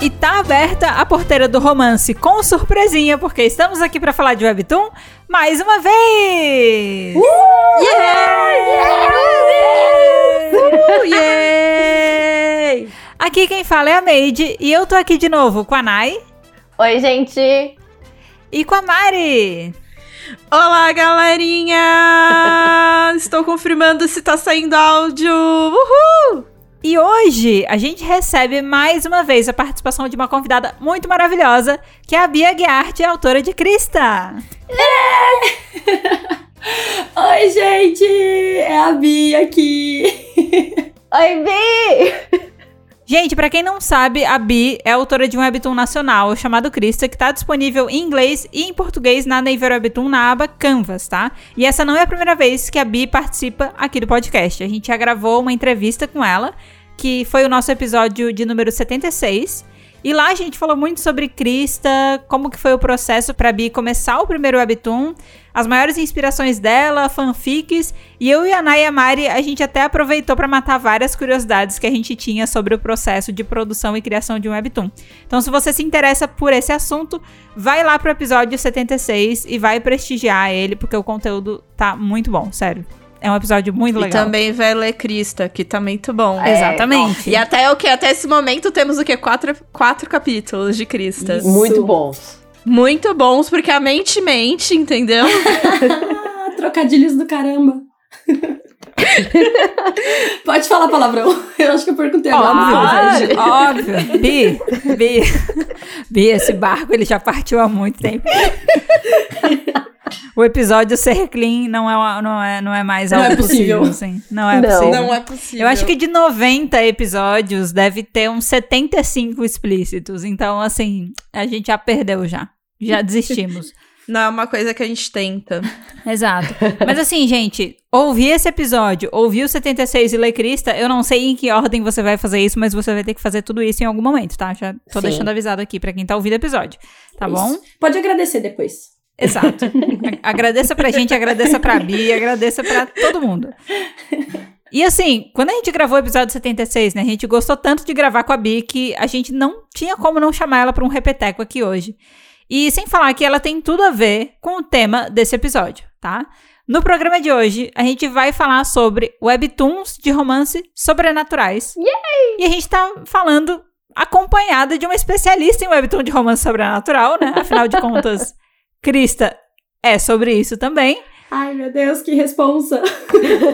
E tá aberta a porteira do romance com surpresinha, porque estamos aqui para falar de Webtoon mais uma vez! Uh! Yeah! Uh, yeah! Aqui quem fala é a Made e eu tô aqui de novo com a Nai. Oi, gente! E com a Mari. Olá, galerinha! Estou confirmando se tá saindo áudio. Uhul! E hoje a gente recebe mais uma vez a participação de uma convidada muito maravilhosa, que é a Bia Guiarte, autora de Crista. É! Oi, gente! É a Bia aqui. Oi, Bi! Gente, para quem não sabe, a Bi é autora de um webtoon nacional chamado Crista, que tá disponível em inglês e em português na Naver Webtoon na aba Canvas, tá? E essa não é a primeira vez que a Bi participa aqui do podcast. A gente já gravou uma entrevista com ela, que foi o nosso episódio de número 76. E lá a gente falou muito sobre Krista, como que foi o processo para Bi começar o primeiro webtoon, as maiores inspirações dela, fanfics, e eu e a Naya Mari, a gente até aproveitou para matar várias curiosidades que a gente tinha sobre o processo de produção e criação de um webtoon. Então, se você se interessa por esse assunto, vai lá pro episódio 76 e vai prestigiar ele, porque o conteúdo tá muito bom, sério. É um episódio muito legal. E também vai ler Crista, que tá muito bom. É, Exatamente. E até o que? Até esse momento temos o quê? Quatro, quatro capítulos de Crista. Isso. Muito bons. Muito bons, porque a mente mente, entendeu? Trocadilhos do caramba. Pode falar palavrão. Eu acho que eu perguntei agora. Óbvio, óbvio. Bi, Bi, Bi, esse barco ele já partiu há muito tempo. O episódio ser clean não é, não é, não é mais não algo é possível. possível assim. Não é Não. possível. Não é possível. Eu acho que de 90 episódios deve ter uns 75 explícitos. Então, assim, a gente já perdeu já. Já desistimos. Não é uma coisa que a gente tenta. Exato. Mas assim, gente, ouvir esse episódio, ouvir o 76 e ler Crista, eu não sei em que ordem você vai fazer isso, mas você vai ter que fazer tudo isso em algum momento, tá? Já tô Sim. deixando avisado aqui pra quem tá ouvindo o episódio. Tá bom? Isso. Pode agradecer depois. Exato. Agradeça pra gente, agradeça pra Bia, agradeça pra todo mundo. E assim, quando a gente gravou o episódio 76, né, a gente gostou tanto de gravar com a Bi que a gente não tinha como não chamar ela pra um repeteco aqui hoje. E sem falar que ela tem tudo a ver com o tema desse episódio, tá? No programa de hoje, a gente vai falar sobre webtoons de romance sobrenaturais. E a gente tá falando acompanhada de uma especialista em webtoon de romance sobrenatural, né? Afinal de contas, Krista é sobre isso também. Ai, meu Deus, que responsa.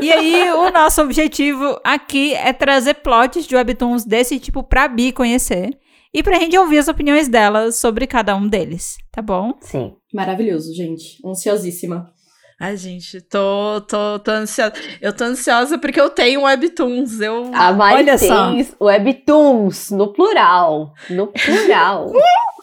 E aí, o nosso objetivo aqui é trazer plots de webtoons desse tipo pra Bi conhecer. E pra gente ouvir as opiniões dela sobre cada um deles, tá bom? Sim. Maravilhoso, gente. Ansiosíssima. Ai, gente, tô, tô, tô ansiosa. Eu tô ansiosa porque eu tenho webtoons. Eu... A Mari Olha tem só. webtoons no plural. No plural.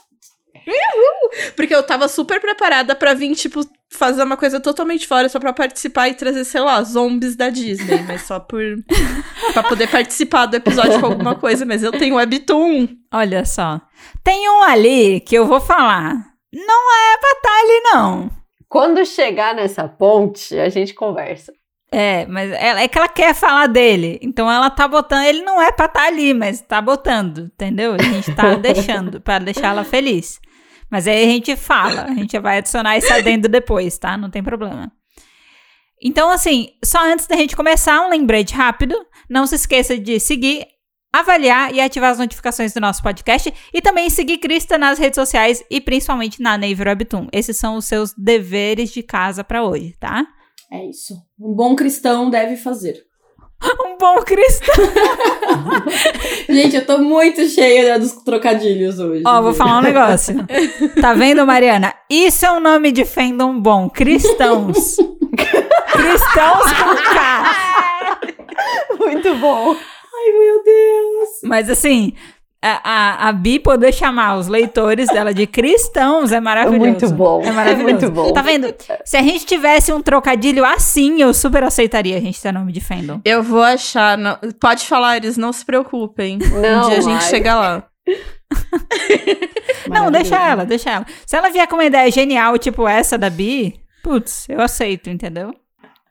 Porque eu tava super preparada pra vir, tipo, fazer uma coisa totalmente fora só pra participar e trazer, sei lá, zombies da Disney. mas só por. pra poder participar do episódio com alguma coisa. Mas eu tenho webtoon. Olha só. Tem um ali que eu vou falar. Não é pra estar ali, não. Quando chegar nessa ponte, a gente conversa. É, mas ela, é que ela quer falar dele. Então ela tá botando. Ele não é pra estar ali, mas tá botando, entendeu? A gente tá deixando, pra deixar ela feliz. Mas aí a gente fala, a gente vai adicionar esse adendo depois, tá? Não tem problema. Então, assim, só antes da gente começar, um lembrete rápido. Não se esqueça de seguir, avaliar e ativar as notificações do nosso podcast. E também seguir Krista nas redes sociais e principalmente na Naver Webtoon. Esses são os seus deveres de casa pra hoje, tá? É isso. Um bom cristão deve fazer. Um bom cristão. Gente, eu tô muito cheia dos trocadilhos hoje. Ó, vou falar um negócio. Tá vendo, Mariana? Isso é um nome de fandom bom. Cristãos. Cristãos com K. Muito bom. Ai, meu Deus. Mas assim, a, a, a Bi poder chamar os leitores dela de cristãos é maravilhoso. Muito bom. É maravilhoso. Muito bom. Tá vendo? Se a gente tivesse um trocadilho assim, eu super aceitaria a gente ter nome de fandom. Eu vou achar. não- Pode falar, eles não se preocupem. Não, um dia a gente chega lá. Não, deixa ela, deixa ela. Se ela vier com uma ideia genial, tipo essa da Bi, putz, eu aceito, entendeu?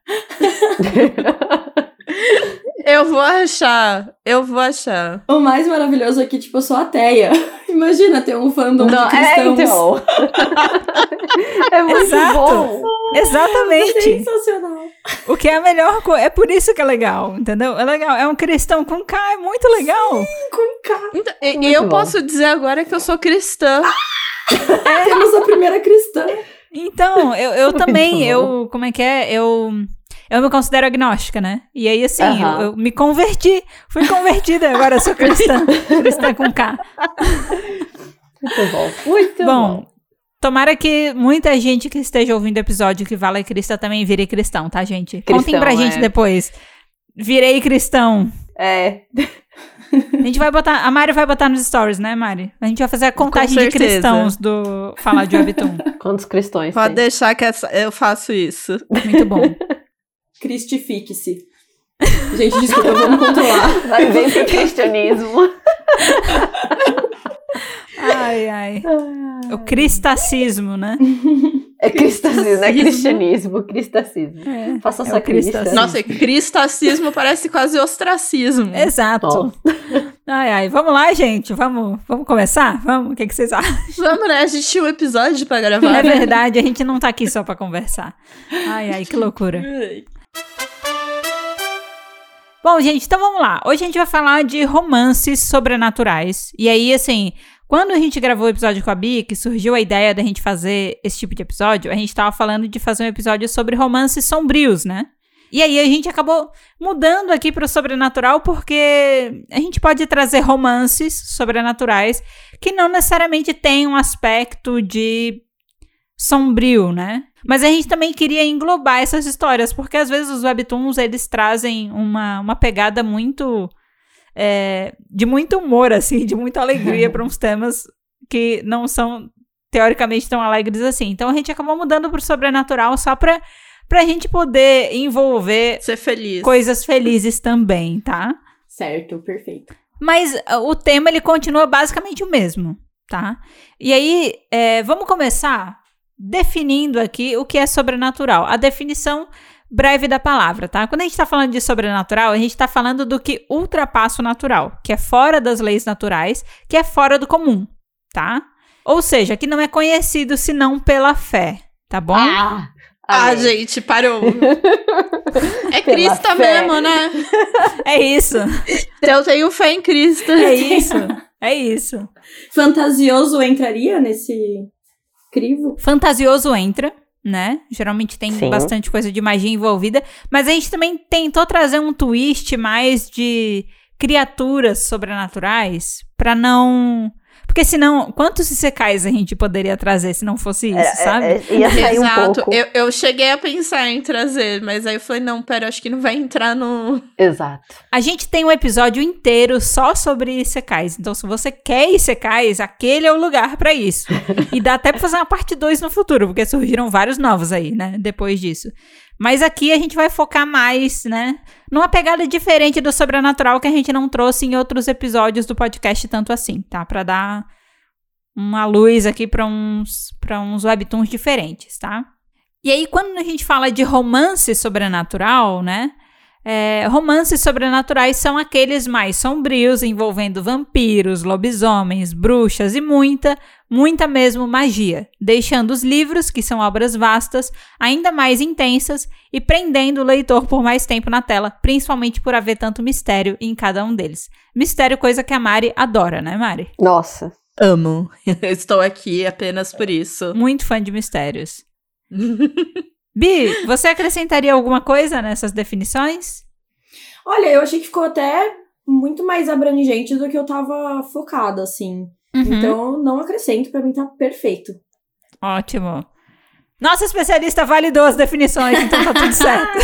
Eu vou achar. Eu vou achar. O mais maravilhoso é que, tipo, eu sou ateia. Imagina ter um fandom Não, de é, cristãos. então. é muito Exato. bom. Exatamente. Sensacional. O que é a melhor coisa. É por isso que é legal, entendeu? É legal. É um cristão com K, é muito legal. Com K. Então, e- Muito eu bom. posso dizer agora que eu sou cristã. Temos a primeira cristã. Então, eu, eu também, bom. eu. Como é que é? Eu. Eu me considero agnóstica, né? E aí, assim, Aham. eu, eu me converti. Fui convertida, agora eu sou cristã. cristã com K. Muito bom. Muito bom. Bom, tomara que muita gente que esteja ouvindo o episódio que Vala Crista também vire cristão, tá, gente? Contem Cristão, pra gente é. depois. Virei cristão. É. A gente vai botar. A Mari vai botar nos stories, né, Mari? A gente vai fazer a contagem de cristãos do Falar de Webtoon. Quantos cristãos Pode tem? deixar que essa- eu faço isso. Muito bom. Cristifique-se. Gente, desculpa, vamos controlar. Vai ver pro cristianismo. Ai, ai. O cristacismo, né? É cristacismo, não é cristianismo, cristacismo. É. Faça É crista. cristacismo. Nossa, cristacismo parece quase ostracismo. Exato. Ó. Ai, ai. Vamos lá, gente. Vamos, vamos começar? Vamos? O que, que vocês acham? Vamos, né? A gente tinha um episódio pra gravar. É né? verdade, a gente não tá aqui só pra conversar. Ai, ai, que loucura. Bom, gente, então vamos lá. Hoje a gente vai falar de romances sobrenaturais. E aí, assim, quando a gente gravou o episódio com a Bia, que surgiu a ideia da gente fazer esse tipo de episódio, a gente tava falando de fazer um episódio sobre romances sombrios, né? E aí a gente acabou mudando aqui pro sobrenatural porque a gente pode trazer romances sobrenaturais que não necessariamente têm um aspecto de sombrio, né? Mas a gente também queria englobar essas histórias, porque às vezes os webtoons eles trazem uma, uma pegada muito é, de muito humor, assim, de muita alegria para uns temas que não são teoricamente tão alegres assim. Então a gente acabou mudando pro sobrenatural só pra, pra gente poder envolver Ser feliz. coisas felizes também, tá? Certo, perfeito. Mas ah, o tema ele continua basicamente o mesmo, tá? E aí, é, vamos começar definindo aqui o que é sobrenatural. A definição breve da palavra, tá? Quando a gente tá falando de sobrenatural, a gente tá falando do que ultrapassa o natural, que é fora das leis naturais, que é fora do comum, tá? Ou seja, que não é conhecido senão pela fé, tá bom? Ah, Ah, gente, parou. é Cristo mesmo, né? É isso, Eu tenho fé em Cristo. é isso, é isso. Fantasioso entraria nesse crivo? Fantasioso entra, né? Geralmente tem Sim. bastante coisa de magia envolvida, mas a gente também tentou trazer um twist mais de criaturas sobrenaturais pra não. Porque senão, quantos secais a gente poderia trazer se não fosse isso, É, sabe? é, é, ia sair um Exato. pouco. Eu, eu cheguei a pensar em trazer, mas aí eu falei, não, pera, acho que não vai entrar no. Exato. A gente tem um episódio inteiro só sobre secais. Então, se você quer secais, aquele é o lugar pra isso. E dá até pra fazer uma parte 2 no futuro, porque surgiram vários novos aí, né? Depois disso. Mas aqui a gente vai focar mais, né? Numa pegada diferente do sobrenatural que a gente não trouxe em outros episódios do podcast tanto assim, tá? Pra dar uma luz aqui pra uns, pra uns webtoons diferentes, tá? E aí, quando a gente fala de romance sobrenatural, né? É, romances sobrenaturais são aqueles mais sombrios, envolvendo vampiros, lobisomens, bruxas e muita, muita mesmo magia, deixando os livros, que são obras vastas, ainda mais intensas e prendendo o leitor por mais tempo na tela, principalmente por haver tanto mistério em cada um deles. Mistério, coisa que a Mari adora, né, Mari? Nossa. Amo. Estou aqui apenas por isso. Muito fã de mistérios. Bi, você acrescentaria alguma coisa nessas definições? Olha, eu achei que ficou até muito mais abrangente do que eu tava focada, assim. Uhum. Então, não acrescento, pra mim tá perfeito. Ótimo. Nossa especialista validou as definições, então tá tudo certo.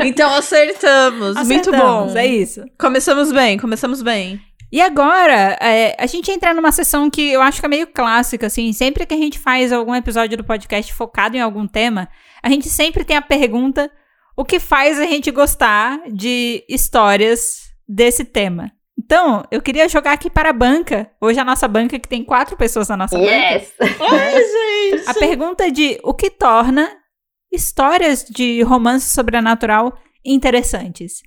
Então acertamos. Muito Acertamos, bom. É isso. Começamos bem, começamos bem. E agora, é, a gente entra numa sessão que eu acho que é meio clássica, assim. Sempre que a gente faz algum episódio do podcast focado em algum tema, a gente sempre tem a pergunta: o que faz a gente gostar de histórias desse tema? Então, eu queria jogar aqui para a banca. Hoje a nossa banca, que tem quatro pessoas na nossa banca. Yes! Ai, gente. A pergunta de o que torna histórias de romance sobrenatural interessantes.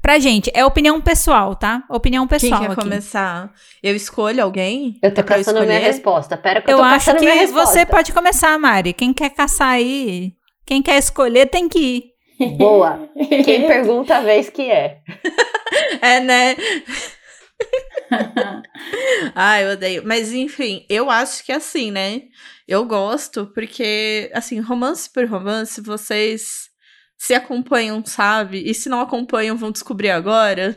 Pra gente, é opinião pessoal, tá? Opinião Quem pessoal quer aqui. começar? Eu escolho alguém? Eu tô É caçando a minha resposta. Pera que eu, Eu tô acho caçando que minha resposta. você pode começar, Mari. Quem quer caçar aí, quem quer escolher tem que ir. Boa. Quem pergunta a vez que é. É, né? Ai, eu odeio. Mas enfim, eu acho que é assim, né? Eu gosto porque, assim, romance por romance, vocês se acompanham, sabe? E se não acompanham, vão descobrir agora.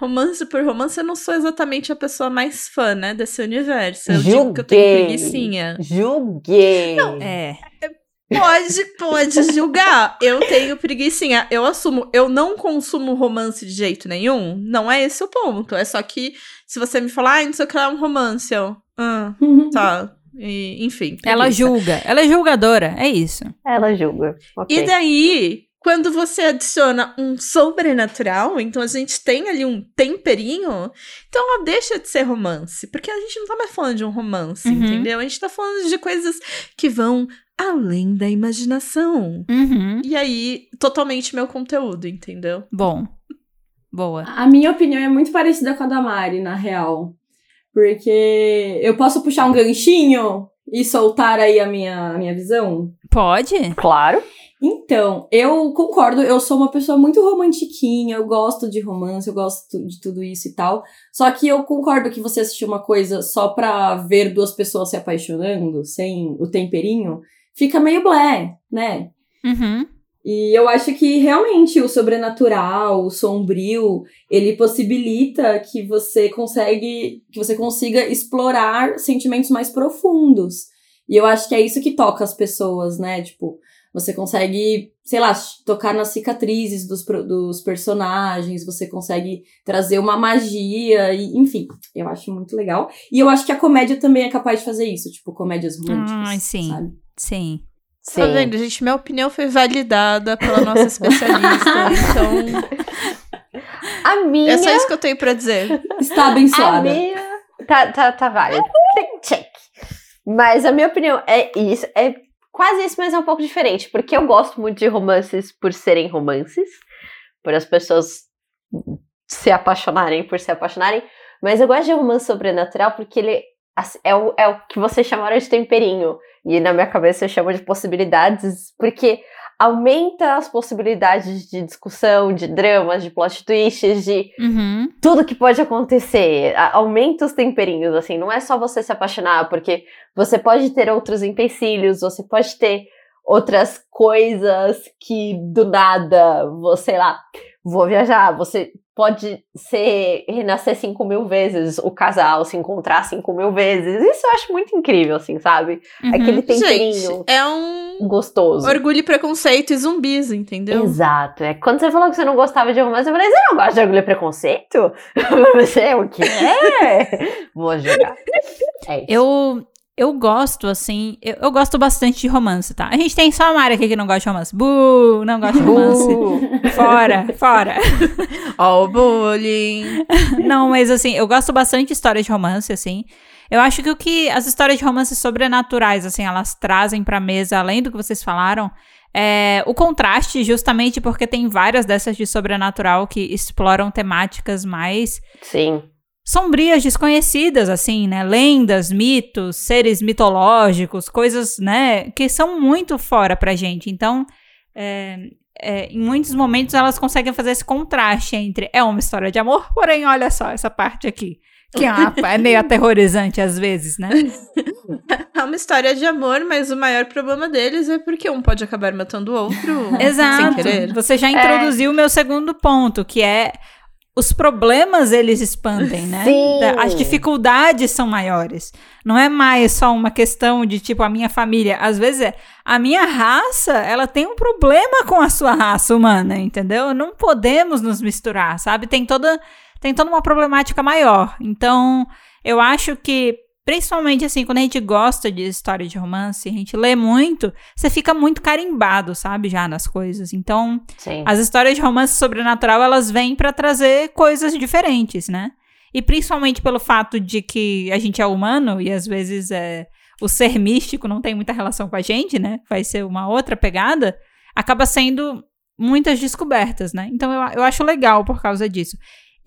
romance por romance, eu não sou exatamente a pessoa mais fã, né, desse universo. Eu digo que eu tenho Julguei. preguicinha. Julguei. É. Pode, pode julgar. Eu tenho preguicinha. Eu assumo, eu não consumo romance de jeito nenhum. Não é esse o ponto. É só que se você me falar, ah, não sei o que lá é um romance, eu. Ah, tá. E, enfim. Ela preguiça. julga. Ela é julgadora. É isso. Ela julga. Ok. E daí, quando você adiciona um sobrenatural, então a gente tem ali um temperinho, então ela deixa de ser romance. Porque a gente não tá mais falando de um romance, Uhum. entendeu? A gente tá falando de coisas que vão além da imaginação. Uhum. E aí, totalmente meu conteúdo, entendeu? Bom. Boa. A minha opinião é muito parecida com a da Mari, na real. Porque eu posso puxar um ganchinho e soltar aí a minha, a minha visão? Pode? Claro. Então, eu concordo, eu sou uma pessoa muito romantiquinha, eu gosto de romance, eu gosto de tudo isso e tal. Só que eu concordo que você assistir uma coisa só pra ver duas pessoas se apaixonando, sem o temperinho, fica meio blé, né? Uhum. E eu acho que realmente o sobrenatural, o sombrio, ele possibilita que você consegue, que você consiga explorar sentimentos mais profundos. E eu acho que é isso que toca as pessoas, né? Tipo, você consegue, sei lá, tocar nas cicatrizes dos, dos personagens, você consegue trazer uma magia, e, enfim, eu acho muito legal. E eu acho que a comédia também é capaz de fazer isso, tipo, comédias românticas. Ai, sim. Sabe? Sim. Sim. Tá vendo, gente? Minha opinião foi validada pela nossa especialista. então, A minha. é só isso que eu tenho pra dizer. Está A abençoada. minha. Tá, tá, tá válido. Check. Mas a minha opinião é isso. É quase isso, mas é um pouco diferente. Porque eu gosto muito de romances por serem romances. Por as pessoas se apaixonarem por se apaixonarem. Mas eu gosto de romance sobrenatural porque ele assim, é o, é o que vocês chamaram de temperinho. E na minha cabeça eu chamo de possibilidades. Porque aumenta as possibilidades de discussão, de dramas, de plot twists, de Uhum. tudo que pode acontecer. Aumenta os temperinhos, assim, não é só você se apaixonar, porque você pode ter outros empecilhos, você pode ter outras coisas que do nada, você, sei lá, vou viajar, você pode ser, renascer cinco mil vezes, o casal se encontrar cinco mil vezes. Isso eu acho muito incrível, assim, sabe? Uhum. Aquele Gente, temperinho é um gostoso. orgulho e preconceito e zumbis, entendeu? Exato. É. Quando você falou que você não gostava de romance, eu falei, você não gosta de orgulho e preconceito? você é o quê? Vou jogar. É isso. Eu, eu gosto, assim, eu, eu gosto bastante de romance, tá? A gente tem só a Mari aqui que não gosta de romance. Buh, não gosta de romance. Uh, Fora, fora. Ó, o bullying. Não, mas assim, eu gosto bastante de histórias de romance, assim. Eu acho que o que as histórias de romance sobrenaturais, assim, elas trazem pra mesa, além do que vocês falaram, é o contraste, justamente porque tem várias dessas de sobrenatural que exploram temáticas mais sim. Sombrias, desconhecidas, assim, né? Lendas, mitos, seres mitológicos, coisas, né? Que são muito fora pra gente. Então, é, é, em muitos momentos elas conseguem fazer esse contraste entre é uma história de amor, porém, olha só essa parte aqui. Que é, uma- é meio aterrorizante às vezes, né? É uma história de amor, mas o maior problema deles é porque um pode acabar matando o outro sem Exato. Você já introduziu o meu segundo ponto, que é os problemas eles expandem, né? Sim. As dificuldades são maiores. Não é mais só uma questão de tipo a minha família. Às vezes é a minha raça, ela tem um problema com a sua raça humana, entendeu? Não podemos nos misturar, sabe? Tem toda tem toda uma problemática maior. Então, eu acho que principalmente assim, quando a gente gosta de história de romance, a gente lê muito, você fica muito carimbado, sabe, já nas coisas. Então, Sim. as histórias de romance sobrenatural, elas vêm pra trazer coisas diferentes, né? E principalmente pelo fato de que a gente é humano e às vezes é, o ser místico não tem muita relação com a gente, né? Vai ser uma outra pegada. Acaba sendo muitas descobertas, né? Então eu, eu acho legal por causa disso.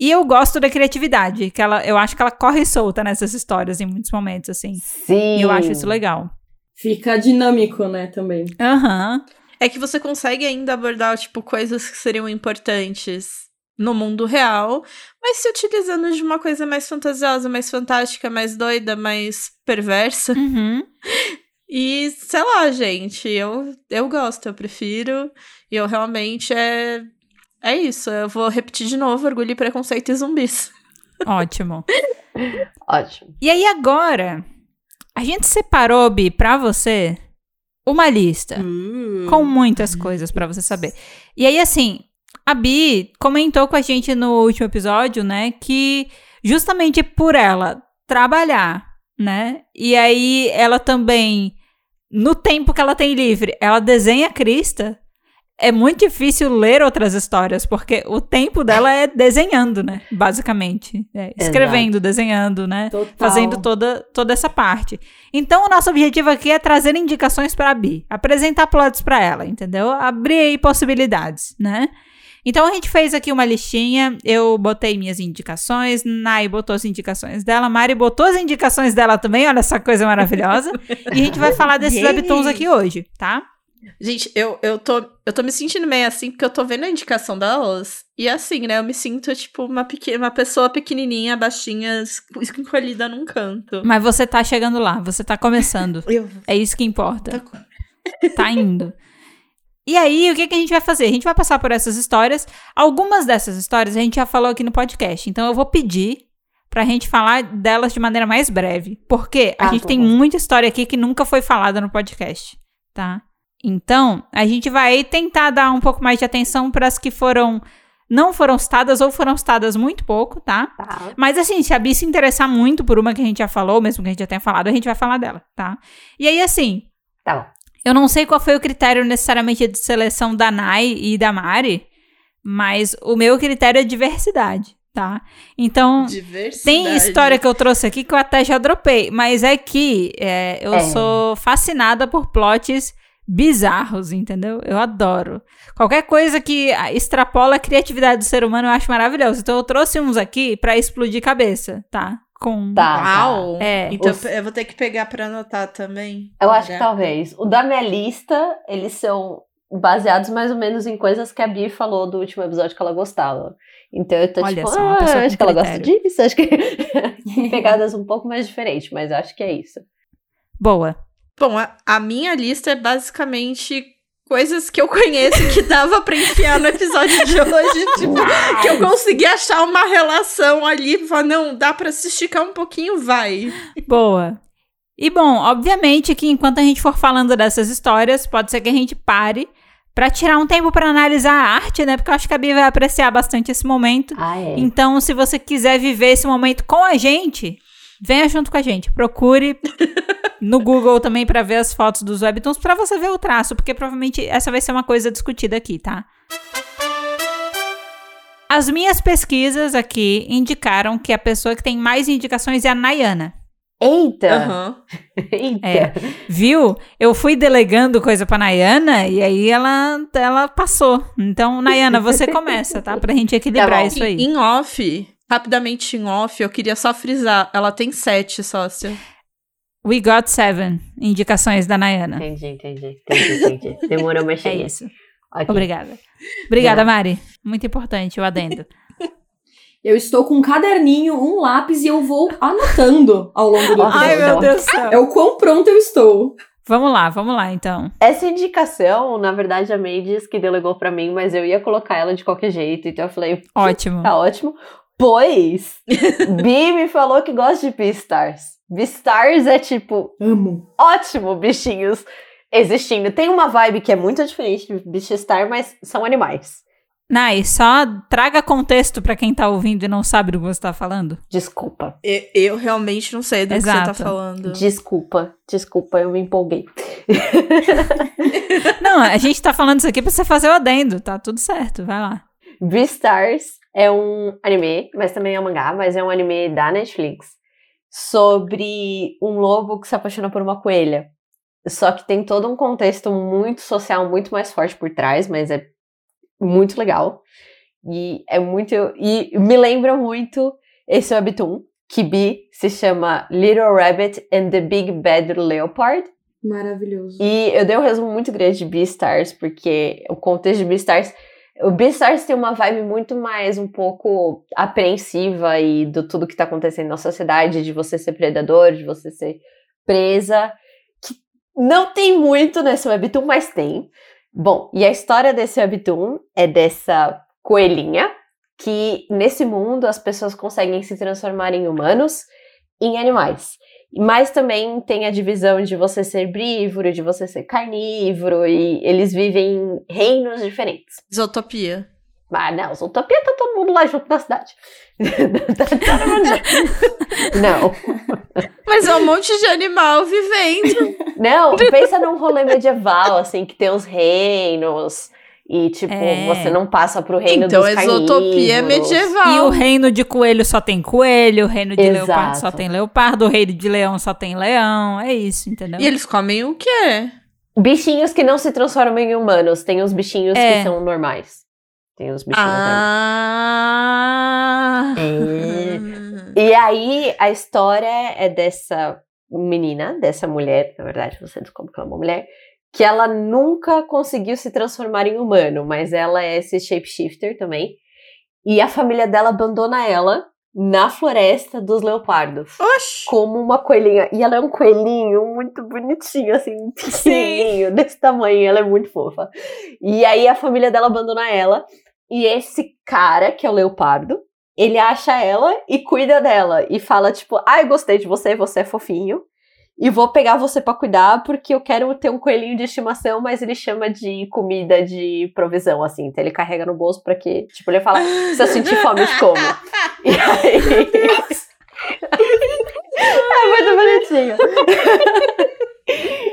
E eu gosto da criatividade, que ela, eu acho que ela corre solta nessas histórias em muitos momentos, assim. Sim. E eu acho isso legal. Fica dinâmico, né, também. Aham. É que você consegue ainda abordar, tipo, coisas que seriam importantes no mundo real, mas se utilizando de uma coisa mais fantasiosa, mais fantástica, mais doida, mais perversa. Uhum. E, sei lá, gente, eu, eu gosto, eu prefiro. E eu realmente é. É isso. Eu vou repetir de novo: orgulho e preconceito e zumbis. Ótimo. Ótimo. E aí agora, a gente separou, Bi, pra você uma lista com muitas coisas pra você saber. E aí, assim, a Bi comentou com a gente no último episódio, né, que justamente por ela trabalhar, né, e aí ela também, no tempo que ela tem livre, ela desenha Crista. É muito difícil ler outras histórias, porque o tempo dela é desenhando, né? Basicamente. É, escrevendo, desenhando, né? Total. fazendo toda, toda essa parte. Então, o nosso objetivo aqui é trazer indicações para a Bi, apresentar plots para ela, entendeu? Abrir aí possibilidades, né? Então, a gente fez aqui uma listinha, eu botei minhas indicações, Nai botou as indicações dela, Mari botou as indicações dela também, olha essa coisa maravilhosa. e a gente vai falar desses webtoons aqui hoje, tá? Gente, eu, eu, tô, eu tô me sentindo meio assim, porque eu tô vendo a indicação da Oz. E assim, né? Eu me sinto, tipo, uma, pequena, uma pessoa pequenininha, baixinha, es- encolhida num canto. Mas você tá chegando lá, você tá começando. Eu, É isso que importa. Tá Tá indo. E aí, o que, que a gente vai fazer? A gente vai passar por essas histórias. Algumas dessas histórias a gente já falou aqui no podcast. Então eu vou pedir pra gente falar delas de maneira mais breve. Porque a Ah, gente tem muita história aqui que nunca foi falada no podcast, tá? Então, a gente vai tentar dar um pouco mais de atenção para as que foram não foram citadas ou foram citadas muito pouco, tá? Tá. Mas assim, se a Bi se interessar muito por uma que a gente já falou, mesmo que a gente já tenha falado, a gente vai falar dela, tá? E aí, assim, Tá bom. eu não sei qual foi o critério necessariamente de seleção da Nai e da Mari, mas o meu critério é diversidade, tá? Então, diversidade. tem história que eu trouxe aqui que eu até já dropei, mas é que é, eu É. sou fascinada por plots bizarros, entendeu? Eu adoro. Qualquer coisa que extrapola a criatividade do ser humano eu acho maravilhoso. Então eu trouxe uns aqui pra explodir cabeça, tá? Com Tá. tá. Uau! É. Então Os- eu vou ter que pegar pra anotar também. Eu acho que talvez. O da minha lista, eles são baseados mais ou menos em coisas que a Bi falou do último episódio que ela gostava. Então eu tô Olha tipo, só, ah, pessoa acho com que ela gosta critério. disso, acho que pegadas um pouco mais diferentes, mas acho que é isso. boa. Bom, a, a minha lista é basicamente coisas que eu conheço que dava pra enfiar no episódio de hoje. tipo, que eu consegui achar uma relação ali. Falar, não, dá pra se esticar um pouquinho, vai. Boa. E bom, obviamente que enquanto a gente for falando dessas histórias, pode ser que a gente pare pra tirar um tempo pra analisar a arte, né? Porque eu acho que a Bia vai apreciar bastante esse momento. Ah, é. Então, se você quiser viver esse momento com a gente, venha junto com a gente. Procure no Google também pra ver as fotos dos webtoons, pra você ver o traço, porque provavelmente essa vai ser uma coisa discutida aqui, tá? As minhas pesquisas aqui indicaram que a pessoa que tem mais indicações é a Nayana. Eita! Aham. Eita! É. Viu? Eu fui delegando coisa pra Nayana e aí ela, ela passou. Então, Nayana, você começa, tá? Pra gente equilibrar bom. isso aí. Em off, rapidamente em off, eu queria só frisar. Ela tem sete sócia. We got seven indicações da Nayana. Entendi, entendi, entendi, entendi. Demorou, mas É isso. Ok. Obrigada. Obrigada, Não. Mari. Muito importante o adendo. Eu estou com um caderninho, um lápis e eu vou anotando ao longo do Ai, episódio. meu Deus do céu. É o quão pronto eu estou. Vamos lá, vamos lá, então. Essa indicação, na verdade, a Mendes que delegou pra mim, mas eu ia colocar ela de qualquer jeito, então eu falei, Ótimo. tá ótimo. Pois, Bi me falou que gosta de Beastars. Beastars é tipo, Amo. ótimo, bichinhos existindo. Tem uma vibe que é muito diferente de Beastar, mas são animais. Nai, só traga contexto pra quem tá ouvindo e não sabe do que você tá falando. Desculpa, E- Eu realmente não sei do que você Exato. tá falando. desculpa, desculpa, eu me empolguei. Não, a gente tá falando isso aqui pra você fazer o adendo, tá tudo certo, vai lá. Beastars é um anime, mas também é um mangá, mas é um anime da Netflix sobre um lobo que se apaixona por uma coelha. Só que tem todo um contexto muito social, muito mais forte por trás, mas é muito legal. E é muito. E me lembra muito esse webtoon, que Bi se chama Little Rabbit and the Big Bad Leopard. Maravilhoso. E eu dei um resumo muito grande de Beastars, porque o contexto de Beastars. O Beastars tem uma vibe muito mais um pouco apreensiva e do tudo que tá acontecendo na sociedade, de você ser predador, de você ser presa. Que não tem muito nesse webtoon, mas tem. Bom, e a história desse webtoon é dessa coelhinha que nesse mundo as pessoas conseguem se transformar em humanos, em animais. Mas também tem a divisão de você ser herbívoro, de você ser carnívoro, e eles vivem em reinos diferentes. Isotopia. Ah, não, Zootopia tá todo mundo lá junto na cidade. Tá todo mundo junto. não, Mas é um monte de animal vivendo. não, pensa num rolê medieval, assim, que tem os reinos, e tipo, É. você não passa pro reino então, dos a isotopia é medieval. E o reino de coelho só tem coelho, o reino de Exato. leopardo só tem leopardo, o reino de leão só tem leão. É isso, entendeu? E eles comem o quê? Bichinhos que não se transformam em humanos, tem os bichinhos É. que são normais. Tem os bichinhos normais. Ah. É. E aí, a história é dessa menina, dessa mulher, na verdade, você descobre que ela é uma mulher, que ela nunca conseguiu se transformar em humano, mas ela é esse shapeshifter também. E a família dela abandona ela na floresta dos leopardos. Oxi. Como uma coelhinha. E ela é um coelhinho muito bonitinho, assim, pequenininho, desse tamanho. Ela é muito fofa. E aí a família dela abandona ela. E esse cara, que é o leopardo, ele acha ela e cuida dela. E fala, tipo, ai, gostei de você, você é fofinho. E vou pegar você pra cuidar, porque eu quero ter um coelhinho de estimação, mas ele chama de comida de provisão, assim. Então ele carrega no bolso pra que, tipo, ele fala, se eu sentir fome, eu como. E aí... é muito bonitinho.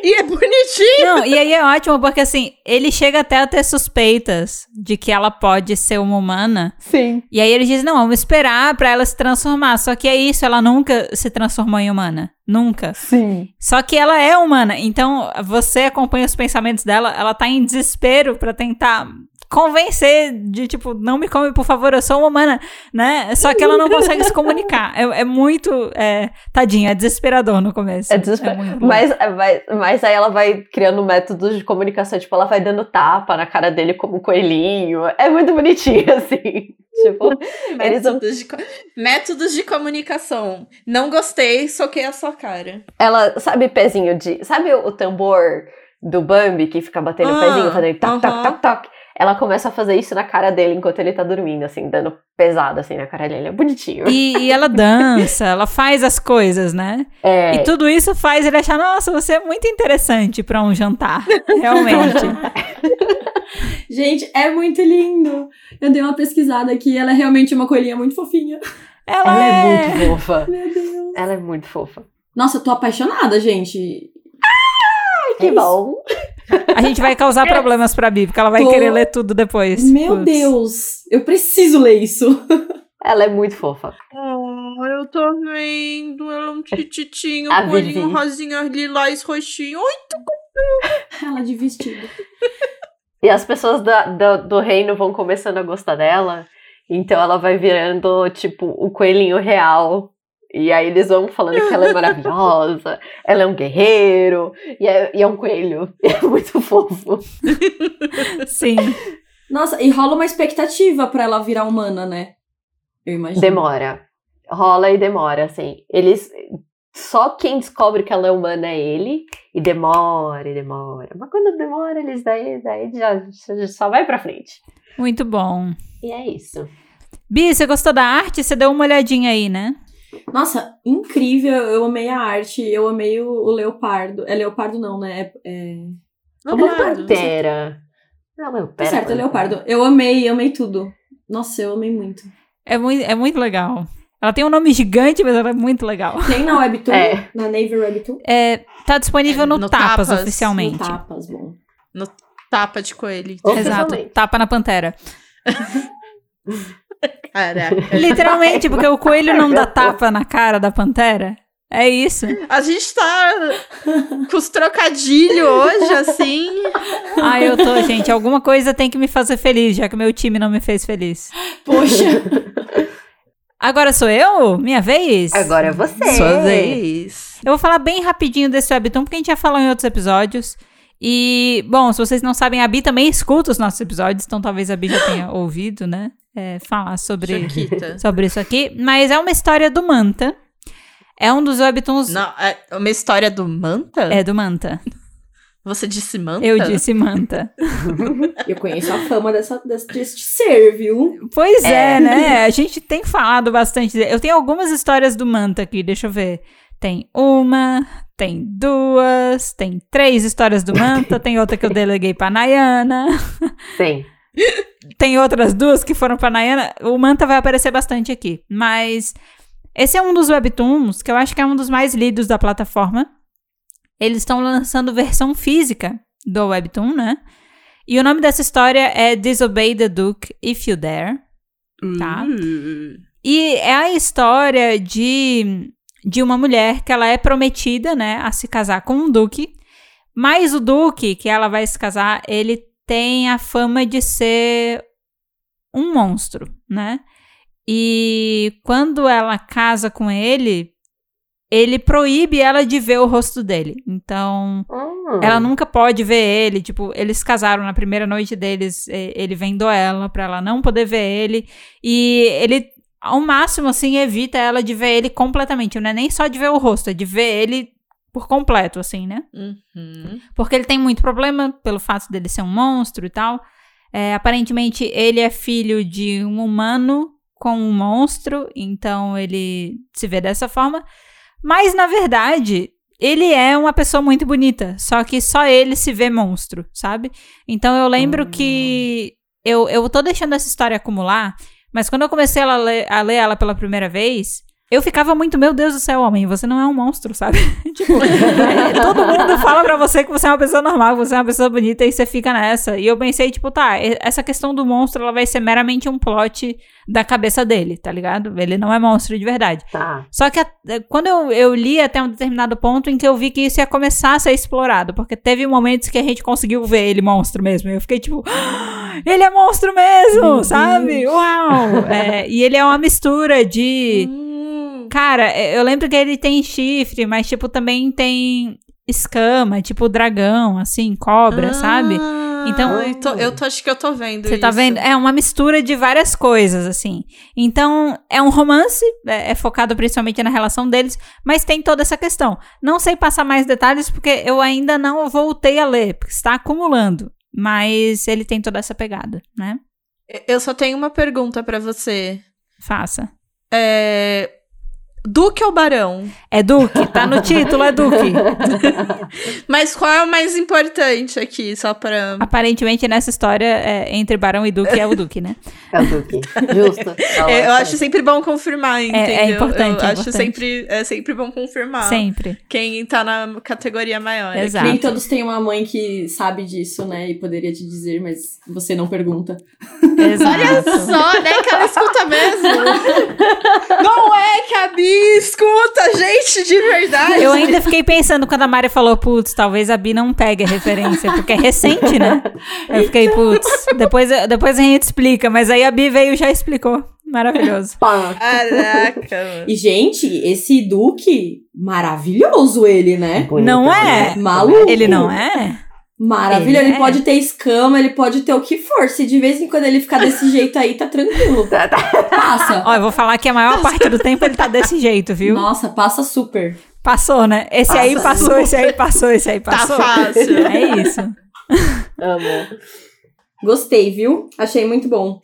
E é bonitinho. Não, e aí é ótimo, porque assim, ele chega até a ter suspeitas de que ela pode ser uma humana. Sim. E aí ele diz: não, vamos esperar pra ela se transformar. Só que é isso, ela nunca se transformou em humana. Nunca. Sim. Só que ela é humana. Então você acompanha os pensamentos dela, ela tá em desespero pra tentar convencer de tipo, não me come, por favor, eu sou uma humana, né? Só que ela não consegue se comunicar. É, é muito. É, tadinha, é desesperador no começo. É desesper- muito louco. Mas, mas, mas aí ela vai criando métodos de comunicação, tipo, ela vai dando tapa na cara dele como um coelhinho. É muito bonitinho, assim. Tipo, eles vão- Métodos de, métodos de comunicação. Não gostei, soquei a sua cara. ela, sabe, pezinho de. Sabe o, o tambor do Bambi que fica batendo o Ah, pezinho, fazendo toc, toc, aham. toc, toc? Ela começa a fazer isso na cara dele enquanto ele tá dormindo, assim, dando pesado assim na cara dele. É bonitinho. E, e ela dança, ela faz as coisas, né? É, E tudo isso faz ele achar, nossa, você é muito interessante pra um jantar. Realmente. Gente, é muito lindo. Eu dei uma pesquisada aqui, ela é realmente uma coelhinha muito fofinha. Ela, ela é é. muito fofa. Meu Deus. Ela é muito fofa. Nossa, eu tô apaixonada, gente. Que É isso. A gente vai causar problemas pra Bi, porque ela vai Tô- querer ler tudo depois. Meu Putz. Deus, eu preciso ler isso. Ela é muito fofa. Oh, eu tô vendo. Ela é um tititinho, A com olhinho rosinha, lilás, roxinho. Oi, Ela de vestido. E as pessoas da- do, do reino vão começando a gostar dela. Então ela vai virando, tipo, o coelhinho real. E aí eles vão falando que ela é maravilhosa, ela é um guerreiro, e é, e é um coelho. E é muito fofo. Sim. Nossa, e rola uma expectativa pra ela virar humana, né? Eu imagino. Demora. Rola e demora, assim. Eles. Só quem descobre que ela é humana é ele. E demora, e demora. Mas quando demora, eles daí, daí já, já só vai pra frente. Muito bom. E é isso. Bi, você gostou da arte? Você deu uma olhadinha aí, né? Nossa, incrível. Eu amei a arte, eu amei o, o leopardo. É leopardo não, né? É, é... Uma Leopardo. pantera. Não, meu, Tá certo, é leopardo. Eu amei, amei tudo. Nossa, eu amei muito. É muito, é muito legal. Ela tem um nome gigante, mas ela é muito legal. Tem na Webtoon, É. na Navy Webtoon. É, tá disponível É, no, no Tapas, Tapas, oficialmente. No tapas, bom. Tapa de coelho. Exato. Tapa na pantera. Caraca. Literalmente, porque o coelho não dá tapa na cara da pantera. É isso. A gente tá com os trocadilhos hoje, assim. Ah, eu tô, gente. Alguma coisa tem que me fazer feliz, já que meu time não me fez feliz. Poxa. Agora sou eu? Minha vez? Agora é você. Sua vez. Eu vou falar bem rapidinho desse webtoon, porque a gente já falou em outros episódios. E, bom, se vocês não sabem, a Bi também escuta os nossos episódios, então talvez a Bi já tenha ouvido, né? É, falar sobre, Choquita. sobre isso aqui. Mas é uma história do Manta. É um dos webtoons. Não, é uma história do Manta? É do Manta. Você disse Manta? Eu disse Manta. Eu conheço a fama dessa, desse, ser, viu? Pois é. né? A gente tem falado bastante. Eu tenho algumas histórias do Manta aqui, deixa eu ver. Tem uma, tem duas, tem três histórias do Manta, tem outra que eu deleguei pra Nayana, Sim. Tem outras duas que foram pra Nayana. O Manta vai aparecer bastante aqui. Mas esse é um dos webtoons que eu acho que é um dos mais lidos da plataforma. Eles estão lançando versão física do webtoon, né? E o nome dessa história é Disobey the Duke If You Dare. Tá. Uh. E é a história de, de uma mulher que ela é prometida, né, a se casar com um duque. Mas o duque que ela vai se casar, ele tem a fama de ser um monstro, né? E quando ela casa com ele, ele proíbe ela de ver o rosto dele. Então, Hum. ela nunca pode ver ele, tipo, eles casaram na primeira noite deles, ele vendou ela pra ela não poder ver ele, e ele, ao máximo, assim, evita ela de ver ele completamente, não é nem só de ver o rosto, é de ver ele por completo, assim, né? Uhum. Porque ele tem muito problema pelo fato dele ser um monstro e tal. É, aparentemente, ele é filho de um humano com um monstro, então ele se vê dessa forma. Mas, na verdade, ele é uma pessoa muito bonita, só que só ele se vê monstro, sabe? Então eu lembro que eu, eu tô deixando essa história acumular, mas quando eu comecei a ler, a ler ela pela primeira vez, eu ficava muito, meu Deus do céu, homem, você não é um monstro, sabe? tipo, é, todo mundo fala pra você que você é uma pessoa normal, que você é uma pessoa bonita e você fica nessa. E eu pensei, tipo, tá, essa questão do monstro, ela vai ser meramente um plot da cabeça dele, tá ligado? Ele não é monstro de verdade. Tá. Só que a- quando eu, eu li até um determinado ponto em que eu vi que isso ia começar a ser explorado, porque teve momentos que a gente conseguiu ver ele monstro mesmo. Eu fiquei tipo, "Ah, ele é monstro mesmo, sabe? Uau! É, e ele é uma mistura de. Cara, é, eu lembro que ele tem chifre, mas, tipo, também tem escama, tipo dragão, assim, cobra, sabe? Então- eu, tô, eu tô- acho que eu tô vendo Você tá isso. vendo? É uma mistura de várias coisas, assim. Então, é um romance, é, é focado principalmente na relação deles, mas tem toda essa questão. Não sei passar mais detalhes porque eu ainda não voltei a ler, porque está acumulando. Mas ele tem toda essa pegada, né? Eu só tenho uma pergunta pra você. Faça. É... Duque ou Barão? É Duque, tá no título, é Duque. Mas qual é o mais importante aqui, só pra... Aparentemente, nessa história, é, entre Barão e Duque é o Duque, né? É o Duque. Justo. É, eu acho sempre bom confirmar, entendeu? é importante, Eu é acho importante. sempre, é sempre bom confirmar. Sempre. Quem tá na categoria maior. Exato. Nem todos têm uma mãe que sabe disso, né? E poderia te dizer, mas você não pergunta. Exato. Só, né, que ela escuta mesmo. Não é que escuta, gente, de verdade. Eu ainda fiquei pensando quando a Mari falou, putz, talvez a Bi não pegue a referência, porque é recente, né? Eu fiquei, putz, depois, depois a gente explica, mas aí a Bi veio e já explicou. Maravilhoso. Pá. Caraca. E, gente, esse Duque, maravilhoso ele, né? Bonito, Não é? bonito, Maluco. Ele não é? Maravilhoso. Ele Ele, é. pode ter escama, ele pode ter o que for. Se de vez em quando ele ficar desse jeito aí, tá tranquilo. Tá, tá. Passa. Ó, eu vou falar que a maior parte do tempo ele tá desse jeito, viu? Nossa, passa super. Passou, né? Esse aí Passa. passou, esse aí passou, esse aí Tá passou. fácil. É isso. Amo. Gostei, viu? Achei muito bom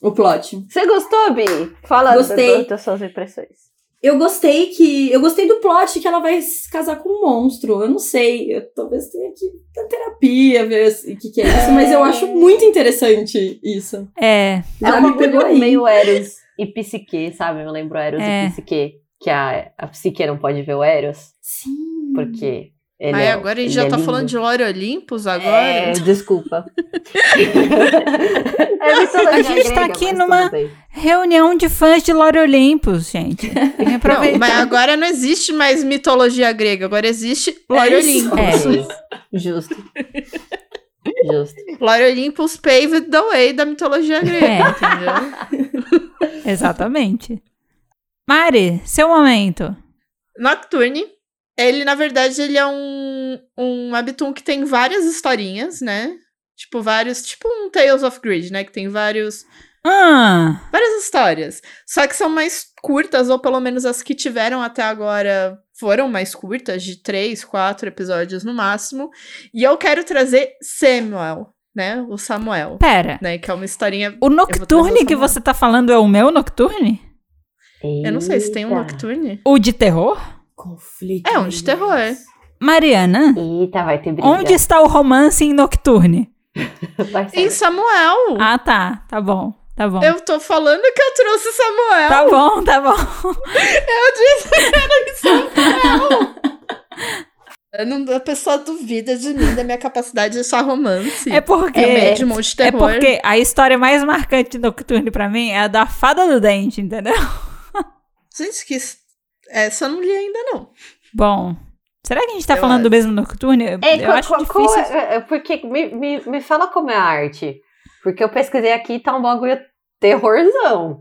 o plot. Você gostou, Bi? Fala Gostei. das suas impressões. Eu gostei que. Eu gostei do plot que ela vai se casar com um monstro. Eu não sei. Eu talvez tenha que ir na terapia, ver o que, que é isso, mas eu acho muito interessante isso. É, Já é uma pegou coisa meio Eros e Psique, sabe? Eu lembro Eros É. e Psique. Que a, a Psique não pode ver o Eros, Sim. porque ele Aí é, agora a gente já é tá lindo. falando de Lore Olympus agora? É, desculpa. é A gente tá grega, aqui mas numa-. Reunião de fãs de Lore Olympus, gente. Não, mas agora não existe mais mitologia grega, agora existe Lore É isso. Olympus. É isso. Justo. Justo. Lore Olympus paved the way da mitologia grega, É. entendeu? Exatamente. Mari, seu momento. Nocturne, ele, na verdade, ele é um, um webtoon que tem várias historinhas, né? Tipo, vários. Tipo um Tales of Grid, né? Que tem vários. Ah, Várias histórias. Só que são mais curtas, ou pelo menos as que tiveram até agora foram mais curtas, de três, quatro episódios no máximo. E eu quero trazer Samuel, né? O Samuel. pera. Né? Que é uma historinha. O Nocturne o que você tá falando é o meu Nocturne? Eu não sei se tem um Eita. Nocturne. O de terror? Conflito. É um de terror. Mariana, Eita, vai ter briga. onde está o romance em Nocturne? Em Samuel. Ah, tá. Tá bom. Tá bom. Eu tô falando que eu trouxe Samuel. Tá bom, tá bom. Eu disse que era em Samuel. Eu não- a pessoa duvida de mim, da minha capacidade de só romance. É porque. É médium de É terror. porque a história mais marcante de Nocturne pra mim é a da Fada do Dente, entendeu? Gente, que. Essa eu não li ainda, não. Bom, será que a gente tá Eu falando do acho. mesmo Nocturne? Eu, É, eu qual- acho qual- qual difícil. é- é- porque me, me, me fala como é a arte. Porque eu pesquisei aqui e tá um bagulho terrorzão.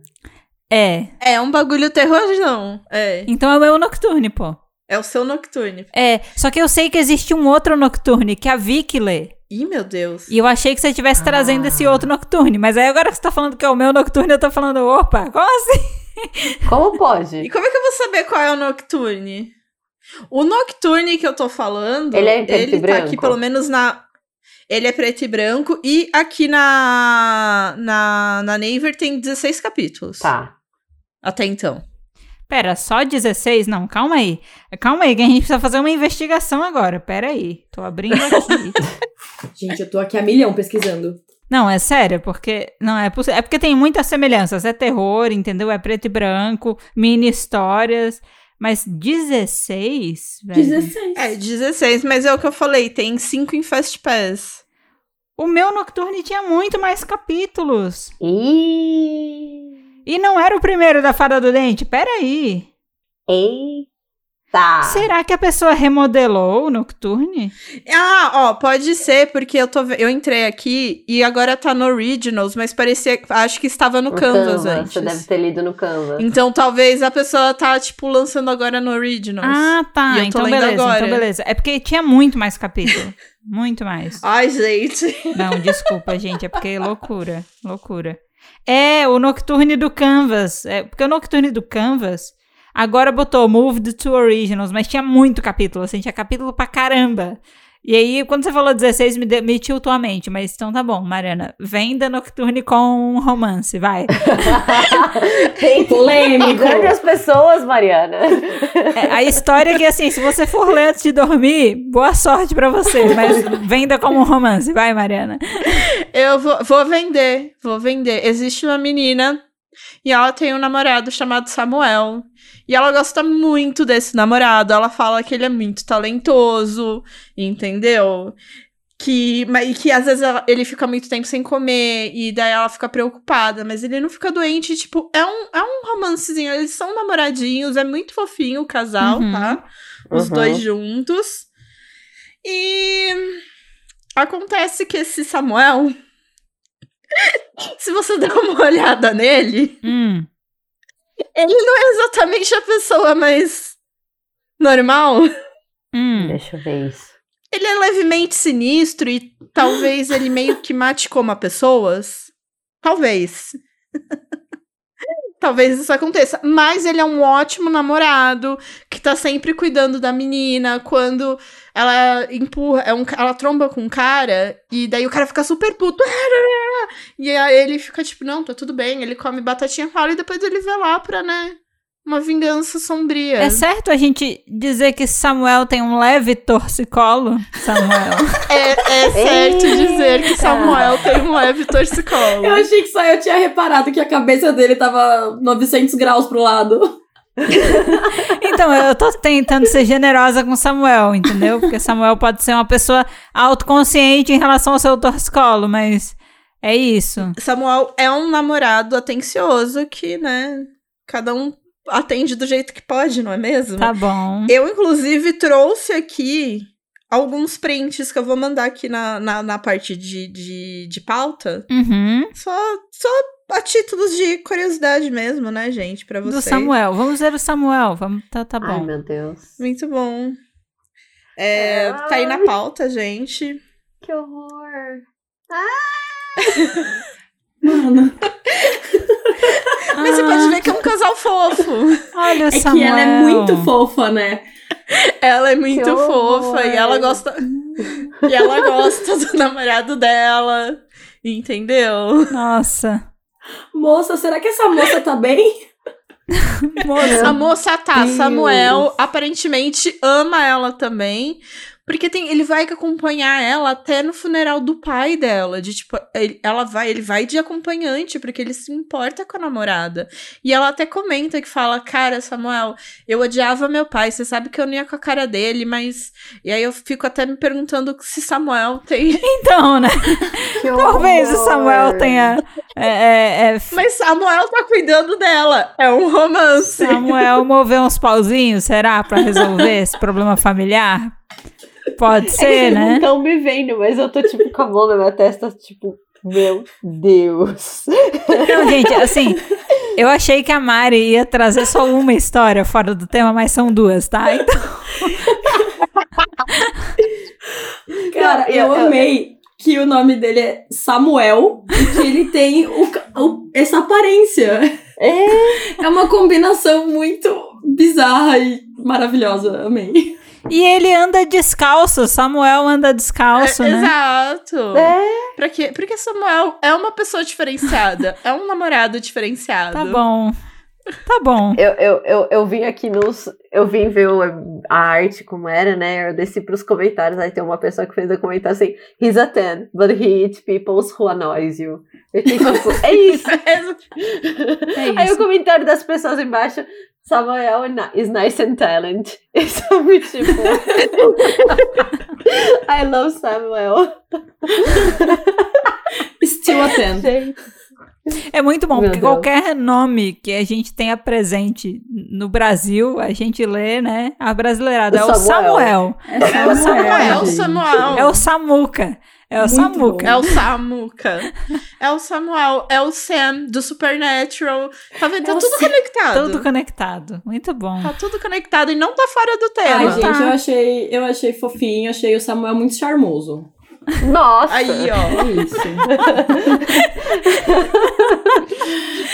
É. É um bagulho terror, não. É. Então é o meu Nocturne, pô. É o seu Nocturne. É, só que eu sei que existe um outro Nocturne que a Vicky lê. Ih, meu Deus. E eu achei que você estivesse Ah. trazendo esse outro Nocturne. Mas aí agora que você tá falando que é o meu Nocturne, eu tô falando, opa, como assim? Como E pode? como é que eu vou saber qual é o Nocturne? O Nocturne que eu tô falando, Ele é em preto e tá aqui branco? pelo menos na. Ele é preto e branco. E aqui na. Na, na Naver tem 16 capítulos. Tá. Até então. Pera, só 16? Não, calma aí. Calma aí, que a gente precisa fazer uma investigação agora. Pera aí, tô abrindo aqui. Gente, eu tô aqui a milhão pesquisando. Não, é sério, porque. Não, é possível. É porque tem muitas semelhanças. É terror, entendeu? É preto e branco, mini histórias. Mas 16? Velho? 16. É, 16, mas é o que eu falei, tem 5 em Fast Pass. O meu Nocturne tinha muito mais capítulos. Ih. E não era o primeiro da Fada do Dente. Pera aí. Eita. Será que a pessoa remodelou o Nocturne? Ah, ó, pode ser, porque eu, tô, eu entrei aqui e agora tá no Originals, mas parecia. Acho que estava no, No Canvas, antes. Você deve ter lido no Canvas. Então talvez a pessoa tá, tipo, lançando agora no Originals. Ah, tá. E eu tô Então lendo beleza, agora. então beleza. É porque tinha muito mais capítulo. muito mais. Ai, gente. Não, desculpa, gente. É porque é loucura. Loucura. É, o Nocturne do Canvas. É, porque o Nocturne do Canvas agora botou Moved to Originals, mas tinha muito capítulo, assim, tinha capítulo pra caramba. E aí, quando você falou 16, me, de, me tiltou a mente. Mas então tá bom, Mariana. Venda Nocturne com romance, vai. Tem Polêmico. engane as pessoas, Mariana. É, a história é que, assim, se você for ler antes de dormir, boa sorte pra você. Mas venda como um romance. Vai, Mariana. Eu vou, vou vender, vou vender. Existe uma menina e ela tem um namorado chamado Samuel. E ela gosta muito desse namorado. Ela fala que ele é muito talentoso, entendeu? Que, mas, e que às vezes ela- ele fica muito tempo sem comer, e daí ela fica preocupada, mas ele não fica doente. Tipo, é um, é um romancezinho. Eles são namoradinhos, é muito fofinho o casal, Uhum. tá? Os Uhum. dois juntos. E acontece que esse Samuel, se você der uma olhada nele, Hum. ele não é exatamente a pessoa mais normal. Hum. Deixa eu ver isso. Ele é levemente sinistro e talvez ele meio que mate como pessoas. Talvez. Talvez isso aconteça. Mas ele é um ótimo namorado que tá sempre cuidando da menina. Quando ela empurra, é um, ela tromba com um cara e daí o cara fica super puto. E aí ele fica tipo, não, tá tudo bem. Ele come batatinha palha e depois ele vai lá pra, né? Uma vingança sombria. É certo a gente dizer que Samuel tem um leve torcicolo? Samuel. É, é certo Eita. dizer que Samuel tem um leve torcicolo. Eu achei que só eu tinha reparado que a cabeça dele tava 900 graus pro lado. Então, eu tô tentando ser generosa com Samuel, entendeu? Porque Samuel pode ser uma pessoa autoconsciente em relação ao seu torcicolo, mas É isso. Samuel é um namorado atencioso que, né, cada um atende do jeito que pode, não é mesmo? Tá bom. Eu, inclusive, trouxe aqui alguns prints que eu vou mandar aqui na, na, na parte de, de, de pauta. Uhum. Só, só a títulos de curiosidade mesmo, né, gente, pra vocês. Do Samuel. Vamos ver o Samuel. Vamos, tá, tá Ai, bom. meu Deus. Muito bom. É, tá aí na pauta, gente. Que horror. Mano, Mas você pode ver que é um casal fofo. Olha é Samuel. que ela é muito fofa, né? Ela é muito Que horror. fofa e ela gosta. e ela gosta do namorado dela. Entendeu? Nossa. Moça, será que essa moça tá bem? Moça. A moça tá, Deus. Samuel aparentemente ama ela também. Porque tem, ele vai acompanhar ela até no funeral do pai dela. De tipo, ele, ela vai, ele vai de acompanhante, porque ele se importa com a namorada. E ela até comenta que fala: Cara, Samuel, eu odiava meu pai. Você sabe que eu não ia com a cara dele, mas. E aí eu fico até me perguntando se Samuel tem. Então, né? Talvez o. Samuel tenha. É, é, é, Mas Samuel tá cuidando dela. É um romance. Samuel mover uns pauzinhos, será? Pra resolver esse problema familiar? Pode É ser, não né? estão me vendo, mas eu tô tipo com a mão na minha testa, tipo, meu Deus. Não, gente, assim, eu achei que a Mari ia trazer só uma história fora do tema, mas são duas, tá? Então, Cara, Não, eu, eu- amei que o nome dele é Samuel e que ele tem o o- essa aparência. É, É uma combinação muito bizarra e maravilhosa. Amei. E ele anda descalço, Samuel anda descalço, É, né? Exato. é. Pra quê? Porque Samuel é uma pessoa diferenciada. é um namorado diferenciado. Tá bom. Tá bom. Eu, eu, eu, eu vim aqui nos. Eu vim ver a arte como era, né? Eu desci pros comentários. Aí tem uma pessoa que fez um comentário assim: He's a 10, but he eats people who annoys you. Eu fiquei tipo, é isso. É Aí isso. o comentário das pessoas embaixo: Samuel is nice and talent. É muito tipo. I love Samuel. Still a 10. Gente. É muito bom, Meu porque Deus. qualquer nome que a gente tenha presente no Brasil, a gente lê, né? A brasileirada. É o Samuel. Samuel. É o Samuel, É o. Samuel. É o Samuca. É o Samuca. É o Samuca. É o Samuel. É o Sam do Supernatural. Tá vendo? Tá É tudo Sam. conectado. Tudo conectado. Muito bom. Tá tudo conectado e não tá fora do tema. Ai, Ela gente, tá. eu achei, eu achei fofinho, achei o Samuel muito charmoso. Nossa. Aí, ó. É isso.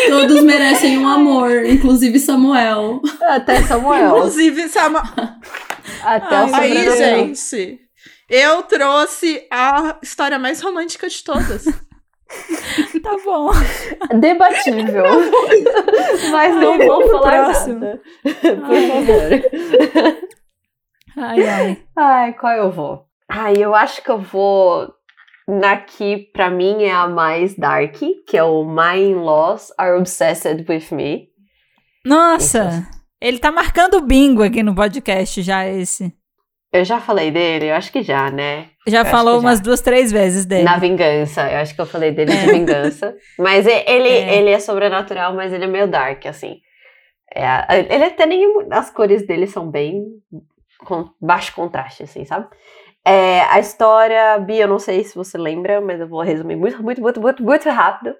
Todos merecem um amor, inclusive Samuel. Até Samuel. Inclusive, Samuel. Até Ai, o Aí, gente. Eu trouxe a história mais romântica de todas. Tá bom. Debatível. Mas não Ai, vou vamos pro falar próximo. nada. Por favor. Ai, ai. Ai, qual eu vou? Ai, eu acho que eu vou na que pra mim é a mais dark, que é o My In-Laws Are Obsessed With Me. Nossa, ele tá marcando bingo aqui no podcast já esse. Eu já falei dele? Eu acho que já, né? Já acho falou já. umas duas, três vezes dele. Na vingança. Eu acho que eu falei dele É. de vingança. Mas ele É. ele é sobrenatural, mas ele é meio dark, assim. É, ele até nem. As cores dele são bem. com baixo contraste, assim, sabe? É, a história, Bia, eu não sei se você lembra, mas eu vou resumir muito, muito, muito, muito, muito rápido.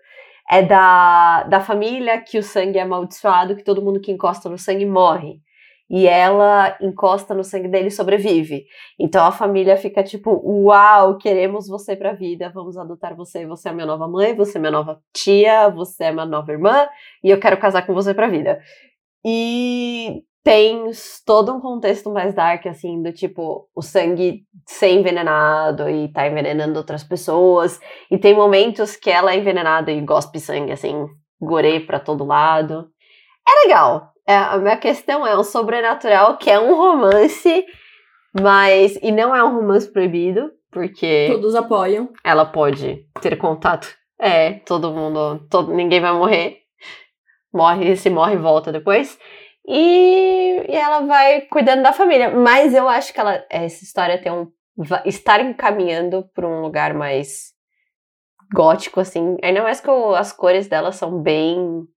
É da, da família que o sangue é amaldiçoado, que todo mundo que encosta no sangue morre. E ela encosta no sangue dele e sobrevive. Então a família fica tipo, uau, queremos você pra vida, vamos adotar você, você é minha nova mãe, você é minha nova tia, você é minha nova irmã, e eu quero casar com você pra vida. E tem todo um contexto mais dark, assim, do tipo, o sangue ser envenenado e tá envenenando outras pessoas. E tem momentos que ela é envenenada e gospe sangue, assim, gorê pra todo lado. É legal. É, a minha questão é o sobrenatural, que é um romance, mas. E não é um romance proibido, porque Todos apoiam. ela pode ter contato. É, todo mundo. Todo, ninguém vai morrer. Morre, se morre, volta depois. E, e ela vai cuidando da família. Mas eu acho que ela, essa história tem um. estar encaminhando para um lugar mais gótico, assim. Ainda mais que as cores dela são bem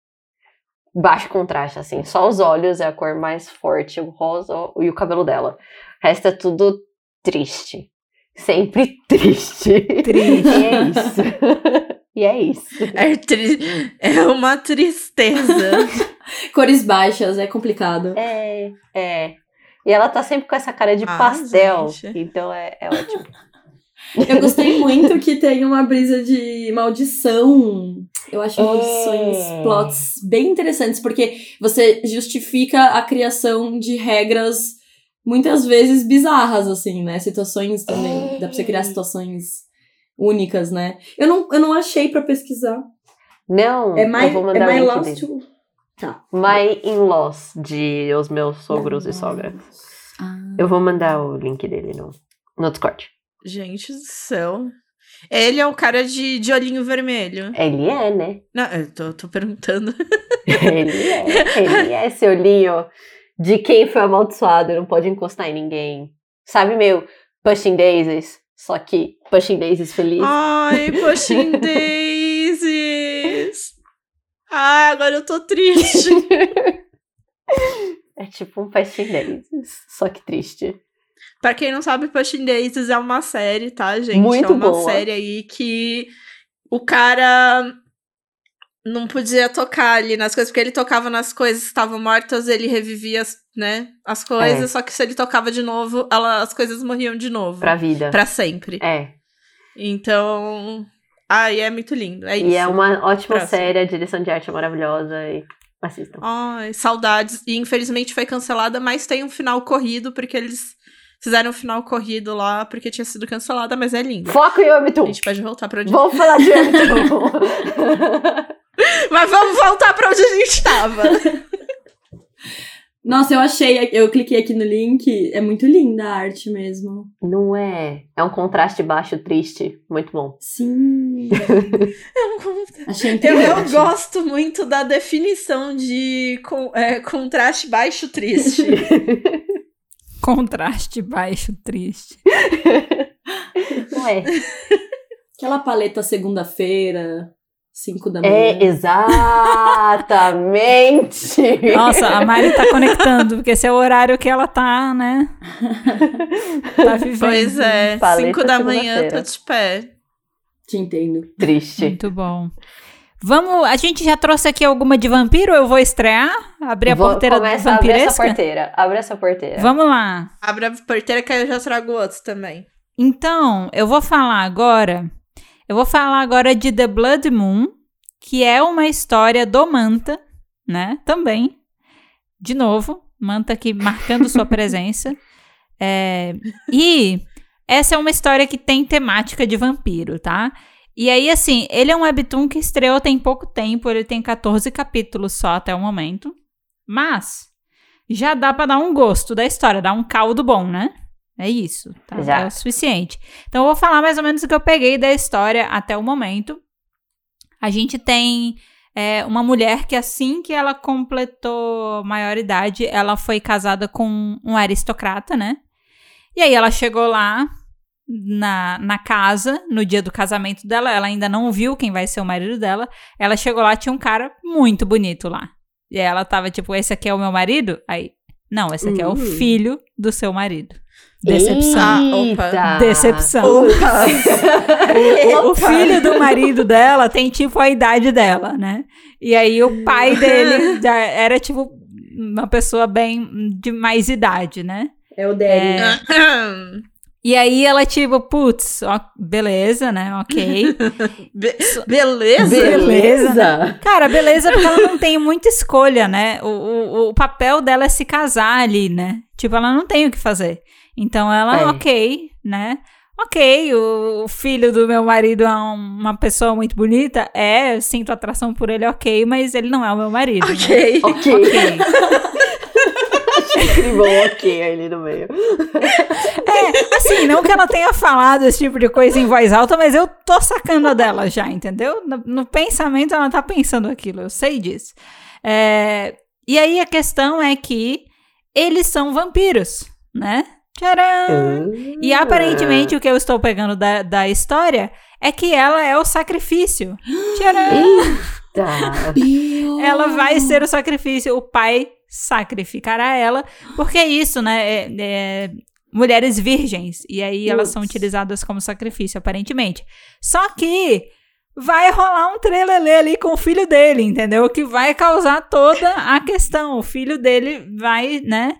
baixo contraste, assim. Só os olhos é a cor mais forte, o rosa e o cabelo dela. O resto é tudo triste. Sempre triste. Triste. E é isso. e é isso. É, tri- é uma tristeza. Cores baixas, é complicado. É, é. E ela tá sempre com essa cara de Ah, pastel. gente. Então é, é ótimo. Eu gostei muito que tem uma brisa de maldição. Eu acho maldições, É. plots bem interessantes, porque você justifica a criação de regras muitas vezes bizarras, assim, né? Situações também. Dá pra você criar situações únicas, né? Eu não, eu não achei pra pesquisar. Não, É My, eu vou é mandar my o link Lost to... Tá. My in-laws, de os meus sogros e sogra. Ah. Eu vou mandar o link dele no, no Discord. Gente do céu. Ele é um cara de, de olhinho vermelho. Ele é, né? Não, eu tô, tô perguntando. Ele é. Ele é esse olhinho de quem foi amaldiçoado, não pode encostar em ninguém. Sabe, meu, Pushing Daisies, só que Pushing Daisies feliz. Ai, Pushing Daisies. Ai, agora eu tô triste. É tipo um Pushing Daisies, só que triste. Pra quem não sabe, Pushing Daisies é uma série, tá, gente? Muito é uma boa. série aí que o cara não podia tocar ali nas coisas, porque ele tocava nas coisas que estavam mortas, ele revivia, as- né, as coisas, É. só que se ele tocava de novo, ela- as coisas morriam de novo. Pra vida. Pra sempre. É. Então. Ai, é muito lindo. É isso. E é uma ótima Próximo. série, a direção de arte é maravilhosa e assistam. Ai, saudades. E infelizmente foi cancelada, mas tem um final corrido, porque eles fizeram um final corrido lá, porque tinha sido cancelada, mas é lindo. Foco em A Webtoon! gente pode voltar pra onde. Vamos falar de Webtoon! Mas vamos voltar pra onde a gente tava. Nossa, eu achei, eu cliquei aqui no link, é muito linda a arte mesmo. Não é. É um contraste baixo triste. Muito bom. Sim. Achei Eu, interessante. eu gosto muito da definição de é, contraste baixo triste. Contraste baixo, triste. Não é. Aquela paleta segunda-feira, 5 da manhã. É exatamente. Nossa, a Mari tá conectando, porque esse é o horário que ela tá, né? Tá vivendo. pois é, Paleta 5 da manhã, tô de pé. Te entendo. Triste. Muito bom. Vamos, a gente já trouxe aqui alguma de vampiro, eu vou estrear, abrir a Vou- porteira começa a abrir essa vampiresca. porteira. Abre essa porteira. Vamos lá. Abre a porteira que aí eu já trago outros também. Então, eu vou falar agora. Eu vou falar agora de The Blood Moon, que é uma história do Manta, né? Também. De novo, Manta aqui marcando sua presença. É, e essa é uma história que tem temática de vampiro, tá? E aí, assim, ele é um webtoon que estreou tem pouco tempo, ele tem 14 capítulos só até o momento. Mas já dá pra dar um gosto da história, dar um caldo bom, né? É isso, tá? Já. É o suficiente. Então eu vou falar mais ou menos o que eu peguei da história até o momento. A gente tem é, uma mulher que assim que ela completou maioridade, ela foi casada com um aristocrata, né? E aí ela chegou lá na, na casa, no dia do casamento dela, ela ainda não viu quem vai ser o marido dela. Ela chegou lá, tinha um cara muito bonito lá. E aí ela tava tipo, esse aqui é o meu marido? Aí, não, esse aqui é o Uh. filho do seu marido. Decepção. Ah, opa. Eita. Decepção. Opa! O, o filho do marido dela tem tipo a idade dela, né? E aí o pai dele já era tipo uma pessoa bem de mais idade, né? É o Daddy. É. E aí ela tipo, putz, ó, beleza, né? Ok. Be- beleza? Beleza. Cara, beleza, porque ela não tem muita escolha, né? O, o, o papel dela é se casar ali, né? Tipo, ela não tem o que fazer. Então ela, É. ok, né? Ok, o, o filho do meu marido é um- uma pessoa muito bonita. É, eu sinto atração por ele, ok, mas ele não é o meu marido. né? Ok. Ok. Ok. Achei incrível o ok ali no meio. É, assim, não que ela tenha falado esse tipo de coisa em voz alta, mas eu tô sacando a dela já, entendeu? No, no pensamento ela tá pensando aquilo, eu sei disso. É, e aí a questão é que eles são vampiros, né? Tcharam! E aparentemente o que eu estou pegando da, da história é que ela é o sacrifício. Tcharam! Tá. Ela vai ser o sacrifício, o pai sacrificará ela, porque é isso, né? É, é, mulheres virgens, e aí elas são utilizadas como sacrifício, aparentemente. Só que vai rolar um trelelê ali com o filho dele, entendeu? Que vai causar toda a questão. O filho dele vai, né?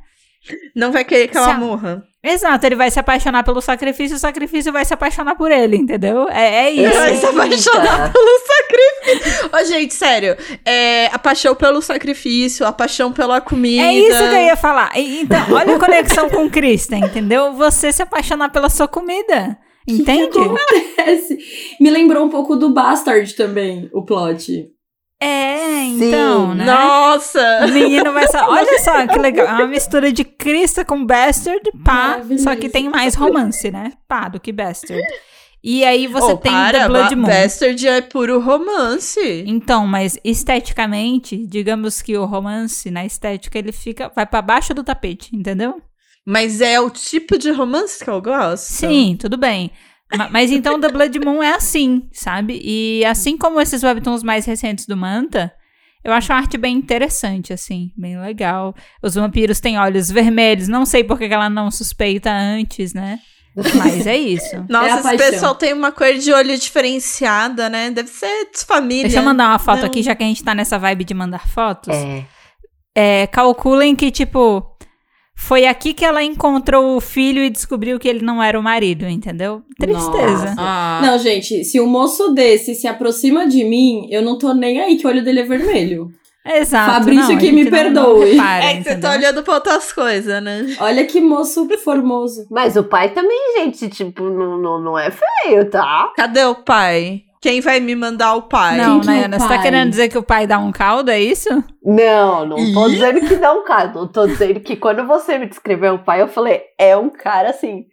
Não vai querer que ela morra. Exato, ele vai se apaixonar pelo sacrifício, o sacrifício vai se apaixonar por ele, entendeu? É, é Ele isso. vai se apaixonar Eita. pelo sacrifício. Ô, gente, sério. É, a paixão pelo sacrifício, a paixão pela comida. É isso que eu ia falar. E- Então, olha a conexão com Krista, entendeu? Você se apaixonar pela sua comida. Entende? Acontece. Me lembrou um pouco do Bastard também, o plot. É, então, né? Nossa! O menino vai só. Olha só que legal. É uma mistura de Krista com Bastard, pá. Só que tem mais romance, né? Pá, do que Bastard. E aí você Oh, tem para, The Blood Moon. Bastard é puro romance. Então, mas esteticamente, digamos que o romance, na estética, ele fica. Vai pra baixo do tapete, entendeu? Mas é o tipo de romance que eu gosto. Sim, tudo bem. Ma- Mas então The Blood Moon é assim, sabe? E assim como esses webtoons mais recentes do Manta, eu acho a arte bem interessante, assim, bem legal. Os vampiros têm olhos vermelhos, não sei por que ela não suspeita antes, né? Mas é isso. É Nossa, esse paixão. pessoal tem uma cor de olho diferenciada, né? Deve ser de família. Deixa eu mandar uma foto Não. aqui, já que a gente tá nessa vibe de mandar fotos. É. É, calculem que, tipo, foi aqui que ela encontrou o filho e descobriu que ele não era o marido, entendeu? Tristeza. Ah. Não, gente, se um moço desse se aproxima de mim, eu não tô nem aí que o olho dele é vermelho. Exato. Fabrício não, que me não- não perdoe. repara, É que você tá olhando pra outras coisas, né? Olha que moço formoso. Mas o pai também, gente, tipo, não, não, não é feio, tá? Cadê o pai? Quem vai me mandar o pai? Não, Quem que é Nayana, você tá querendo dizer que o pai dá um caldo, é isso? Não, não tô dizendo que não, cara. Não tô dizendo que quando você me descreveu o pai, eu falei, é um cara assim,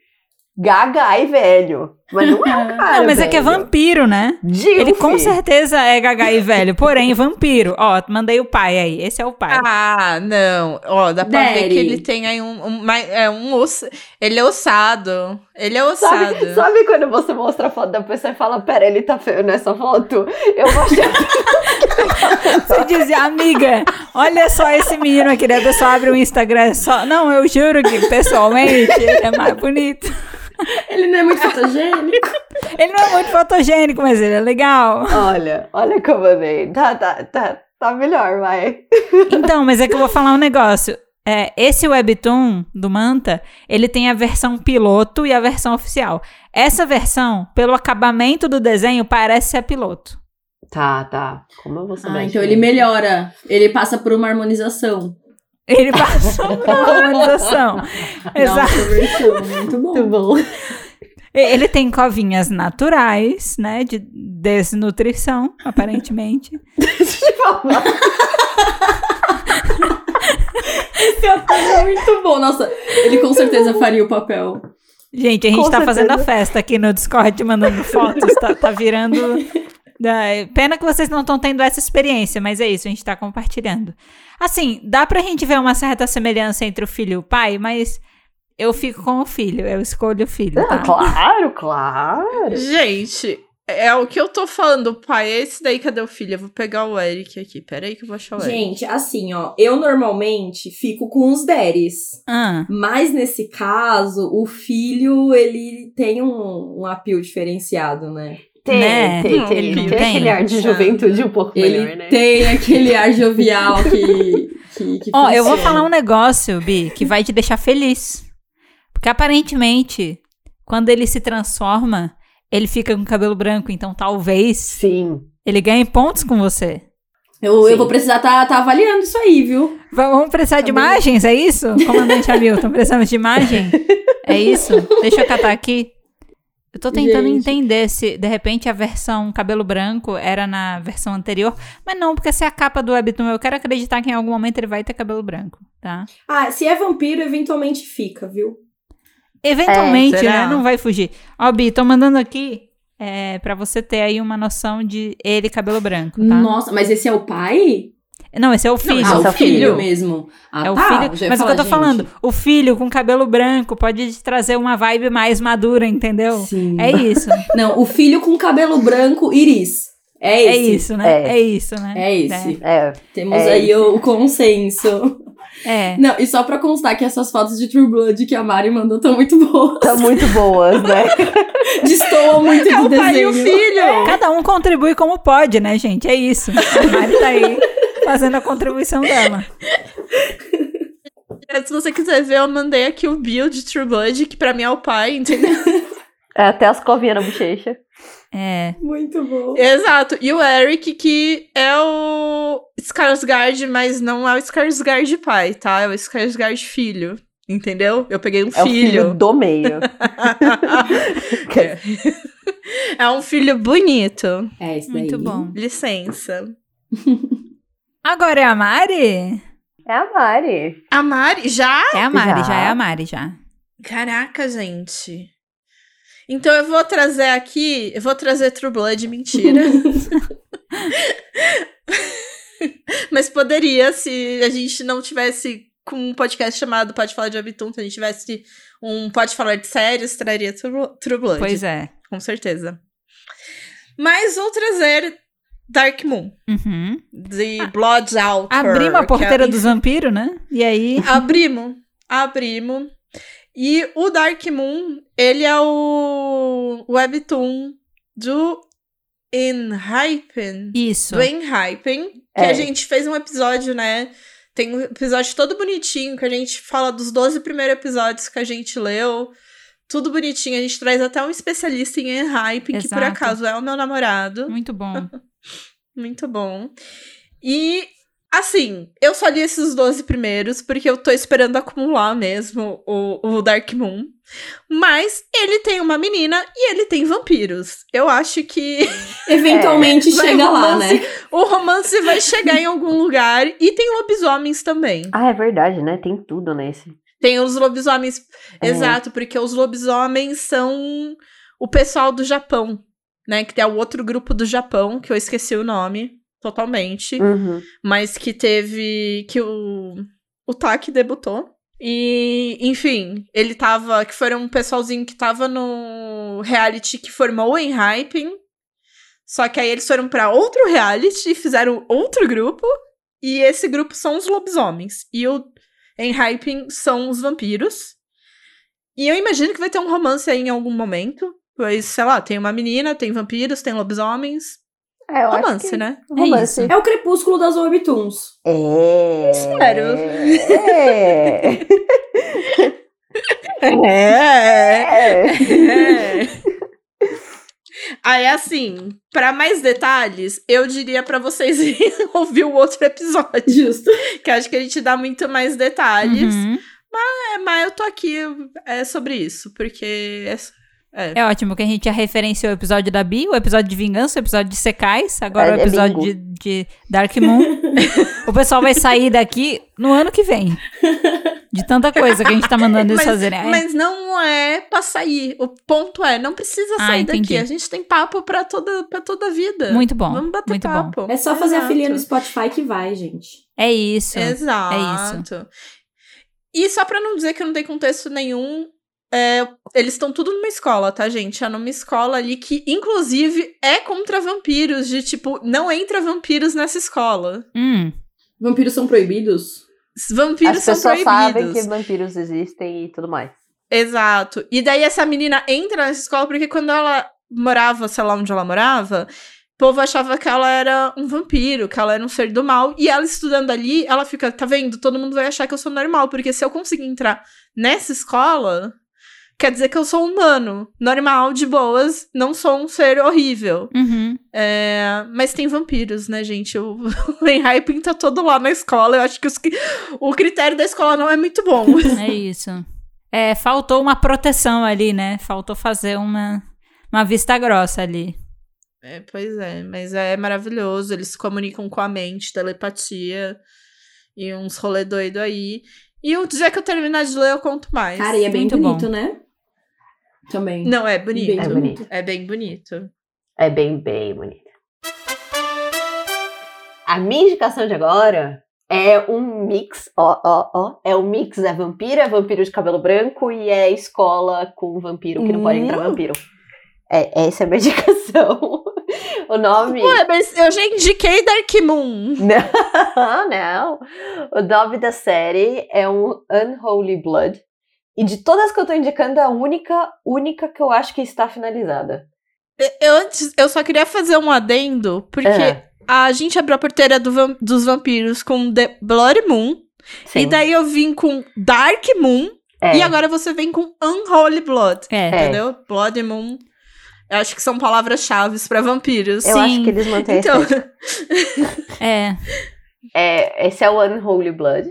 gaga e velho. Mas não é um cara. não, mas é que é velho. vampiro, né? Dilf. Ele com certeza é gaga e velho, porém vampiro. Ó, mandei o pai aí, esse é o pai. Ah, não. Ó, dá pra ver Daddy. que ele tem aí um. um é um osso. Ele é ossado. Ele é ossado. Sabe, sabe quando você mostra a foto da pessoa e fala, pera, ele tá feio nessa foto? Eu vou achar Você dizia, amiga, olha só esse menino aqui, daí a pessoa abre o Instagram só. Não, eu juro que pessoalmente ele é mais bonito. Ele não é muito fotogênico. Ele não é muito fotogênico, mas ele é legal. Olha, olha como eu dei. Tá, tá, tá, tá melhor, vai. Então, mas é que eu vou falar um negócio. É, esse webtoon do Manta, ele tem a versão piloto e a versão oficial. Essa versão, pelo acabamento do desenho, parece ser a piloto. Tá, tá. Como eu vou saber? Ah, então ele melhora. Ele passa por uma harmonização. Ele passou por uma harmonização. Exato. Muito bom. Muito bom. Ele tem covinhas naturais, né? De desnutrição, aparentemente. Deixa eu te falar. Esse ator é muito bom. Nossa, ele com certeza faria o papel. Gente, a gente Com tá fazendo a certeza. festa aqui no Discord, mandando fotos. Tá, tá virando. Pena que vocês não estão tendo essa experiência, mas é isso, a gente tá compartilhando. Assim, dá pra gente ver uma certa semelhança entre o filho e o pai, mas eu fico com o filho, eu escolho o filho, Ah, tá? claro, claro. Gente, é o que eu tô falando. O pai é esse daí. Cadê o filho? Eu vou pegar o Eric aqui. Pera aí que eu vou achar o Eric. Gente, assim, ó, eu normalmente fico com os deres. Ah, Mas nesse caso, o filho, ele tem um, um apelo diferenciado, né? Tem, Né? tem, Não, tem, ele tem, tem. aquele ar de juventude um pouco Ele melhor, né? tem aquele ar jovial que. que, que Ó, eu vou falar um negócio, Bi, que vai te deixar feliz. Porque aparentemente, quando ele se transforma, ele fica com cabelo branco, então talvez Sim. ele ganhe pontos com você. Eu, Sim. eu vou precisar estar tá, avaliando isso aí, viu? Va- Vamos precisar de Tá bem. imagens, é isso? Comandante Hamilton, precisamos de imagem? É isso? Deixa eu catar aqui. Eu tô tentando Gente. entender se, de repente, a versão cabelo branco era na versão anterior. Mas não, porque essa é a capa do Webtoon. Eu quero acreditar que em algum momento ele vai ter cabelo branco, tá? Ah, se é vampiro, eventualmente fica, viu? Eventualmente, É, né? Não vai fugir. Ó, Bi, tô mandando aqui é, pra você ter aí uma noção de ele cabelo branco, tá? Nossa, mas esse é o pai? Não, esse é o filho. Ah, é o o filho. filho mesmo. Ah, é o tá, filho. Mas o que eu tô falar, falando, gente. o filho com cabelo branco pode te trazer uma vibe mais madura, entendeu? Sim. É isso. Não, o filho com cabelo branco iris. É é isso, né? É. É, isso, né? É esse. É, Temos É aí o, o consenso. É. Não, e só pra constar que essas fotos de True Blood que a Mari mandou estão muito boas. tá muito boas, né? Destoam muito É do o pai e desenho. o filho. Cada um contribui como pode, né, gente? É isso. A Mari tá aí fazendo a contribuição dela. Se você quiser ver, eu mandei aqui o Bill de True Blood, que pra mim é o pai, entendeu? É, até as covinhas na bochecha. É. Muito bom. Exato. E o Eric, que é o Skarsgård, mas não é o Skarsgård pai, tá? É o Skarsgård filho. Entendeu? Eu peguei um É o filho filho. do meio. é. é um filho bonito. É, esse daí. Muito bom. Licença. Agora é a Mari? É a Mari. A Mari, já? É a Mari, já, Já. é a Mari, já. Caraca, gente. Então eu vou trazer aqui, eu vou trazer True Blood, mentira. Mas poderia se a gente não tivesse com um podcast chamado Pode Falar de Webtoon, se a gente tivesse um Pode Falar de Séries, traria True, True Blood. Pois é. Com certeza. Mas vou trazer Dark Moon, Uhum. de Blood Out. Abrimos a porteira dos vampiros, né? E aí. Abrimos. Abrimos. E o Dark Moon, ele é o webtoon do Enhypen. Isso. Do Enhypen. Que É. a gente fez um episódio, né? Tem um episódio todo bonitinho que a gente fala dos 12 primeiros episódios que a gente leu. Tudo bonitinho. A gente traz até um especialista em Enhypen, que por acaso é o meu namorado. Muito bom. Muito bom. E, assim, eu só li esses 12 primeiros, porque eu tô esperando acumular mesmo o, o Dark Moon. Mas ele tem uma menina e ele tem vampiros. Eu acho que Eventualmente Vai chega lá, romance. né? o romance vai chegar em algum lugar. E tem lobisomens também. Ah, é verdade, né? Tem tudo nesse. Tem os lobisomens. É. Exato, porque os lobisomens são o pessoal do Japão, né? Que é o outro grupo do Japão, que eu esqueci o nome totalmente. Uhum. mas que teve que o o Taki debutou. E, enfim, ele tava. Que foi um pessoalzinho que tava no reality que formou em Hyping. Só que aí eles foram pra outro reality e fizeram outro grupo. E esse grupo são os lobisomens. E o em Hyping são os vampiros. E eu imagino que vai ter um romance aí em algum momento. Pois, sei lá, tem uma menina, tem vampiros, tem lobisomens. É, eu acho Romance, que- né? Romance. É o crepúsculo das Webtoons. É. Sério? É. É. é. É. Aí, assim, pra mais detalhes, eu diria pra vocês ouvir o outro episódio, Justo. que acho que a gente dá muito mais detalhes. Uhum. É, mas eu tô aqui é, sobre isso, porque. É, é. É ótimo que a gente já referenciou o episódio da Bi, o episódio de Vingança, o episódio de Secais, agora É- o é episódio bingo. de, de Dark Moon. o pessoal vai sair daqui no ano que vem. De tanta coisa que a gente tá mandando eles mas, fazerem. É, mas não é pra sair. O ponto é, não precisa Ah, sair entendi. daqui. A gente tem papo pra toda, pra toda a vida. Muito bom. Vamos bater muito bom. papo. É só fazer a Exato. filhinha no Spotify que vai, gente. É isso. Exato. E só pra não dizer que não tem contexto nenhum, é, eles estão tudo numa escola, tá, gente? É numa escola ali que, inclusive, é contra vampiros, de tipo, não entra vampiros nessa escola. Hum, Vampiros são proibidos? Vampiros As são pessoas sabem proibidos. que vampiros existem e tudo mais. Exato. E daí essa menina entra nessa escola porque quando ela morava, sei lá onde ela morava, o povo achava que ela era um vampiro, que ela era um ser do mal. E ela estudando ali, ela fica, tá vendo? Todo mundo vai achar que eu sou normal, porque se eu conseguir entrar nessa escola, quer dizer que eu sou humano, normal, de boas, não sou um ser horrível. uhum. É, mas tem vampiros, né, gente? O, Enhypen tá todo lá na escola. Eu acho que os o critério da escola não é muito bom. É isso. É, faltou uma proteção ali, né? Faltou fazer uma, uma vista grossa ali. É, pois é, mas é maravilhoso. Eles se comunicam com a mente, telepatia e uns rolê doido aí. E o dia que eu terminar de ler, eu conto mais. Cara, e é bem Muito bonito, bom. né? Também. Não, é bonito. Bem É bonito. É bem bonito. É bem, bem bonito. A minha indicação de agora é um mix, ó, ó, ó. É um mix, é vampiro, é vampiro de cabelo branco e é escola com vampiro que não pode entrar Hum. vampiro. É, essa é a minha indicação. o nome. Ué, mas eu já indiquei Dark Moon. Não, não. O nome da série é um Unholy Blood. E de todas que eu tô indicando, é a única, única que eu acho que está finalizada. Eu, antes- eu só queria fazer um adendo, porque É. a gente abriu a porteira do vam- dos vampiros com The Bloody Moon. Sim. E daí eu vim com Dark Moon. é. E agora você vem com Unholy Blood. É. Entendeu? Blood Moon. Eu acho que são palavras-chave pra vampiros. Eu Sim. acho que eles mantêm Então. É. É, esse é o Unholy Blood.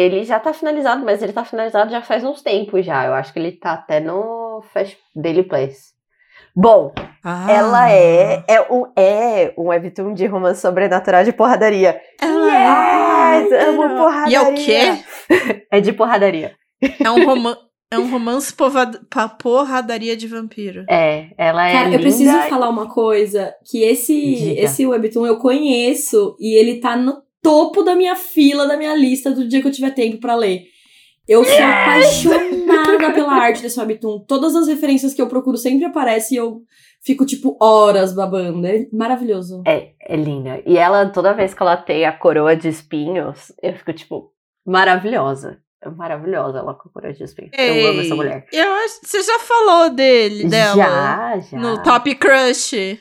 Ele já tá finalizado, mas ele tá finalizado já faz uns tempos já. Eu acho que ele tá até no Fast Daily Place. Bom, Ah. ela é, é, um, é um webtoon de romance sobrenatural de porradaria. Ela Yes! Amo porradaria. E é o quê? É de porradaria. É um, roman é um romance pa- porradaria de vampiro. É, ela é Cara, eu linda. preciso falar uma coisa, que esse, Diga. esse webtoon eu conheço e ele tá no topo da minha fila, da minha lista do dia que eu tiver tempo pra ler. Eu sou apaixonada pela arte desse webtoon. Todas as referências que eu procuro sempre aparecem e eu fico, tipo, horas babando. É maravilhoso. É, é linda. E ela, toda vez que ela tem a coroa de espinhos, eu fico, tipo, maravilhosa. É maravilhosa ela com a coroa de espinhos. eu amo essa Ei, mulher. Eu acho você já falou dele, dela. Já, já. No Top Crush.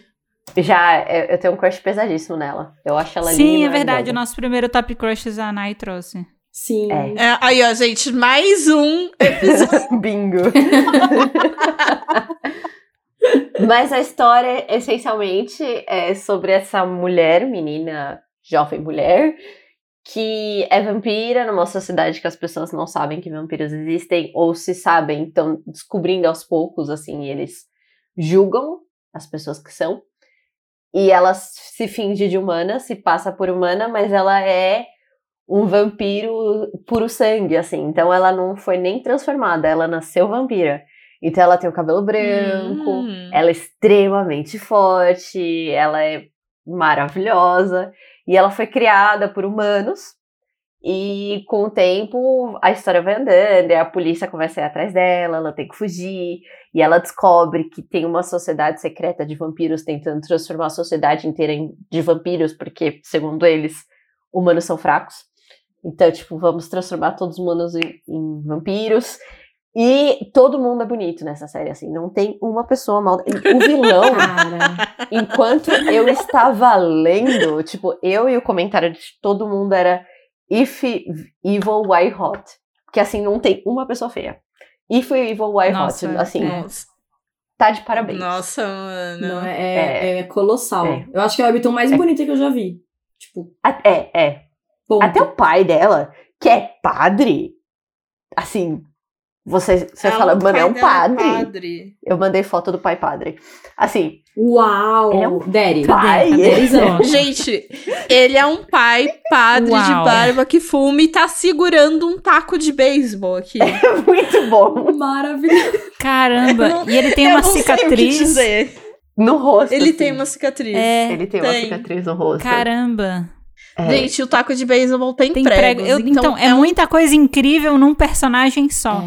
Já, eu, eu tenho um crush pesadíssimo nela. Eu acho ela linda. Sim, é verdade. O nosso primeiro Top Crushes a Nai trouxe. Sim. É. É, aí, ó, gente, mais um episódio. Bingo. Mas a história, essencialmente, é sobre essa mulher, menina, jovem mulher, que é vampira numa sociedade que as pessoas não sabem que vampiros existem, ou se sabem, estão descobrindo aos poucos, assim, e eles julgam as pessoas que são. E ela se finge de humana, se passa por humana, mas ela é um vampiro puro sangue, assim. Então ela não foi nem transformada, ela nasceu vampira. Então ela tem o cabelo branco, Hum. ela é extremamente forte, ela é maravilhosa e ela foi criada por humanos. E com o tempo a história vai andando, e a polícia começa a ir atrás dela, ela tem que fugir, e ela descobre que tem uma sociedade secreta de vampiros tentando transformar a sociedade inteira em- de vampiros, porque, segundo eles, humanos são fracos. Então, tipo, vamos transformar todos os humanos em, em vampiros. E todo mundo é bonito nessa série, assim. Não tem uma pessoa mal. O vilão, Cara. enquanto eu estava lendo, tipo, eu e o comentário de todo mundo era If Evil, Why Hot? Que assim, não tem uma pessoa feia. If Evil, Why Nossa, Hot? Assim, é. Nossa, tá de parabéns. nossa, mano. Não, é, é, é colossal. É. Eu acho que é o webtoon mais bonito que eu já vi. Tipo, A- É, é. ponto. Até o pai dela, que é padre, assim, você, você É, fala, mano, é um dela padre. padre. Eu mandei foto do pai padre. Assim, Uau! Ele é um Daddy. pai. Daddyzão. Gente, ele é um pai padre de Uau. barba que fuma e tá segurando um taco de beisebol aqui. muito bom. Maravilhoso. Caramba! não- e ele tem uma cicatriz. dizer. No rosto. Ele assim. tem uma cicatriz. É, Ele tem, uma Tem. cicatriz no rosto. caramba. É. Gente, o taco de beisebol tem, Tem pregos. prego. Eu- então, é muita coisa incrível num personagem só.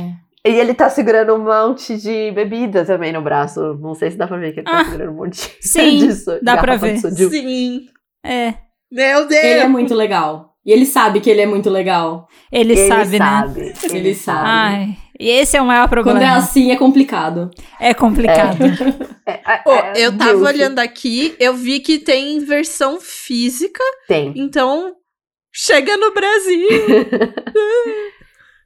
E ele tá segurando um monte de bebida também no braço. Não sei se dá pra ver que ele tá Ah, segurando um monte sim, disso. dá pra ver. Sim. É. Meu Deus. Ele é muito legal. E ele sabe que ele é muito legal. Ele, Ele sabe, né? sabe. Ele sabe. Ai. E esse é o maior Quando é problema. assim, é complicado. É complicado. É, é, é, eu tava Dilf. olhando aqui, eu vi que tem versão física, Tem. então chega no Brasil.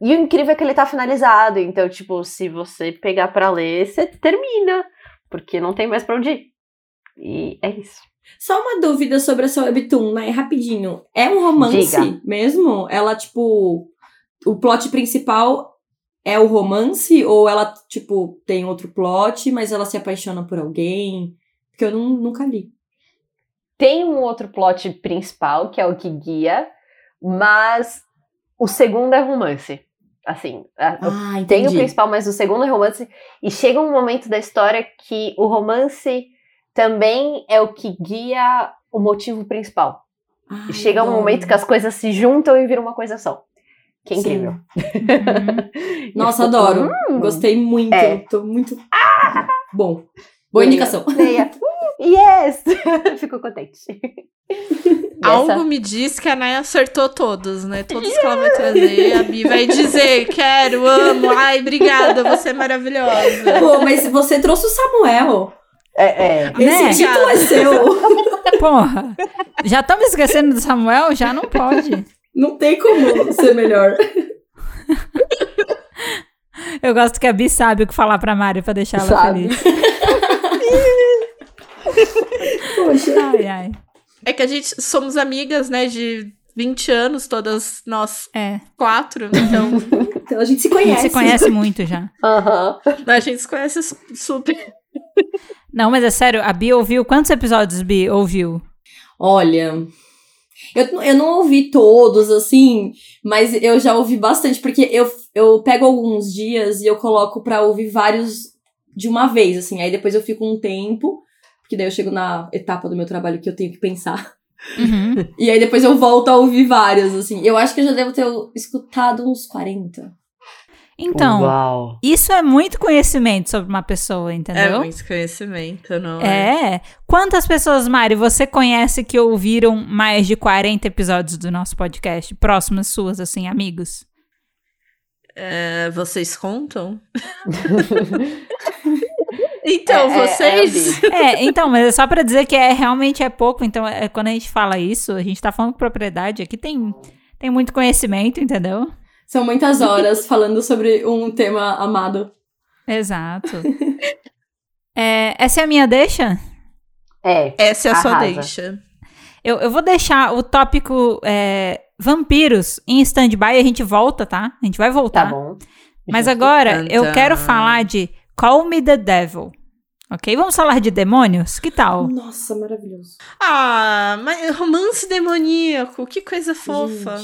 E o incrível é que ele tá finalizado. Então, tipo, se você pegar pra ler, você termina. Porque não tem mais pra onde ir. E é isso. Só uma dúvida sobre essa webtoon, né? Rapidinho. É um romance Diga. mesmo? Ela, tipo. O plot principal é o romance? Ou ela, tipo, tem outro plot, mas ela se apaixona por alguém? Porque eu não- nunca li. Tem um outro plot principal, que é o que guia. Mas o segundo é romance. Assim, Ah. Tem o principal, mas o segundo é romance. E chega um momento da história que o romance também é o que guia o motivo principal. Ai, chega um momento que as coisas se juntam e viram uma coisa só. Que é incrível. Uhum. Nossa, adoro. hum, Gostei muito. É. Tô muito. Bom. Boa indicação. Yes! Fico contente. Algo essa- me diz que a Naya acertou todos, né? Todos que ela vai trazer. A Bi vai dizer: quero, amo, ai, obrigada, você é maravilhosa. Pô, mas você trouxe o Samuel. É, é. Né? Esse título é seu. Porra. Já estamos esquecendo do Samuel? Já não pode. Não tem como ser melhor. Eu gosto que a Bi sabe o que falar pra Mari pra deixar ela Sabe. feliz. Poxa. Ai, ai. É que a gente somos amigas, né, de 20 anos, todas nós É. quatro. Então, Então a gente se A gente conhece. se conhece muito já. Aham. a gente se conhece su- super. Não, mas é sério, a Bi ouviu. Quantos episódios Bi ouviu? Olha. Eu, eu não ouvi todos, assim, mas eu já ouvi bastante, porque eu, eu pego alguns dias e eu coloco pra ouvir vários de uma vez, assim. Aí depois eu fico um tempo, porque daí eu chego na etapa do meu trabalho que eu tenho que pensar. Uhum. E aí depois eu volto a ouvir vários, assim. Eu acho que eu já devo ter escutado uns 40. Então, Uau. isso é muito conhecimento sobre uma pessoa, É entendeu? muito conhecimento, não é? É. Quantas pessoas, Mari, você conhece que ouviram mais de 40 episódios do nosso podcast? Próximas suas, assim, amigos? É, vocês contam? então, É, é, vocês. é. É, então, mas é só pra dizer que é realmente é pouco. Então, é, quando a gente fala isso, a gente tá falando com propriedade. Aqui tem, tem muito conhecimento, entendeu? São muitas horas falando sobre um tema amado. Exato. É, essa é a minha deixa? É. Essa é a sua deixa. Eu, eu vou deixar o tópico é, vampiros em stand-by. A gente volta, tá? A gente vai Tá voltar. bom. Mas agora eu quero falar de Call Me the Devil. Ok? Vamos falar de demônios? Que tal? Nossa, maravilhoso. Ah, mas romance demoníaco, que coisa fofa.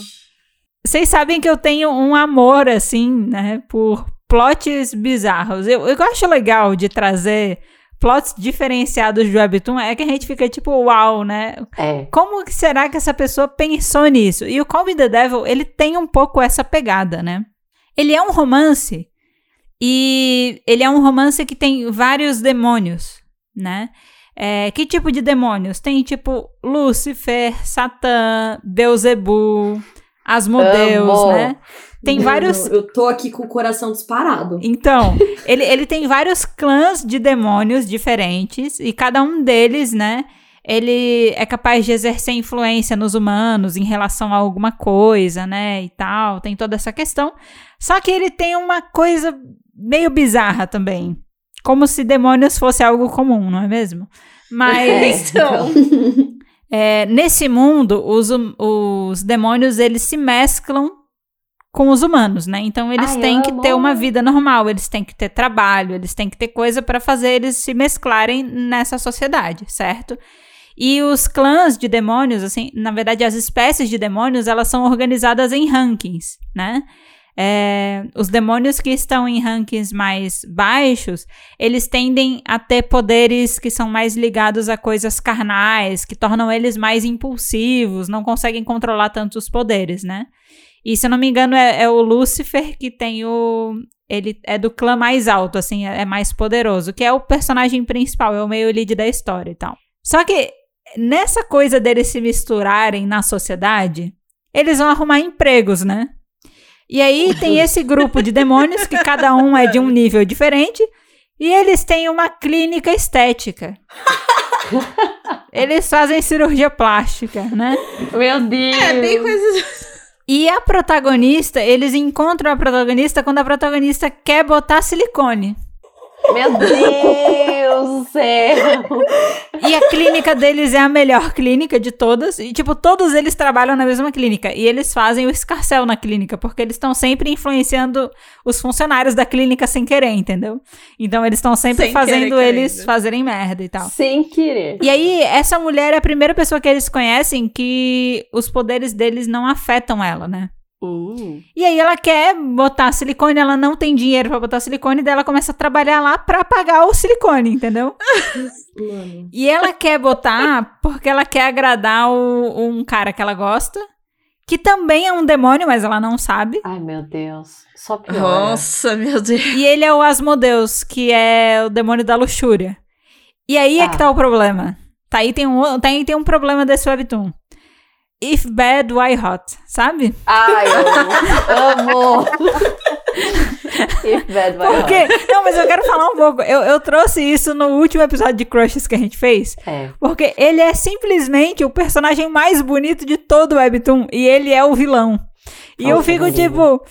Vocês sabem que eu tenho um amor, assim, né? Por plots bizarros. Eu, eu acho legal de trazer plots diferenciados do Webtoon. É que a gente fica tipo, uau, né? É. Como que será que essa pessoa pensou nisso? E o Call Me the Devil, ele tem um pouco essa pegada, né? Ele é um romance e ele é um romance que tem vários demônios, né? É, que tipo de demônios? Tem tipo Lúcifer, Satã, Beuzebu, Asmodeus, Amo. né? Tem Mano, vários Eu tô aqui com o coração disparado. então, ele, ele tem vários clãs de demônios diferentes e cada um deles, né? Ele é capaz de exercer influência nos humanos em relação a alguma coisa, né? E tal, tem toda essa questão. Só que ele tem uma coisa meio bizarra também. Como se demônios fosse algo comum, não é mesmo? Mas. Então, É, nesse mundo, os, hum- os demônios eles se mesclam com os humanos, né? Então eles Ai, têm que amo. ter uma vida normal, eles têm que ter trabalho, eles têm que ter coisa para fazer eles se mesclarem nessa sociedade, certo? E os clãs de demônios, assim, na verdade as espécies de demônios, elas são organizadas em rankings, né? É, os demônios que estão em rankings mais baixos, eles tendem a ter poderes que são mais ligados a coisas carnais, que tornam eles mais impulsivos, não conseguem controlar tanto os poderes, né? E se eu não me engano, é, é o Lúcifer que tem o. Ele é do clã mais alto, assim, é, é mais poderoso, que é o personagem principal, é o meio lead da história e tal. Só que nessa coisa deles se misturarem na sociedade, eles vão arrumar empregos, né? E aí tem esse grupo de demônios que cada um é de um nível diferente e eles têm uma clínica estética. Eles fazem cirurgia plástica, né? Meu Deus. é bem coisa. E a protagonista, eles encontram a protagonista quando a protagonista quer botar silicone. Meu Deus do céu. E a clínica deles é a melhor clínica de todas. E, tipo, todos eles trabalham na mesma clínica. E eles fazem o escarcel na clínica, porque eles estão sempre influenciando os funcionários da clínica sem querer, entendeu? Então eles estão sempre Sem querer, fazendo querendo. eles fazerem merda e tal. Sem querer. E aí, essa mulher é a primeira pessoa que eles conhecem que os poderes deles não afetam ela, né? Uh. E aí ela quer botar silicone, ela não tem dinheiro pra botar silicone, daí ela começa a trabalhar lá pra pagar o silicone, entendeu? E ela quer botar porque ela quer agradar o- um cara que ela gosta, que também é um demônio, mas ela não sabe. Ai, meu Deus. Só piora. Nossa, meu Deus. E ele é o Asmodeus, que é o demônio da luxúria. E aí é que Ah. tá o problema. Tá aí tem um, tá aí tem um problema desse webtoon. If bad, why hot? Sabe? Ai, amo. amo. If bad, vai Porque. Não, mas eu quero falar um pouco. Eu, eu trouxe isso no último episódio de Crushes que a gente fez. É. Porque ele é simplesmente o personagem mais bonito de todo o Webtoon. E ele é o vilão. E eu fico tipo.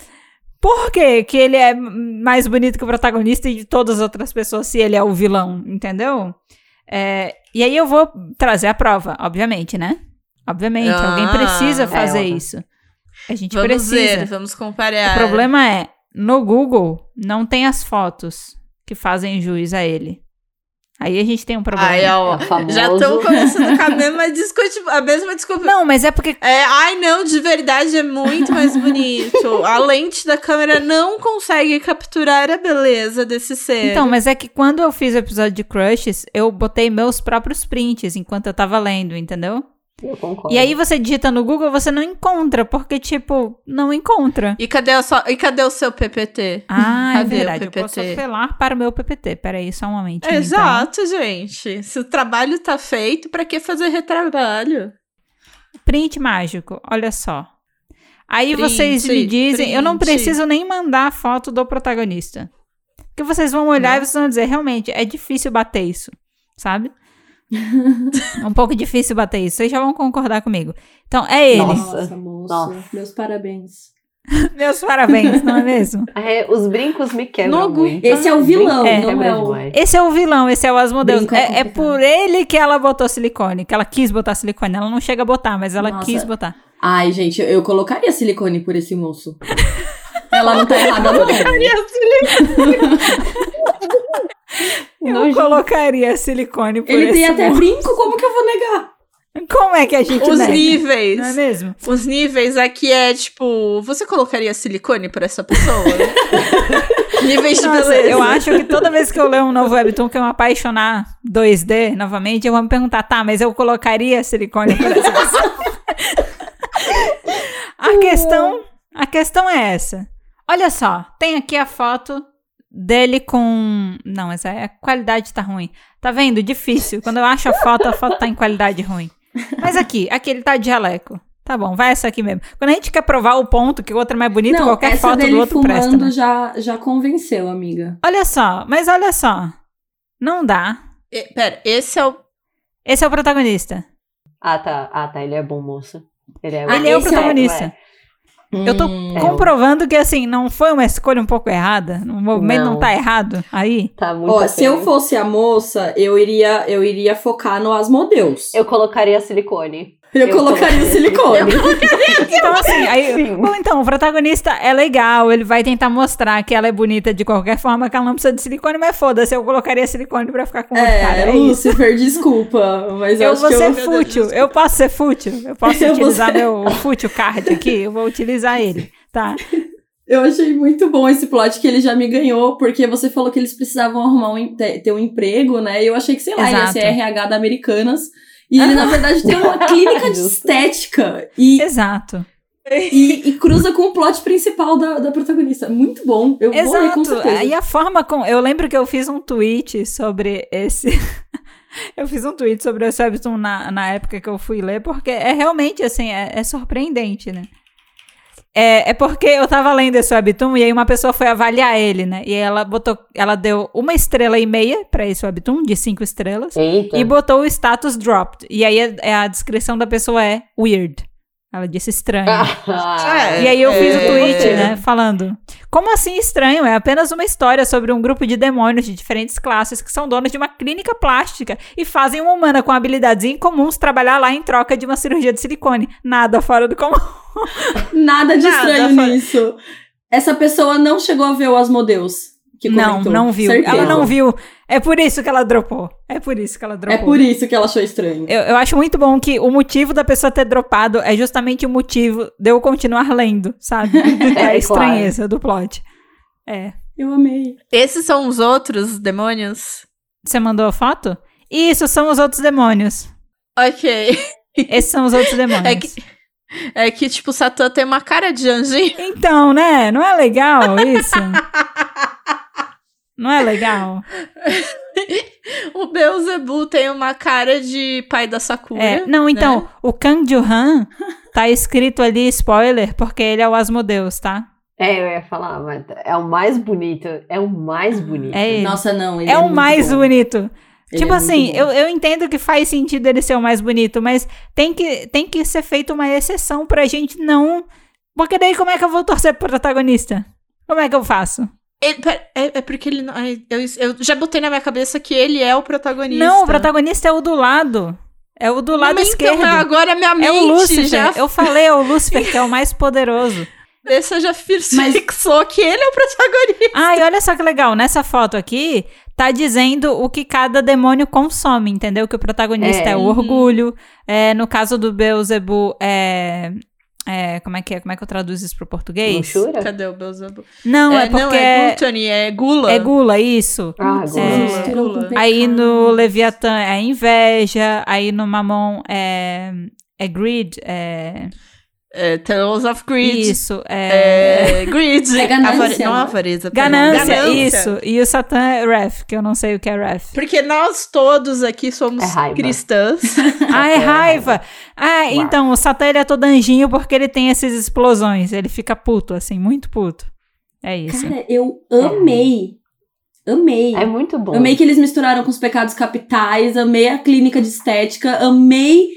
Por que, que ele é mais bonito que o protagonista e de todas as outras pessoas se ele é o vilão? Entendeu? É, e aí eu vou trazer a prova, obviamente, né? Obviamente, Ah, alguém precisa é, fazer óbvio. isso. A gente Vamos precisa. ver, vamos comparar. O problema é, no Google não tem as fotos que fazem juiz a ele. Aí a gente tem um problema. Ai, ó, É já estão começando com a mesma desculpa, a mesma desculpa. Não, mas é porque É, ai não, de verdade é muito mais bonito. A lente da câmera não consegue capturar a beleza desse ser. Então, mas é que quando eu fiz o episódio de Crushes, eu botei meus próprios prints enquanto eu tava lendo, entendeu? Eu concordo. E aí você digita no Google, você não encontra, porque, tipo, não encontra. E cadê, a sua- e cadê o seu PPT? Ah, é Cadê o verdade. Eu posso apelar para o meu PPT. Peraí, só um momentinho. então. Exato, gente. Se o trabalho tá feito, pra que fazer retrabalho? Print mágico, olha só. Aí Print, vocês me dizem, eu não print. preciso nem mandar a foto do protagonista. Porque vocês vão olhar Não. e vocês vão dizer, realmente, é difícil bater isso, sabe? é um pouco difícil bater isso. Vocês já vão concordar comigo. Então, é ele. Nossa. Nossa, moço. Nossa. Meus parabéns. Meus parabéns, não é mesmo? É, os brincos me quebram No muito. Esse é o vilão, É. não é o... Esse é o vilão, esse é o Asmodeus. É É, é por ele que ela botou silicone, que ela quis botar silicone. Ela não chega a botar, mas ela Nossa. quis botar. Ai, gente, eu colocaria silicone por esse moço. Ela não tá errada, não. Eu Nojento. colocaria silicone por Ele tem até moço. brinco, como que eu vou negar? Como é que a gente Os nega? níveis. Não é mesmo? Os níveis aqui é tipo, você colocaria silicone pra essa pessoa? níveis de Nossa, beleza. eu acho que toda vez que eu ler um novo webtoon que eu me apaixonar 2D novamente, eu vou me perguntar, tá, mas eu colocaria silicone por essa pessoa? a questão, a questão é essa. Olha só, tem aqui a foto dele com, não, mas a qualidade tá ruim. Tá vendo? Difícil. Quando eu acho a foto, a foto tá em qualidade ruim. Mas aqui, aqui ele tá de jaleco. Tá bom, vai essa aqui mesmo. Quando a gente quer provar o ponto que o outro é mais bonito, não, qualquer essa foto dele do outro fumando presta. né? já, já convenceu, amiga. Olha só, mas olha só. Não dá. E- Pera, esse é o. Esse é o protagonista. Ah, tá. Ah, tá. Ele é bom moço. Ele é, Ah, ele é o é o- protagonista. Eu tô Hum, É, comprovando que, assim, não foi uma escolha um pouco errada. O movimento não, Não. tá errado aí. Tá muito Ó, se eu fosse a moça, eu iria, eu iria focar no Asmodeus. Eu colocaria silicone. Eu, eu colocaria o silicone. Então, assim, aí. Sim. Bom, então, o protagonista é legal. Ele vai tentar mostrar que ela é bonita de qualquer forma, que ela não precisa de silicone, mas foda-se, eu colocaria silicone pra ficar com outro cara. É, É isso. Lucifer, desculpa, mas eu, Eu acho vou que ser eu... fútil. Eu posso ser fútil. Eu posso Eu utilizar ser- meu fútil card aqui. Eu vou utilizar ele, tá? Eu achei muito bom esse plot que ele já me ganhou, porque você falou que eles precisavam arrumar um, ter um emprego, né? E eu achei que, sei lá, ele ia Exato. ser RH da Americanas. E ele, na verdade, tem uma clínica de estética e, Exato. e, e cruza com o plot principal da, da protagonista. Muito bom. Eu vou ler com Exato. certeza. E a forma com. Eu lembro que eu fiz um tweet sobre esse. eu fiz um tweet sobre esse webtoon na, na época que eu fui ler, porque é realmente, assim, é, é surpreendente, né? É, é porque eu tava lendo esse webtoon e aí uma pessoa foi avaliar ele, né? E ela botou. Ela deu uma estrela e meia pra esse webtoon, de cinco estrelas. Eita. E botou o status dropped. E aí a, a descrição da pessoa é weird. Ela disse estranho. Ah, É. E aí eu fiz o É. tweet, né, falando: Como assim estranho? É apenas uma história sobre um grupo de demônios de diferentes classes que são donos de uma clínica plástica e fazem uma humana com habilidades incomuns trabalhar lá em troca de uma cirurgia de silicone. Nada fora do comum. Nada de Nada, estranho nisso. Essa pessoa não chegou a ver o Asmodeus. que Não, comentou. não viu. Certeza. Ela não viu. É por isso que ela dropou. É por isso que ela É dropou. por isso que ela achou estranho. Eu, eu acho muito bom que o motivo da pessoa ter dropado é justamente o motivo de eu continuar lendo, sabe? É a É, estranheza do plot. É. Eu amei. Esses são os outros demônios? Você mandou a foto? Isso, são os outros demônios. Ok. Esses são os outros demônios. É que, é que tipo, Satã tem uma cara de anjinho. Então, né? Não é legal isso? Não é legal? O Beelzebub tem uma cara de pai da Sakura. É, não, então, o Kang Joo-han tá escrito ali, spoiler, porque ele é o Asmodeus, tá? É, eu ia falar, mas é o mais bonito. É o mais bonito. É. Nossa, não. ele é o muito mais bom. bonito. Ele tipo é assim, eu, eu entendo que faz sentido ele ser o mais bonito, mas tem que, tem que ser feita uma exceção pra gente não. Porque daí como é que eu vou torcer pro protagonista? Como é que eu faço? Pera, é, é porque ele não. eu, eu já botei na minha cabeça que ele é o protagonista. Não, o protagonista é o do lado. É o do lado Mas esquerdo. Então, agora minha mente é o Lúcifer. já. Eu falei, é o Lúcifer que é o mais poderoso. Essa já fix- Mas- fixou que ele é o protagonista. Ah, e olha só que legal, nessa foto aqui, tá dizendo o que cada demônio consome, entendeu? Que o protagonista é, É. o Uhum. orgulho, é, no caso do Beelzebub, é, é... Como é que é? Como é que eu traduzo isso pro português? Luxúria? Cadê o Beelzebub? Não, é, porque não, é gluttony, é gula. é gula, isso. Ah, agora. É. Gula. Aí no Leviatã é inveja, aí no Mamon é, é greed, é... É, Tales of Greed. Isso, é... É, greed. É ganância, Avari- não né? avareza. perdão. Ganância, isso. E o Satã é Wrath, que eu não sei o que é Wrath. Porque nós todos aqui somos É raiva. cristãs. Ah, é é raiva. Ah, Uau. então, o Satã ele é todo anjinho porque ele tem essas explosões. Ele fica puto, assim, muito puto. É isso. Cara, eu amei. Amei. É muito bom. Amei que eles misturaram com os pecados capitais, amei a clínica de estética, amei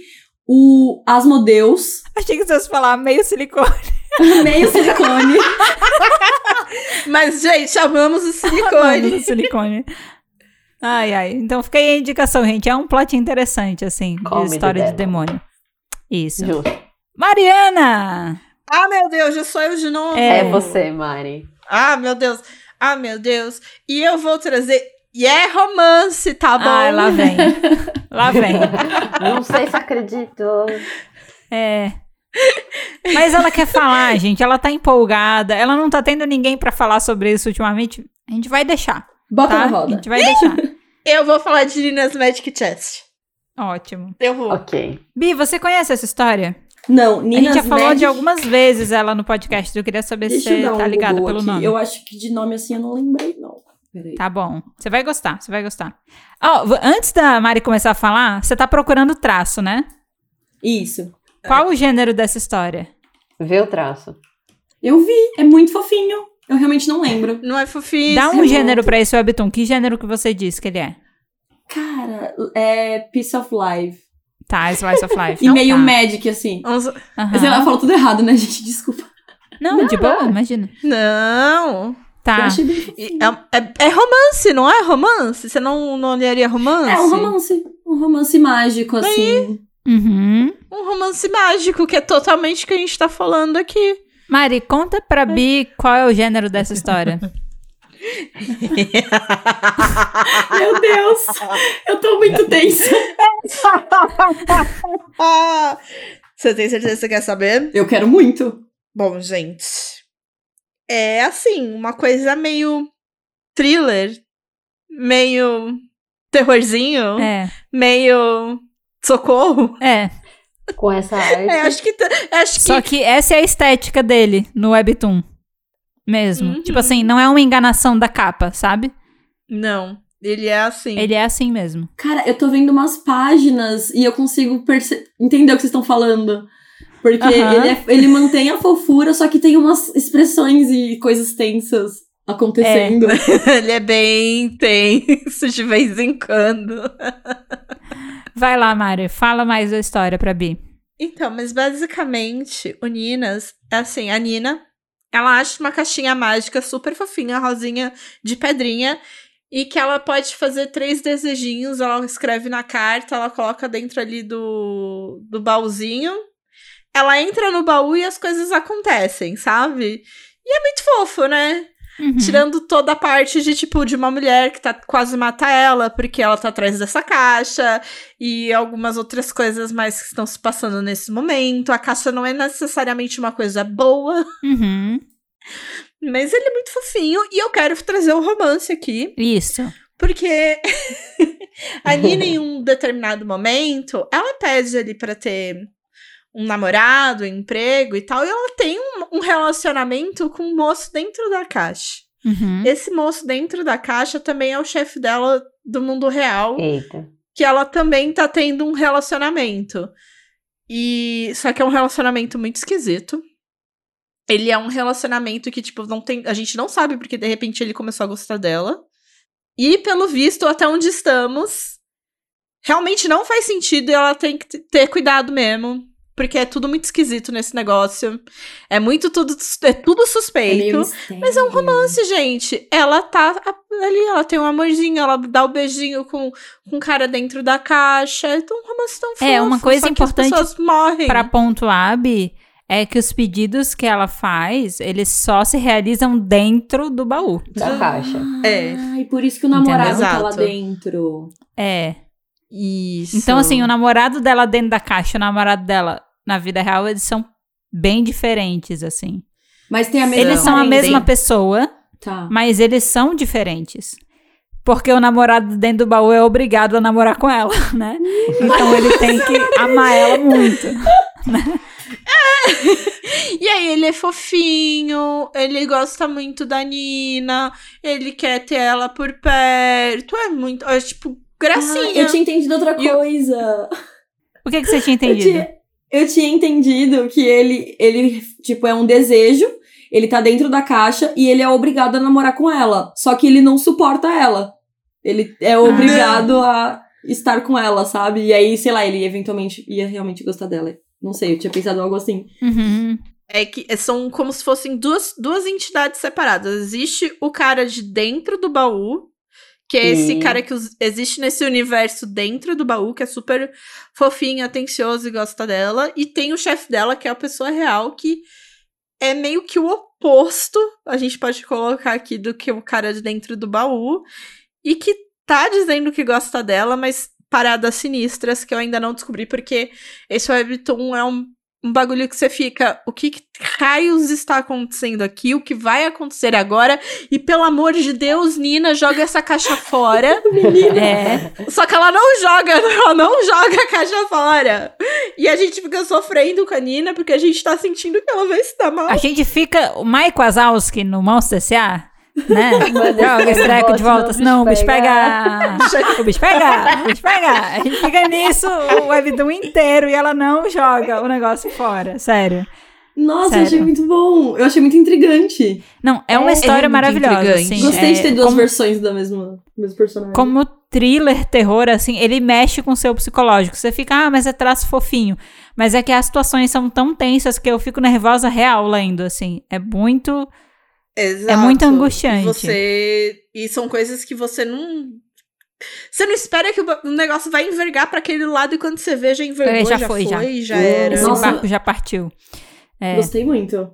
o Asmodeus, Achei que você fosse falar meio silicone. amei o silicone. Mas, gente, amamos o silicone. o silicone. Ai, ai. Então fica aí a indicação, gente. É um plot interessante, assim, Comedy de história de demônio. Isso. Justo. Mariana! ah, meu Deus, já sou eu de novo. É. É você, Mari. Ah, meu Deus. Ah, meu Deus. E eu vou trazer. E é romance, tá bom? Ai, lá vem. Lá vem. Não sei se acredito. É. Mas ela quer falar, gente. Ela tá empolgada. Ela não tá tendo ninguém pra falar sobre isso ultimamente. A gente vai deixar. Bota Tá? na A roda. gente vai deixar. Eu vou falar de Nina's Magic Chest. Ótimo. Eu vou. Ok. Bi, você conhece essa história? Não, a Nina's gente já falou Magic- de algumas vezes ela no podcast. Eu queria saber Deixa se você dar um tá ligada pelo aqui. nome. Eu acho que de nome assim eu não lembrei. Peraí. Tá bom. Você vai gostar, você vai gostar. Ó, v- antes da Mari começar a falar, você tá procurando traço, né? Isso. Qual o gênero dessa história? Vê o traço. Eu vi, é muito fofinho. Eu realmente não lembro. Não é fofinho. Dá um muito. gênero pra esse webtoon. Que gênero que você disse que ele é? Cara, é Piece of Life. Tá, Slice of Life. E Não, meio tá. Magic, assim. Mas ela falou tudo errado, né, gente? Desculpa. Não, de boa, imagina. Não. Eu Tá. achei bem E fofinho. É, é- é romance, não é romance? Você não, não olharia romance? É um romance. Um romance mágico, assim. Uhum. Um romance mágico, que é totalmente o que a gente tá falando aqui. Mari, conta pra Bi qual é o gênero dessa história. Meu Deus! Eu tô muito tensa. Ah, Você tem certeza que você quer saber? Eu quero muito. Bom, gente. É assim, uma coisa meio thriller, meio terrorzinho, É, meio socorro. é. Com essa arte. É, acho que acho que Só que essa é a estética dele no webtoon. Mesmo. Uhum. Tipo assim, não é uma enganação da capa, sabe? não, ele é assim. Ele é assim mesmo. Cara, eu tô vendo umas páginas e eu consigo perce- entender o que vocês estão falando. Porque ele, é- ele mantém a fofura, só que tem umas expressões e coisas tensas acontecendo. ele é bem tenso de vez em quando. Vai lá, Mari, fala mais da história pra Bi. Então, mas basicamente, o Ninas, é assim, a Nina, ela acha uma caixinha mágica super fofinha, rosinha de pedrinha, e que ela pode fazer três desejinhos, ela escreve na carta, ela coloca dentro ali do, do baúzinho, ela entra no baú e as coisas acontecem, sabe? E é muito fofo, né? Uhum. Tirando toda a parte de, tipo, de uma mulher que tá quase mata ela, porque ela tá atrás dessa caixa, e algumas outras coisas mais que estão se passando nesse momento. A caixa não é necessariamente uma coisa boa, Uhum. mas ele é muito fofinho, e eu quero trazer um romance aqui, Isso. porque a Nina, em um determinado momento, ela pede ali pra ter um namorado, um emprego e tal, e ela tem um, um relacionamento com um moço dentro da caixa. Uhum. Esse moço dentro da caixa também é o chefe dela do mundo real, Eita. que ela também tá tendo um relacionamento. E só que é um relacionamento muito esquisito. Ele é um relacionamento que tipo não tem, a gente não sabe porque de repente ele começou a gostar dela. E pelo visto até onde estamos, realmente não faz sentido e ela tem que ter cuidado mesmo, porque é tudo muito esquisito nesse negócio. É muito tudo é tudo É suspeito. mistério. Mas é um romance, gente. Ela tá ali, ela tem um amorzinho, ela dá o beijinho com, com o cara dentro da caixa. Então, um romance tão fofo. É, uma coisa importante as pessoas morrem. Pra pontuar, Bi, é que os pedidos que ela faz, eles só se realizam dentro do baú. Da caixa. É. Ah, e por isso que o namorado Entendeu? tá lá dentro. É. Isso. Então, assim, o namorado dela dentro da caixa o namorado dela na vida real, eles são bem diferentes, assim. Mas tem a mesma Eles são a mesma pessoa, Tá. mas eles são diferentes. Porque o namorado dentro do baú é obrigado a namorar com ela, né? Então ele tem que amar ela muito. E aí, ele é fofinho, ele gosta muito da Nina, ele quer ter ela por perto. É muito. É tipo, gracinha. Ah, eu tinha entendido outra E eu- coisa. O que, que você tinha Eu entendido? tinha, eu tinha entendido que ele, ele, tipo, é um desejo, ele tá dentro da caixa e ele é obrigado a namorar com ela. Só que ele não suporta ela. Ele é obrigado a estar com ela, sabe? E aí, sei lá, ele eventualmente ia realmente gostar dela. Não sei, eu tinha pensado algo assim. Uhum. É que são como se fossem duas, duas entidades separadas. Existe o cara de dentro do baú, que é esse Sim. cara que existe nesse universo dentro do baú, que é super fofinho, atencioso e gosta dela. E tem o chefe dela, que é a pessoa real, que é meio que o oposto, a gente pode colocar aqui, do que o cara de dentro do baú. E que tá dizendo que gosta dela, mas paradas sinistras que eu ainda não descobri, porque esse webtoon é um um bagulho que você fica, o que, que raios está acontecendo aqui? O que vai acontecer agora? E pelo amor de Deus, Nina, joga essa caixa fora. É. Só que ela não joga, ela não joga a caixa fora. E a gente fica sofrendo com a Nina porque a gente tá sentindo que ela vai se dar mal. A gente fica. O Mike Wazowski no Monster S.A., né? Joga esse treco de negócio, volta. não, Não, o bicho pega. O bicho pega. O bicho pega. A gente fica nisso o webtoon inteiro e ela não joga o negócio fora. Sério. Nossa, Sério. eu achei muito bom. Eu achei muito intrigante. Não, é uma É, história é maravilhosa. Assim, Gostei é, de ter duas como, versões da mesma, do mesmo personagem. como thriller, terror, assim, ele mexe com o seu psicológico. Você fica, ah, mas é traço fofinho. Mas é que as situações são tão tensas que eu fico nervosa real lendo, assim. É muito. Exato. É muito angustiante. Você e são coisas que você não você não espera que o negócio vai envergar pra aquele lado e quando você vê já envergou, É, já, já foi, foi, já, já. era. Esse barco já partiu. É. Gostei muito.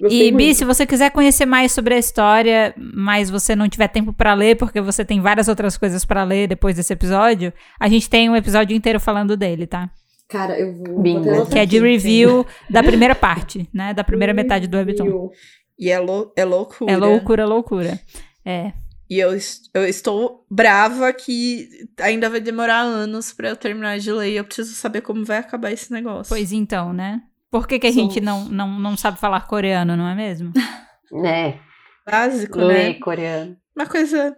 Gostei E, Bi, muito. se você quiser conhecer mais sobre a história, mas você não tiver tempo pra ler, porque você tem várias outras coisas pra ler depois desse episódio, a gente tem um episódio inteiro falando dele, tá? Cara, eu vou. Bingo. Que é de review da primeira parte, né? Da primeira metade do Webtoon. E é, lou é loucura. É loucura, loucura. É. E eu, eu estou brava que ainda vai demorar anos pra eu terminar de ler e eu preciso saber como vai acabar esse negócio. Pois então, né? Por que, que a gente não, não, não sabe falar coreano, não é mesmo? Né? Básico, Lê né? coreano. Uma coisa.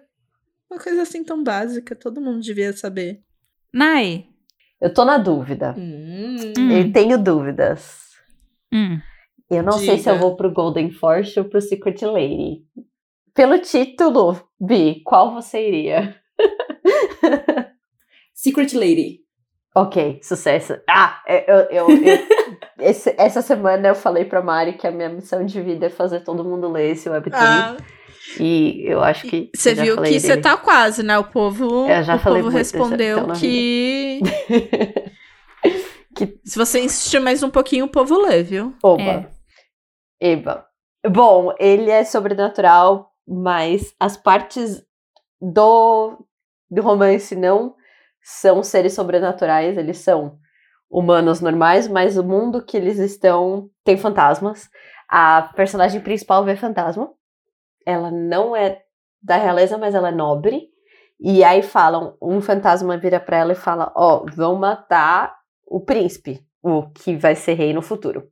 Uma coisa assim tão básica, todo mundo devia saber. Nai. Eu tô na dúvida. Hum. Hum. Eu tenho dúvidas. Hum. Eu não sei se Diga. eu vou pro Golden Force ou pro Secret Lady. Pelo título, Bi, qual você iria? Secret Lady. Ok, sucesso. Ah, eu, eu, eu- esse- essa semana eu falei pra Mari que a minha missão de vida é fazer todo mundo ler esse webtoon. Ah, E eu acho que. você já viu que você tá quase, né? O povo, já o povo já- respondeu não que Que- se você insistir mais um pouquinho, o povo lê, viu? Oba. É. Eba. Bom, ele é sobrenatural, mas as partes do, do romance não são seres sobrenaturais, eles são humanos normais, mas o mundo que eles estão tem fantasmas. A personagem principal vê fantasma. Ela não é da realeza, mas ela é nobre. E aí falam, um fantasma vira para ela e fala: "Ó, oh, vão matar o príncipe, o que vai ser rei no futuro".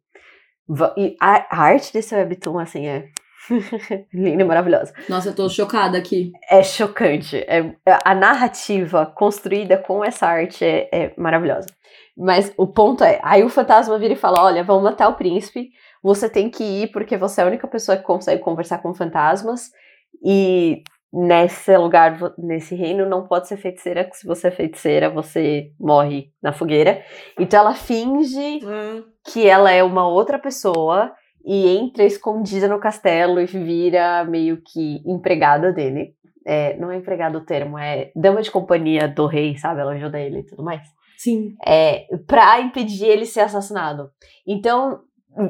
E a, arte desse webtoon assim é linda e maravilhosa. Nossa, eu tô chocada aqui. É chocante. É, a narrativa construída com essa arte é, é maravilhosa. Mas o ponto é, aí o fantasma vira e fala: olha, vamos matar o príncipe, você tem que ir porque você é a única pessoa que consegue conversar com fantasmas. E nesse lugar, nesse reino, não pode ser feiticeira, se você é feiticeira, você morre na fogueira. Então ela finge hum. Que ela é uma outra pessoa e entra escondida no castelo e vira meio que empregada dele. É, não é empregado o termo, é dama de companhia do rei, sabe? Ela ajuda ele e tudo mais. Sim. É, pra impedir ele ser assassinado. Então,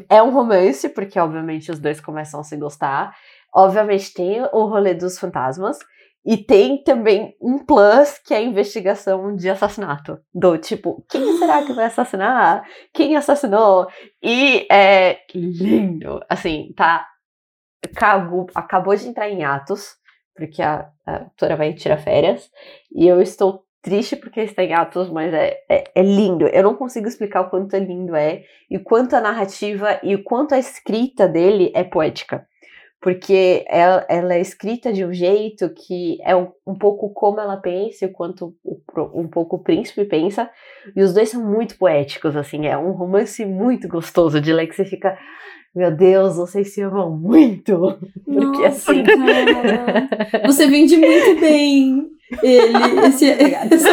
é um romance, porque obviamente os dois começam a se gostar. Obviamente tem o rolê dos fantasmas. E tem também um plus que é a investigação de assassinato. Do tipo, quem será que vai assassinar? Quem assassinou? E é lindo. Assim, tá. Acabou, acabou de entrar em atos, porque a, a autora vai tirar férias. E eu estou triste porque está em atos, mas é, é, é, lindo. Eu não consigo explicar o quanto é lindo é, e quanto a narrativa e o quanto a escrita dele é poética porque ela, ela, é escrita de um jeito que é um, um pouco como ela pensa e quanto um pouco o príncipe pensa, e os dois são muito poéticos, assim, é um romance muito gostoso de ler que você fica, meu Deus, vocês se amam muito, porque Nossa, assim... Cara. Você vende muito bem ele, esse, esse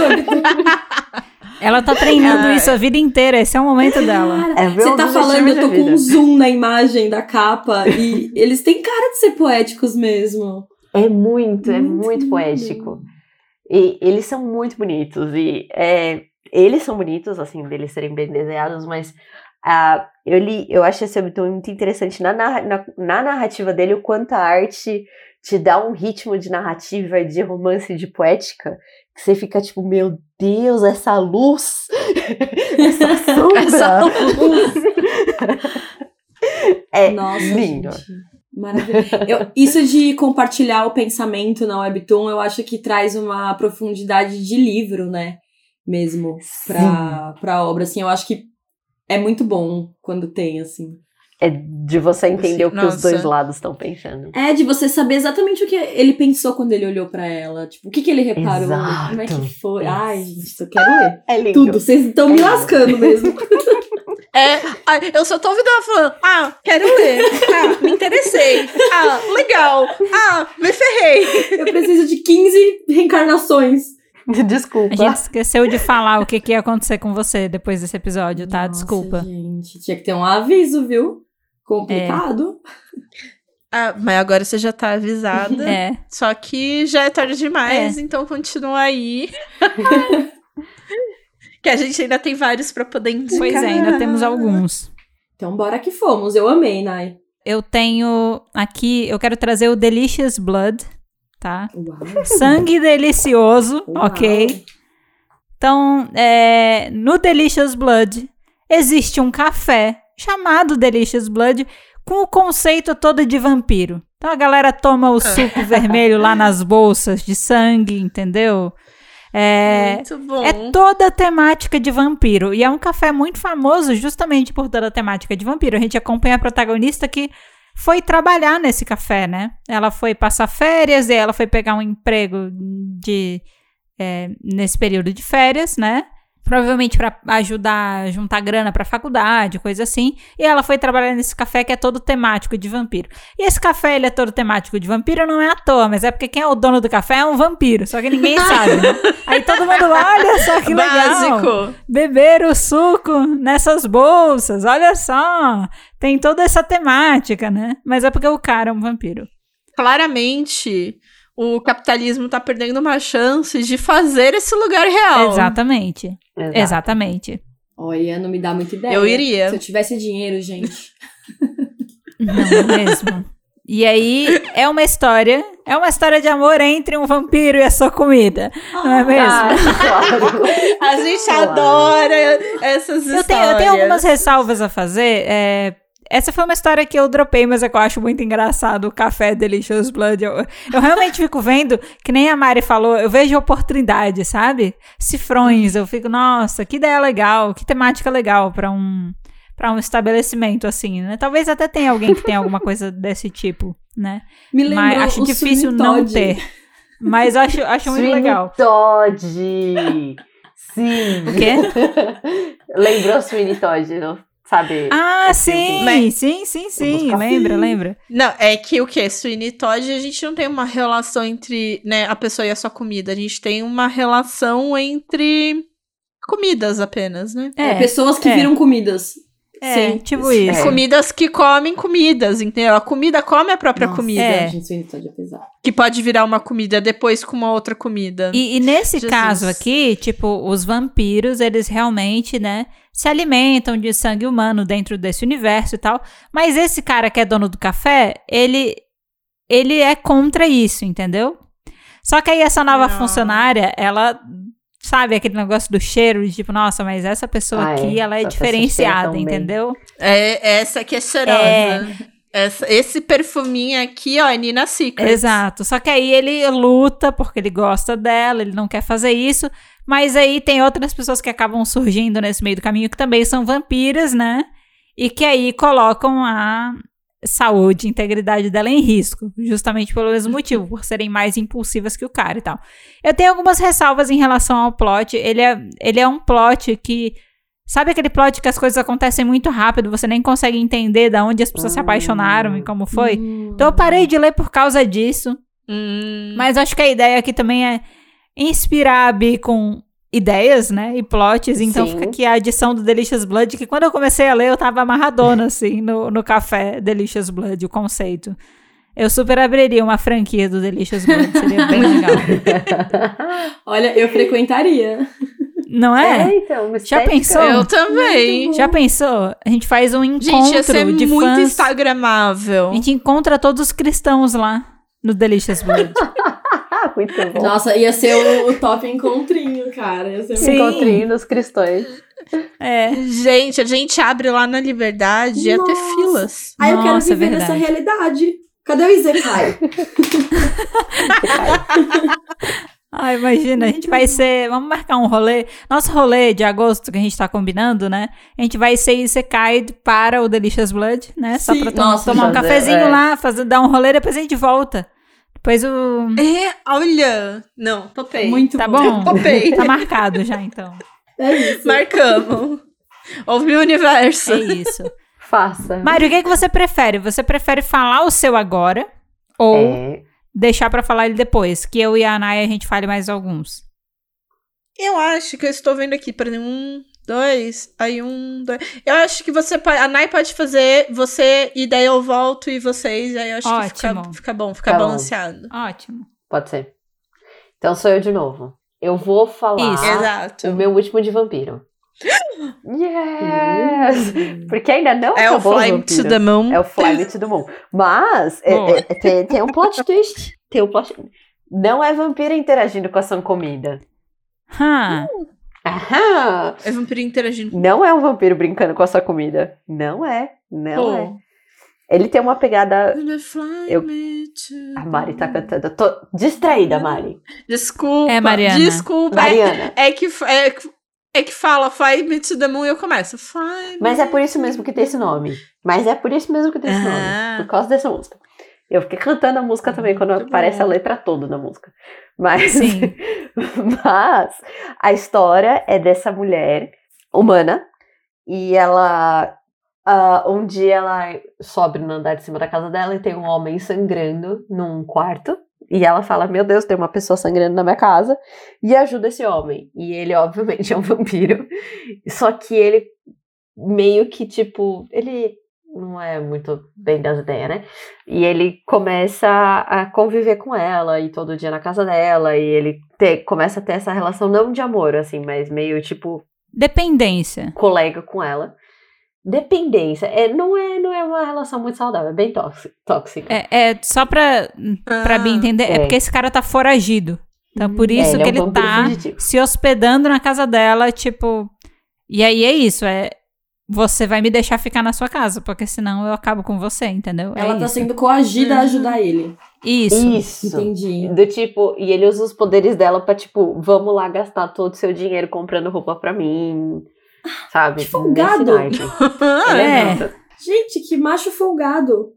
Ela tá treinando isso a vida inteira, esse é o momento dela. É você tá falando, eu tô com um zoom na imagem da capa e eles têm cara de ser poéticos mesmo. É muito, é muito poético. E eles são muito bonitos. E é, eles são bonitos, assim, deles serem bem desenhados, mas uh, eu li, eu acho esse muito interessante na, na, na narrativa dele, o quanto a arte te dá um ritmo de narrativa, de romance, de poética, que você fica tipo, meu Deus, essa luz, essa sombra. essa luz. é Nossa, lindo. Maravilhoso. Eu, isso de compartilhar o pensamento na Webtoon, eu acho que traz uma profundidade de livro, né? Mesmo pra, pra obra. Assim, eu acho que é muito bom quando tem, assim. É de você entender o que Nossa. os dois lados estão pensando. É, de você saber exatamente o que ele pensou quando ele olhou para ela. Tipo, o que, que ele reparou? Exato. Como é que foi? Ai, gente, eu quero ler. É lindo. Tudo. Vocês estão é me lascando mesmo. É, eu só tô ouvindo ela falando, ah, quero ler, ah, me interessei, ah, legal, ah, me ferrei. Eu preciso de 15 reencarnações. Desculpa. A gente esqueceu de falar o que, que ia acontecer com você depois desse episódio, tá? Nossa, Desculpa. Gente, tinha que ter um aviso, viu? Complicado. É. Ah, mas agora você já tá avisada. É. Só que já é tarde demais, é. então continua aí. que a gente ainda tem vários pra poder indicar. Pois é, ainda temos alguns. Então bora que fomos. Eu amei, Nai. Eu tenho aqui, eu quero trazer o Delicious Blood, tá? Uau. Sangue delicioso, Uau. ok? Então, é, no Delicious Blood existe um café chamado Delicious Blood, com o conceito todo de vampiro. Então a galera toma o suco vermelho lá nas bolsas de sangue, entendeu? É, muito bom. É toda a temática de vampiro. E é um café muito famoso justamente por toda a temática de vampiro. A gente acompanha a protagonista que foi trabalhar nesse café, né? Ela foi passar férias e ela foi pegar um emprego de é, nesse período de férias, né? Provavelmente para ajudar a juntar grana para faculdade, coisa assim. E ela foi trabalhar nesse café que é todo temático de vampiro. E esse café ele é todo temático de vampiro não é à toa, mas é porque quem é o dono do café é um vampiro, só que ninguém sabe. Né? Aí todo mundo, olha só que legal. Básico. Beber o suco nessas bolsas, olha só. Tem toda essa temática, né? Mas é porque o cara é um vampiro. Claramente, o capitalismo tá perdendo uma chance de fazer esse lugar real. Exatamente. Exato. Exatamente. Olha, não me dá muita ideia. Eu iria. Se eu tivesse dinheiro, gente. Não é mesmo? E aí é uma história, é uma história de amor entre um vampiro e a sua comida, não é mesmo? Ah, claro. A gente Claro. adora essas eu, histórias. tenho, eu tenho algumas ressalvas a fazer. é, essa foi uma história que eu dropei, mas é que eu acho muito engraçado o café Delicious Blood. Eu, eu realmente fico vendo, que nem a Mari falou, eu vejo oportunidade, sabe? Cifrões, eu fico, nossa, que ideia legal, que temática legal pra um para um estabelecimento assim, né? Talvez até tenha alguém que tenha alguma coisa desse tipo, né? Me lembrou Mas acho o difícil Sweeney não Todd. ter. Mas acho, acho muito Sweeney legal. Todd. Sim. O quê? Lembrou Sweeney Todd, não? Sabe? Ah, Esse sim, sim, sim, sim. Lembra, lembra? Não, é que o que? Sweeney Todd, a gente não tem uma relação entre né, a pessoa e a sua comida. A gente tem uma relação entre comidas apenas, né? É, pessoas que é. viram comidas. É, Sim. tipo isso. É. Comidas que comem comidas, entendeu? A comida come a própria Nossa, comida. É. Gente, Sweeney Todd é pesado. Que pode virar uma comida depois com uma outra comida. E, e nesse Jesus. caso aqui, tipo, os vampiros, eles realmente, né, se alimentam de sangue humano dentro desse universo e tal. Mas esse cara que é dono do café, ele, ele é contra isso, entendeu? Só que aí essa nova Não. funcionária, ela sabe aquele negócio do cheiro, de tipo, nossa, mas essa pessoa Ah, é. aqui, ela é diferenciada, entendeu? É, essa aqui é cheirosa. É. Essa, esse perfuminho aqui, ó, é Nina Secret. Exato. Só que aí ele luta porque ele gosta dela, ele não quer fazer isso. Mas aí tem outras pessoas que acabam surgindo nesse meio do caminho que também são vampiras, né? E que aí colocam a saúde e integridade dela em risco, justamente pelo mesmo motivo, por serem mais impulsivas que o cara e tal. Eu tenho algumas ressalvas em relação ao plot. Ele é, ele é um plot que. Sabe aquele plot que as coisas acontecem muito rápido, você nem consegue entender da onde as pessoas se apaixonaram e como foi? Então eu parei de ler por causa disso. Hum, Mas acho que a ideia aqui também é inspirar a Bi com ideias, né? E plots. Então Sim. fica aqui a adição do Delicious Blood, que quando eu comecei a ler, eu tava amarradona, assim, no, no café Delicious Blood, o conceito. Eu super abriria uma franquia do Delicious Blood, seria bem legal. Olha, eu frequentaria. Não é? É, então, Já pensou? eu também. Já pensou? A gente faz um encontro Gente, ia ser de muito fãs. instagramável. A gente encontra todos os cristãos lá no Delicious Blood. Muito bom. Nossa, ia ser o, o top encontrinho, cara. Ia ser Sim. muito... Encontrinho nos cristãos. É. Gente, a gente abre lá na Liberdade e ia ter Nossa. filas. Aí eu quero Nossa, é viver nessa verdade. realidade. Cadê o Izekai? Ah, imagina, a gente vai ser. Vamos marcar um rolê. Nosso rolê de agosto que a gente tá combinando, né? A gente vai ser Isekai para o Delicious Blood, né? Só Sim, pra to- nossa, tomar um cafezinho é. lá, fazer, dar um rolê, depois a gente volta. Depois o. É, olha. Não, topei. Muito Tá bom. bom? Topei. Tá marcado já, então. É isso. Marcamos. Ouve o universo. É isso. Faça. Mário, o que, é que você prefere? Você prefere falar o seu agora ou É, deixar pra falar ele depois? Que eu e a Anaya a gente fale mais alguns. Eu acho que eu estou vendo aqui para um, dois, aí um, dois. Eu acho que você pode, a Nai pode fazer você e daí eu volto e vocês, e aí eu acho que Ótimo. fica, fica bom, fica Tá bom. balanceado. Ótimo. pode ser. Então sou eu de novo. Eu vou falar Isso. Exato. o meu último de vampiro. Yes! Porque ainda não É o acabou Fly to the Moon. É o Fly Me to the Moon. Mas é- é- tem, tem um plot twist. Tem um plot... Não é vampiro interagindo com a sua comida. Hã. Aham! É vampiro interagindo. Não é um vampiro brincando com a sua comida. Não é. Não é. Pô. Ele tem uma pegada. Eu- A Mari tá cantando. Eu tô distraída, Mari. Desculpa. É, Mariana. Desculpa. É, Mariana. é que, é, que- é que fala Fly me to the Moon e eu começo. Fly Mas me é por isso mesmo que tem esse nome. Mas é por isso mesmo que tem esse Ah. nome. Por causa dessa música. Eu fiquei cantando a música também, quando Muito aparece bom. a letra toda da música. Mas, Sim. mas a história é dessa mulher humana e ela. ah, um dia ela sobe no andar de cima da casa dela e tem um homem sangrando num quarto. E ela fala: Meu Deus, tem uma pessoa sangrando na minha casa. E ajuda esse homem. E ele, obviamente, é um vampiro. Só que ele meio que, tipo, ele não é muito bem das ideias, né? E ele começa a conviver com ela e todo dia na casa dela. E ele te- começa a ter essa relação não de amor, assim, mas meio tipo Dependência. colega com ela. dependência. É, não, é, não é uma relação muito saudável, é bem tóxi- tóxica. É, é só pra, pra Bia entender, é. É. porque esse cara tá foragido. Então, por isso ele que é um ele tá fugitivo. se hospedando na casa dela, tipo. E aí é isso, é. Você vai me deixar ficar na sua casa, porque senão eu acabo com você, entendeu? É Ela tá isso. sendo coagida a ajudar ele. Isso. Isso. Entendi. Do tipo, e ele usa os poderes dela pra, tipo, vamos lá gastar todo o seu dinheiro comprando roupa pra mim. Sabe? Que folgado. Ele É. muito. Gente, que macho folgado.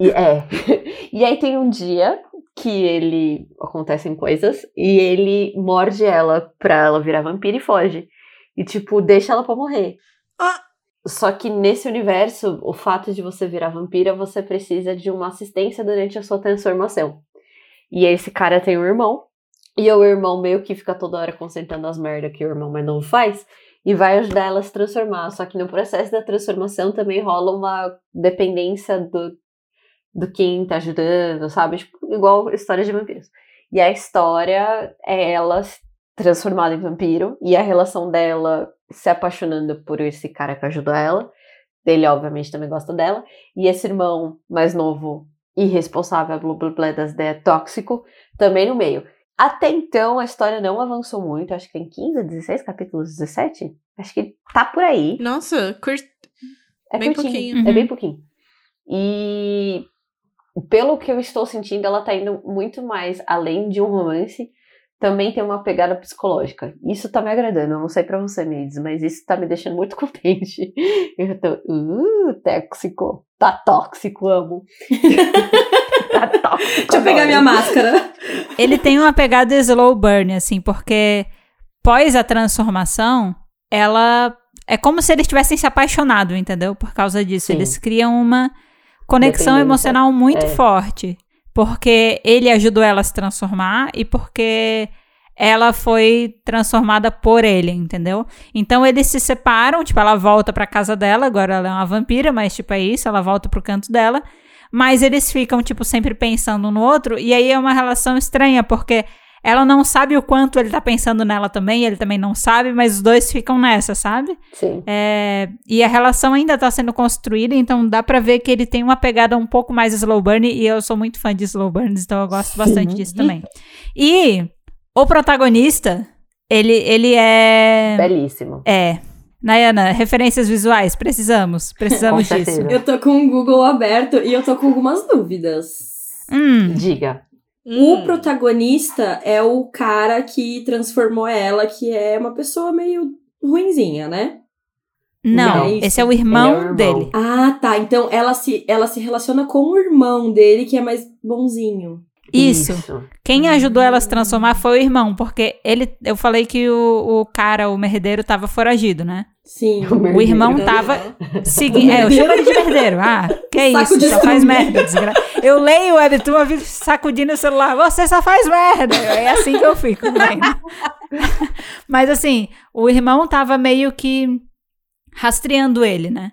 E, é. E aí tem um dia que ele. acontecem coisas e ele morde ela pra ela virar vampira e foge. E, tipo, deixa ela pra morrer. Ah. Só que nesse universo, o fato de você virar vampira, você precisa de uma assistência durante a sua transformação. E esse cara tem um irmão. E o irmão meio que fica toda hora consertando as merdas que o irmão mais novo faz. E vai ajudar ela a se transformar. Só que no processo da transformação também rola uma dependência do, do quem tá ajudando, sabe? Tipo, igual história de vampiros. E a história é ela transformada em vampiro e a relação dela se apaixonando por esse cara que ajudou ela. Ele, obviamente, também gosta dela. E esse irmão mais novo, irresponsável, blá blá blá, das ideias tóxico, também no meio. Até então, a história não avançou muito. Acho que tem 15, 16 capítulos, 17? Acho que tá por aí. Nossa, cur... É Bem curtinho, pouquinho. É Uhum. bem pouquinho. E pelo que eu estou sentindo, ela tá indo muito mais além de um romance. Também tem uma pegada psicológica. Isso tá me agradando. Eu não sei pra você, Mendes, mas isso tá me deixando muito contente. Eu tô, uh, tóxico. Tá tóxico, amo. tá tóxico. Deixa eu pegar minha máscara. Ele tem uma pegada slow burn, assim, porque pós a transformação, ela. É como se eles tivessem se apaixonado, entendeu? Por causa disso. Sim. Eles criam uma conexão emocional muito É. forte. Porque ele ajudou ela a se transformar e porque ela foi transformada por ele, entendeu? Então eles se separam, tipo, ela volta pra casa dela, agora ela é uma vampira, mas tipo, é isso, ela volta pro canto dela. Mas eles ficam, tipo, sempre pensando um no outro, e aí é uma relação estranha, porque ela não sabe o quanto ele tá pensando nela também, ele também não sabe, mas os dois ficam nessa, sabe? Sim. É, e a relação ainda tá sendo construída, então dá pra ver que ele tem uma pegada um pouco mais slow burn, e eu sou muito fã de slow burns, então eu gosto bastante disso também. E o protagonista, ele, ele é... Belíssimo. É. Nayana, referências visuais, precisamos, precisamos disso. Eu tô com o Google aberto e eu tô com algumas dúvidas. Hum, Diga. Hum. O protagonista é o cara que transformou ela, que é uma pessoa meio ruinzinha, né? não, é isso. esse é o irmão, é o irmão. dele. Ah, tá. Então ela se, ela se relaciona com o irmão dele, que é mais bonzinho. Isso. Quem ajudou ela a se transformar foi o irmão, porque ele, eu falei que o, o cara, o merdeiro, tava foragido, né? Sim. O O irmão tava seguindo. É, eu chamo ele de merdeiro. Ah, que Saco isso, só faz merda, desgra... Eu leio o webtoon, eu sacudindo o celular. Você só faz merda. É assim que eu fico. vendo. Mas assim, o irmão tava meio que rastreando ele, né?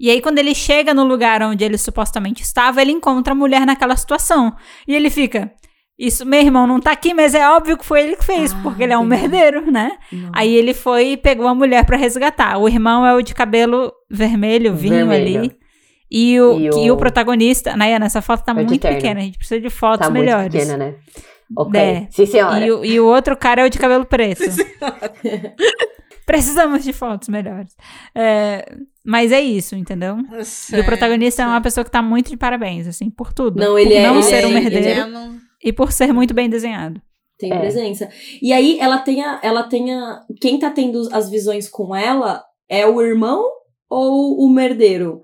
E aí, quando ele chega no lugar onde ele supostamente estava, ele encontra a mulher naquela situação. E ele fica. Isso, meu irmão não tá aqui, mas é óbvio que foi ele que fez, Ah, porque ele é um merdeiro, né? Não. Aí ele foi e pegou a mulher pra resgatar. O irmão é o de cabelo vermelho, vinho Vermelho. ali. E o, E e o... o- protagonista. Nayana, essa foto tá É muito pequena. A gente precisa de fotos Tá muito melhores. pequena, né? Ok. É. Sim, senhora. E o, e o outro cara é o de cabelo preto. Precisamos de fotos melhores. É, mas é isso, entendeu? E o protagonista é uma pessoa que tá muito de parabéns, assim, por tudo. Não, ele por é- não ele ser é- um ele merdeiro Eu não- e por ser muito bem desenhado. Tem É. presença. E aí ela tem a, ela tem a. Quem tá tendo as visões com ela é o irmão ou o merdeiro?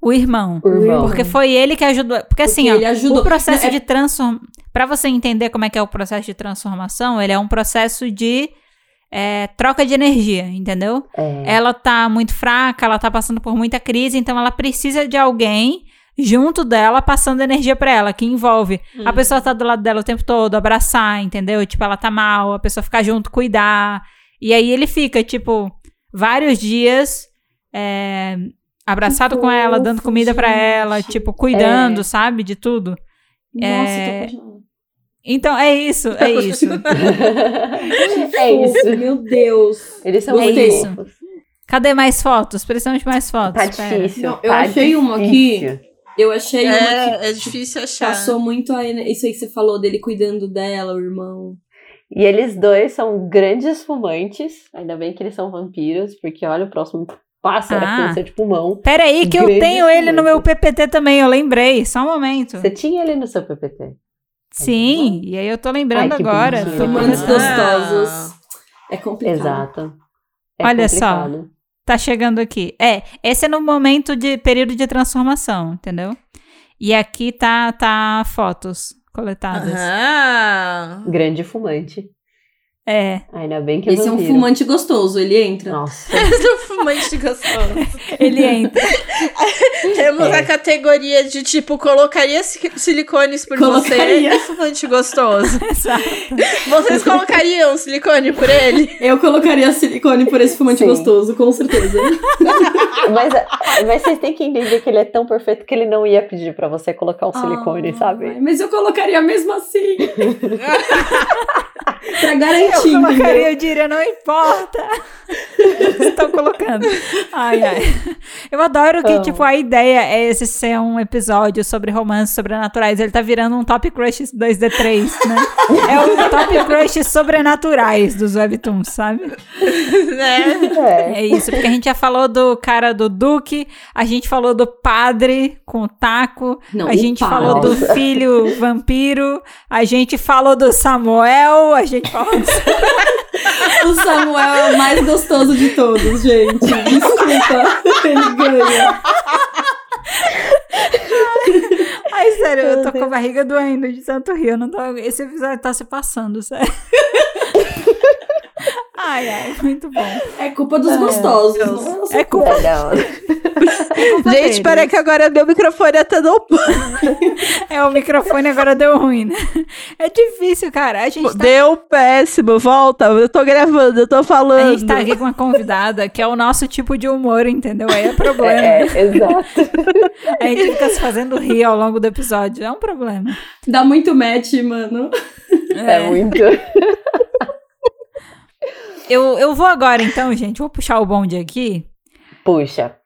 O irmão. O irmão. Porque foi ele que ajudou. Porque, assim, Porque ó, ele ajudou. o processo Não, é- de transformação. Pra você entender como é que é o processo de transformação, ele é um processo de é, troca de energia, entendeu? É. Ela tá muito fraca, ela tá passando por muita crise, então ela precisa de alguém junto dela passando energia pra ela, que envolve a pessoa tá do lado dela o tempo todo, abraçar, entendeu? Tipo, ela tá mal, a pessoa ficar junto, cuidar. E aí ele fica, tipo, vários dias é, abraçado Que com ela, fofo, dando comida pra ela, tipo, cuidando, É. sabe, de tudo. Nossa, É, tô. Então, é isso, é isso. é isso. Fofo, Meu Deus. Eles são É muito isso. Cadê mais fotos? Precisamos de mais fotos. Tá difícil. Não, eu tá achei uma aqui. Eu achei uma que É, é difícil achar. passou muito aí, né? isso aí que você falou dele cuidando dela, o irmão. E eles dois são grandes fumantes. Ainda bem que eles são vampiros, porque olha, o próximo passo era Ah. câncer de pulmão. Pera aí, que eu tenho ele no meu PPT também, eu lembrei. Só um momento. Você tinha ele no seu PPT. Sim, e aí eu tô lembrando Ai, agora. Fumantes Ah. gostosos. É complicado. Exato. É Olha só. Tá chegando aqui. É, esse é no momento de período de transformação, entendeu? E aqui tá, tá fotos coletadas. Aham. Grande fumante. É, Ainda bem que Esse é um fumante gostoso, ele entra. Nossa. Esse é um fumante gostoso. ele entra. Temos É. a categoria de tipo, colocaria si- silicones por Colocaria. você e fumante gostoso. Exato. Vocês colocariam silicone por ele? Eu colocaria silicone por esse fumante Sim. gostoso, com certeza. mas, mas vocês têm que entender que ele é tão perfeito que ele não ia pedir pra você colocar o silicone, sabe? Mas eu colocaria mesmo assim. pra Eu garantir, colocaria, entendeu? eu diria, não importa. Estão colocando. Ai, ai. Eu adoro que, Amo. tipo, a ideia é esse ser um episódio sobre romances sobrenaturais. Ele tá virando um Top Crush 2D3, né? É o Top Crush sobrenaturais dos Webtoons, sabe? né? É. É isso, porque a gente já falou do cara do Duque, a gente falou do padre com o taco, Não, a gente falou do filho vampiro, a gente falou do Samuel, a gente falou do O Samuel é o mais gostoso de todos, gente. Desculpa, ele ganha. Ai, sério, eu tô com a barriga doendo de tanto rir. Eu não tô... Esse episódio tá se passando, sério. Ai, ai, muito bom. É culpa dos gostosos. é nossa É culpa, É, é Gente, deles. para que agora meu microfone até não. É, o microfone agora deu ruim, né? É difícil, cara. A gente tá, Deu péssimo, volta. Eu tô gravando, eu tô a falando. gente tá aqui com uma convidada que é o nosso tipo de humor, entendeu? Aí é problema. É, é, exato. A gente fica se fazendo rir ao longo do episódio. É um problema. Dá muito match, mano. É, muito. Eu, eu vou agora, então, gente. Vou puxar o bonde aqui. Puxa.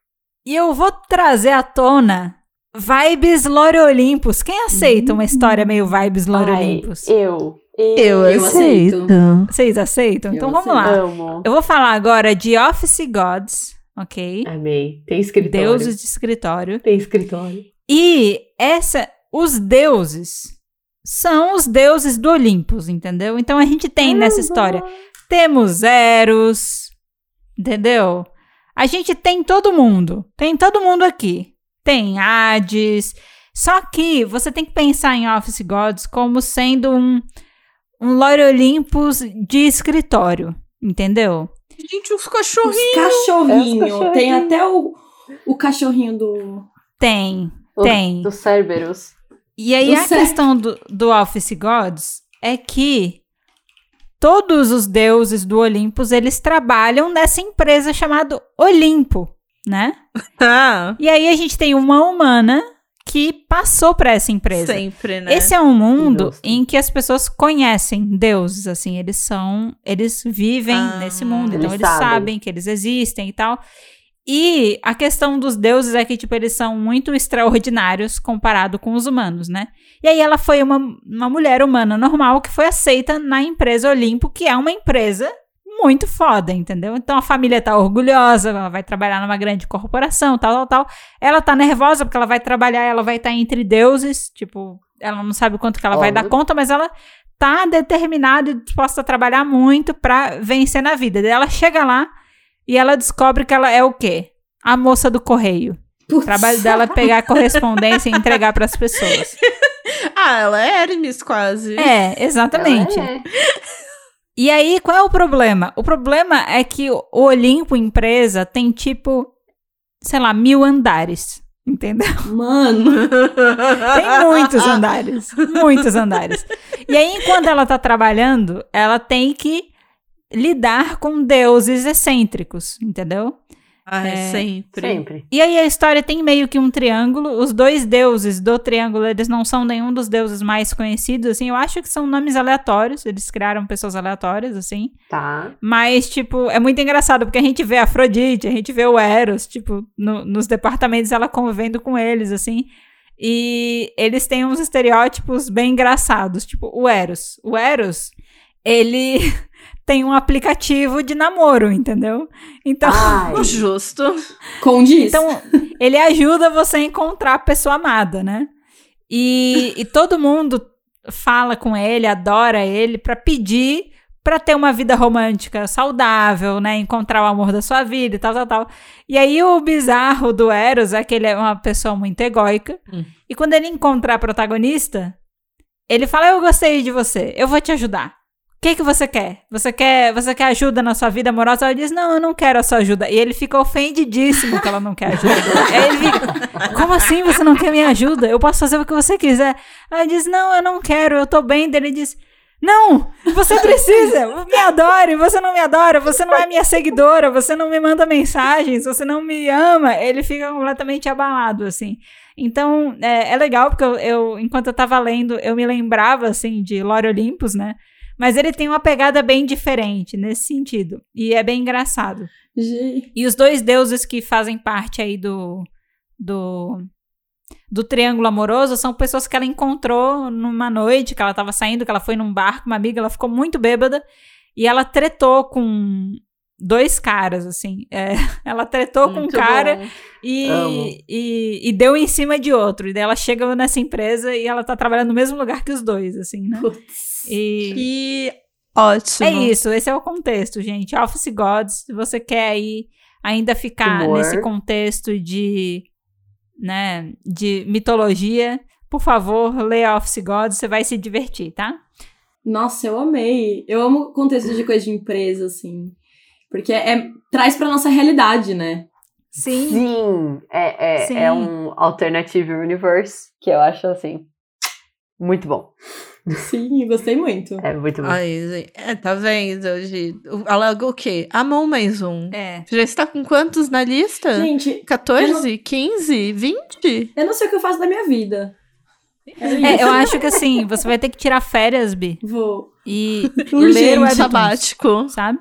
E eu vou trazer à tona vibes Lore Olympus. Quem aceita uma história meio vibes Lore Ai, Olympus? eu. Eu, Eu aceito. Vocês aceitam? Eu Então vamos lá. Amo. Eu vou falar agora de Office Gods, ok? Amei. Tem escritório. Deuses de escritório. Tem escritório. E essa, os deuses são os deuses do Olympus, entendeu? Então a gente tem nessa história temos Eros, entendeu? A gente tem todo mundo, tem todo mundo aqui. Tem Hades. Só que você tem que pensar em Office Gods como sendo um um Lore Olympus de escritório, entendeu? Gente, os Os cachorrinhos. É, os cachorrinhos. cachorrinhos. Tem até o, o cachorrinho do. Tem, O- tem. Dos Cerberus. E aí Do a certo. questão do, do Office Gods é que todos os deuses do Olympus, eles trabalham nessa empresa chamada Olimpo, né? Ah, E aí a gente tem uma humana que passou para essa empresa. sempre, né? Esse é um mundo em que as pessoas conhecem deuses, assim, eles são, eles vivem Ah, nesse mundo, então eles eles sabem. sabem que eles existem e tal. E a questão dos deuses é que, tipo, eles são muito extraordinários comparado com os humanos, né? E aí ela foi uma, uma mulher humana normal que foi aceita na empresa Olimpo, que é uma empresa muito foda, entendeu? Então a família tá orgulhosa, ela vai trabalhar numa grande corporação, tal, tal, tal. Ela tá nervosa porque ela vai trabalhar, ela vai estar entre deuses, tipo, ela não sabe quanto que ela vai dar conta, mas ela tá determinada e disposta a trabalhar muito pra vencer na vida. Daí ela chega lá e ela descobre que ela é o quê? A moça do correio. O Putz. trabalho dela é pegar a correspondência e entregar pras pessoas. Ah, ela é Hermes quase. É, exatamente. É. E aí, qual é o problema? O problema é que o Olimpo empresa tem tipo, sei lá, mil andares. Entendeu? Mano. Tem muitos andares. Muitos andares. E aí, enquanto ela tá trabalhando, ela tem que lidar com deuses excêntricos, entendeu? Ai, É, sempre. Sempre. E aí a história tem meio que um triângulo. Os dois deuses do triângulo, eles não são nenhum dos deuses mais conhecidos, assim. Eu acho que são nomes aleatórios. Eles criaram pessoas aleatórias, assim. Tá. Mas, tipo, é muito engraçado, porque a gente vê a Afrodite, a gente vê o Eros, tipo, no- nos departamentos ela convivendo com eles, assim. E eles têm uns estereótipos bem engraçados. Tipo, o Eros. O Eros, ele tem um aplicativo de namoro, entendeu? Então. Ai, Justo. Condiz. Então, ele ajuda você a encontrar a pessoa amada, né? E, e todo mundo fala com ele, adora ele, pra pedir pra ter uma vida romântica saudável, né? Encontrar o amor da sua vida e tal, tal, tal. E aí o bizarro do Eros é que ele é uma pessoa muito egóica. Hum. E quando ele encontra a protagonista, ele fala: Eu gostei de você, eu vou te ajudar. Que, que você quer? Você quer você quer ajuda na sua vida amorosa? Ela diz: Não, eu não quero a sua ajuda. E ele fica ofendidíssimo que ela não quer ajuda. Aí ele fica: Como assim você não quer minha ajuda? Eu posso fazer o que você quiser. Ela diz: Não, eu não quero, eu tô bem. Ele diz: Não, você precisa, me adore, você não me adora, você não é minha seguidora, você não me manda mensagens, você não me ama. Ele fica completamente abalado, assim. Então, é, é legal, porque eu, eu, enquanto eu tava lendo, eu me lembrava, assim, de Lore Olympus, né? Mas ele tem uma pegada bem diferente nesse sentido. E é bem engraçado. E os dois deuses que fazem parte aí do, do, do triângulo amoroso são pessoas que ela encontrou numa noite, que ela tava saindo, que ela foi num bar com uma amiga, ela ficou muito bêbada. E ela tretou com dois caras, assim. É, ela tretou com um Muito cara e, e, e deu em cima de outro. E daí ela chega nessa empresa e ela tá trabalhando no mesmo lugar que os dois, assim, né? putz. E Que ótimo. é isso, esse é o contexto, gente. Office Gods, se você quer aí ainda ficar Humor. nesse contexto de, né, de mitologia, por favor, leia Office Gods, você vai se divertir, tá? Nossa, eu amei. Eu amo contexto de coisa de empresa, assim. Porque é, traz pra nossa realidade, né? Sim. Sim, é, é, Sim. é um alternative universe que eu acho assim muito bom. Sim, gostei muito. É muito bom. Ai, gente. É, tá vendo? O- Ela o quê? Amou mais um. É. Já está com quantos na lista? Gente, 14? 15? 20? eu não sei o que eu faço da minha vida. É, É, isso. eu acho que assim, você vai ter que tirar férias, Bi, Vou. e ler o Urgente. Sabático. sabe?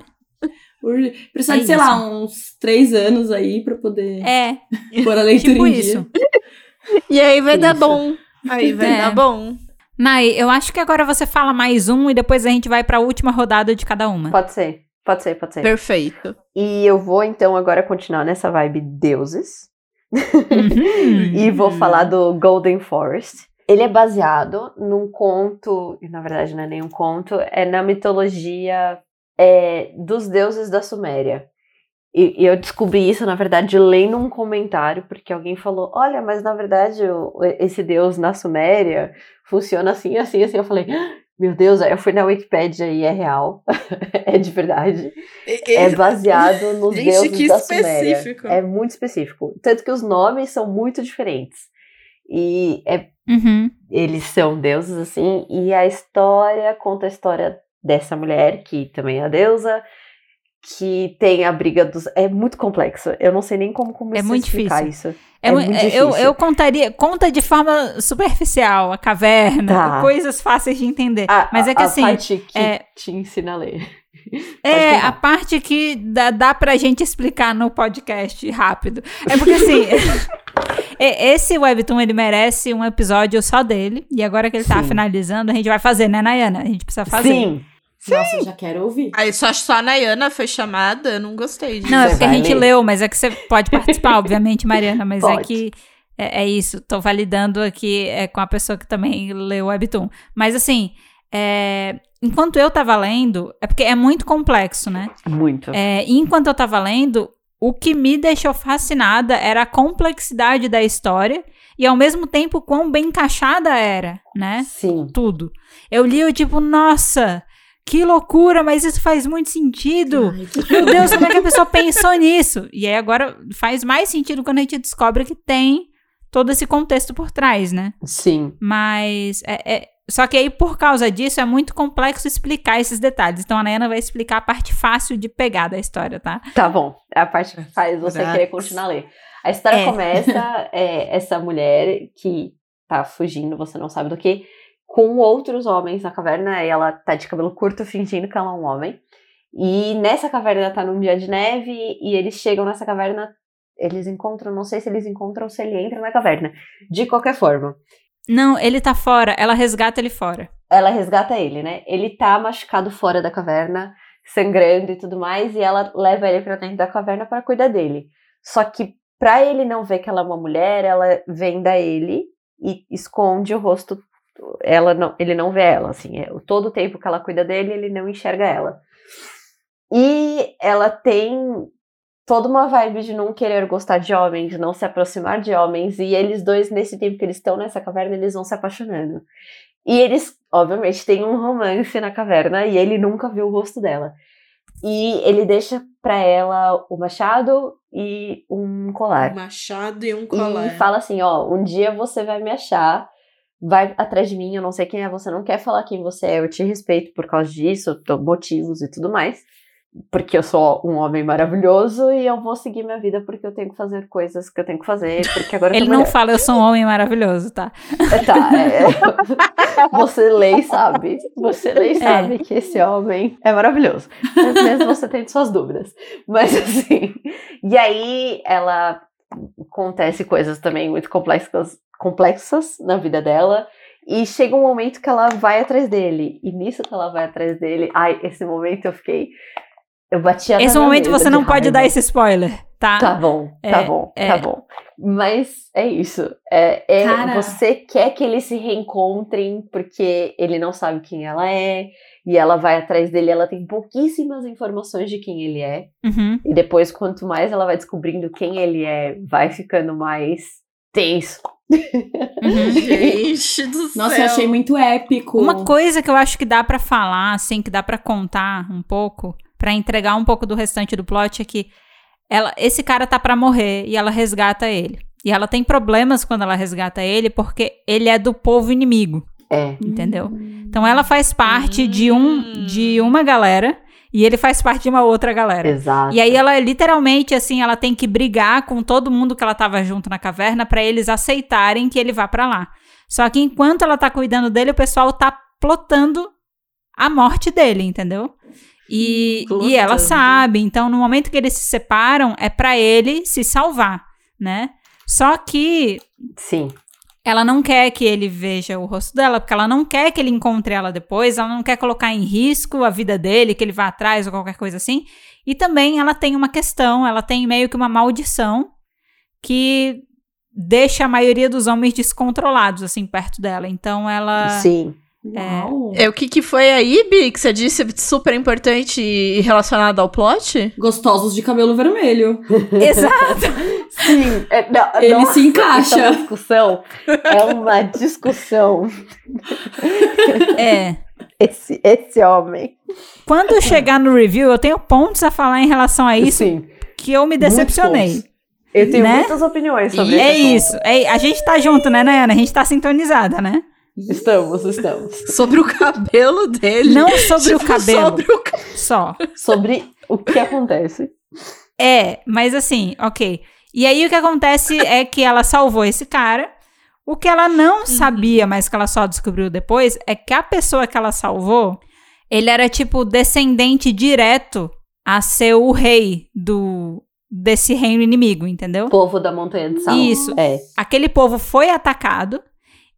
Urge- Precisar É de, sei isso. lá, uns três anos aí pra poder É, pôr a leitura tipo em dia. isso. E aí vai dar Isso. bom. Aí vai É. dar bom. Nai, eu acho que agora você fala mais um e depois a gente vai pra última rodada de cada uma. Pode ser, pode ser, pode ser. Perfeito. E eu vou então agora continuar nessa vibe deuses Uhum. e vou falar do Golden Forest. Ele é baseado num conto, e na verdade não é nenhum conto, é na mitologia é, dos deuses da Suméria. E, e eu descobri isso, na verdade, lendo um comentário, porque alguém falou: Olha, mas na verdade o- esse deus na Suméria funciona assim, assim, assim. Eu falei: "Ah, Meu Deus, aí eu fui na Wikipédia e é real, é de verdade. É baseado nos Gente, deuses que da Suméria. específico. É muito específico. Tanto que os nomes são muito diferentes. E é Uhum. eles são deuses, assim, e a história conta a história dessa mulher, que também é a deusa, que tem a briga dos. É muito complexo. Eu não sei nem como começar muito a explicar difícil. isso. É É mu- muito é, eu, difícil. eu contaria, conta de forma superficial, a caverna, Tá. coisas fáceis de entender. A, Mas é que a assim, parte que é- te ensina a ler. é a parte que dá, dá pra gente explicar no podcast rápido. É porque assim, é- esse webtoon ele merece um episódio só dele. E agora que ele tá Sim. finalizando, a gente vai fazer, né, Nayana? A gente precisa fazer. Sim. Nossa, eu já quero ouvir. Aí só, só a Nayana foi chamada, eu não gostei disso. Não, é porque a gente ler? leu, mas é que você pode participar, obviamente, Mariana, mas é Pode. que é, é isso, tô validando aqui é, com a pessoa que também leu o Webtoon. Mas assim, é, enquanto eu tava lendo, é porque é muito complexo, né? Muito. É, enquanto eu tava lendo, o que me deixou fascinada era a complexidade da história e ao mesmo tempo quão bem encaixada era, né? Sim. Tudo. Eu li o tipo, nossa, que loucura, mas isso faz muito sentido. Ai, que Meu Deus, como é que a pessoa pensou nisso? E aí agora faz mais sentido quando a gente descobre que tem todo esse contexto por trás, né? Sim. Mas é, é- só que aí, por causa disso, é muito complexo explicar esses detalhes. Então a Nayana vai explicar a parte fácil de pegar da história, tá? Tá bom. É a parte que faz você querer continuar a ler. A história É. começa é, essa mulher que tá fugindo, você não sabe do que, com outros homens na caverna. E ela tá de cabelo curto, fingindo que ela é um homem. E nessa caverna tá num dia de neve. E eles chegam nessa caverna. Eles encontram, não sei se eles encontram ou se ele entra na caverna. De qualquer forma, Não, ele tá fora, ela resgata ele fora. ela resgata ele, né? Ele tá machucado fora da caverna, sangrando e tudo mais, e ela leva ele pra dentro da caverna para cuidar dele. Só que pra ele não ver que ela é uma mulher, ela venda ele e esconde o rosto. Ela não, ele não vê ela, assim. É, todo o tempo que ela cuida dele, ele não enxerga ela. E ela tem toda uma vibe de não querer gostar de homens, não se aproximar de homens, e eles dois, nesse tempo que eles estão nessa caverna, eles vão se apaixonando. E eles, obviamente, têm um romance na caverna e ele nunca viu o rosto dela. E ele deixa pra ela o machado e um colar. Um machado e um E colar. fala assim, ó, um dia você vai me achar, vai atrás de mim, eu não sei quem é, você não quer falar quem você é, eu te respeito por causa disso, motivos e tudo mais. Porque eu sou um homem maravilhoso e eu vou seguir minha vida porque eu tenho que fazer coisas que eu tenho que fazer, porque agora Ele não mulher. fala, eu sou um homem maravilhoso, tá? Tá, é. Você lê e sabe. Você lê e sabe que esse homem é maravilhoso. Mas mesmo você tem suas dúvidas. Mas assim. E aí ela acontece coisas também muito complexas, complexas na vida dela. E chega um momento que ela vai atrás dele. E nisso que ela vai atrás dele, ai, esse momento eu fiquei. Eu batia na Esse momento você não pode dar esse spoiler, tá? Tá bom, tá É, bom, é. tá bom. Mas é isso. É, é- você quer que eles se reencontrem porque ele não sabe quem ela é e ela vai atrás dele. Ela tem pouquíssimas informações de quem ele é. Uhum. E depois, quanto mais ela vai descobrindo quem ele é, vai ficando mais tenso. Uhum. Gente do céu. Nossa, eu achei muito épico. Uma coisa que eu acho que dá pra falar, assim, que dá pra contar um pouco, pra entregar um pouco do restante do plot é que ela, esse cara tá pra morrer e ela resgata ele. E ela tem problemas quando ela resgata ele porque ele é do povo inimigo, É. entendeu? Então ela faz parte de um de uma galera e ele faz parte de uma outra galera. Exato. E aí ela literalmente assim, ela tem que brigar com todo mundo que ela tava junto na caverna pra eles aceitarem que ele vá pra lá. Só que enquanto ela tá cuidando dele, o pessoal tá plotando a morte dele, entendeu? E, e ela sabe, então no momento que eles se separam, é pra ele se salvar, né? Só que Sim. Ela não quer que ele veja o rosto dela, porque ela não quer que ele encontre ela depois, ela não quer colocar em risco a vida dele, que ele vá atrás ou qualquer coisa assim. E também ela tem uma questão, ela tem meio que uma maldição que deixa a maioria dos homens descontrolados, assim, perto dela. Então ela. Sim. Uau. É, o que, que foi aí, Bi, que você disse super importante e relacionado ao plot? Gostosos de cabelo vermelho. Exato! Sim. É, não, Ele nossa, se encaixa. Isso é uma discussão. É uma discussão. É. Esse, esse homem. Quando chegar no review, eu tenho pontos a falar em relação a isso Sim. que eu me decepcionei. Eu tenho Né? muitas opiniões sobre E É isso. É, a gente tá junto, né, Nayana? A gente tá sintonizada, né? Estamos, estamos. Sobre o cabelo dele. Não sobre o Tipo, cabelo. Sobre o ca- Só. Sobre o que acontece. É, mas assim, ok. E aí o que acontece é que ela salvou esse cara. O que ela não sabia, mas que ela só descobriu depois, é que a pessoa que ela salvou, ele era tipo descendente direto a ser o rei do desse reino inimigo, entendeu? Povo da Montanha de Sal. Isso. É. Aquele povo foi atacado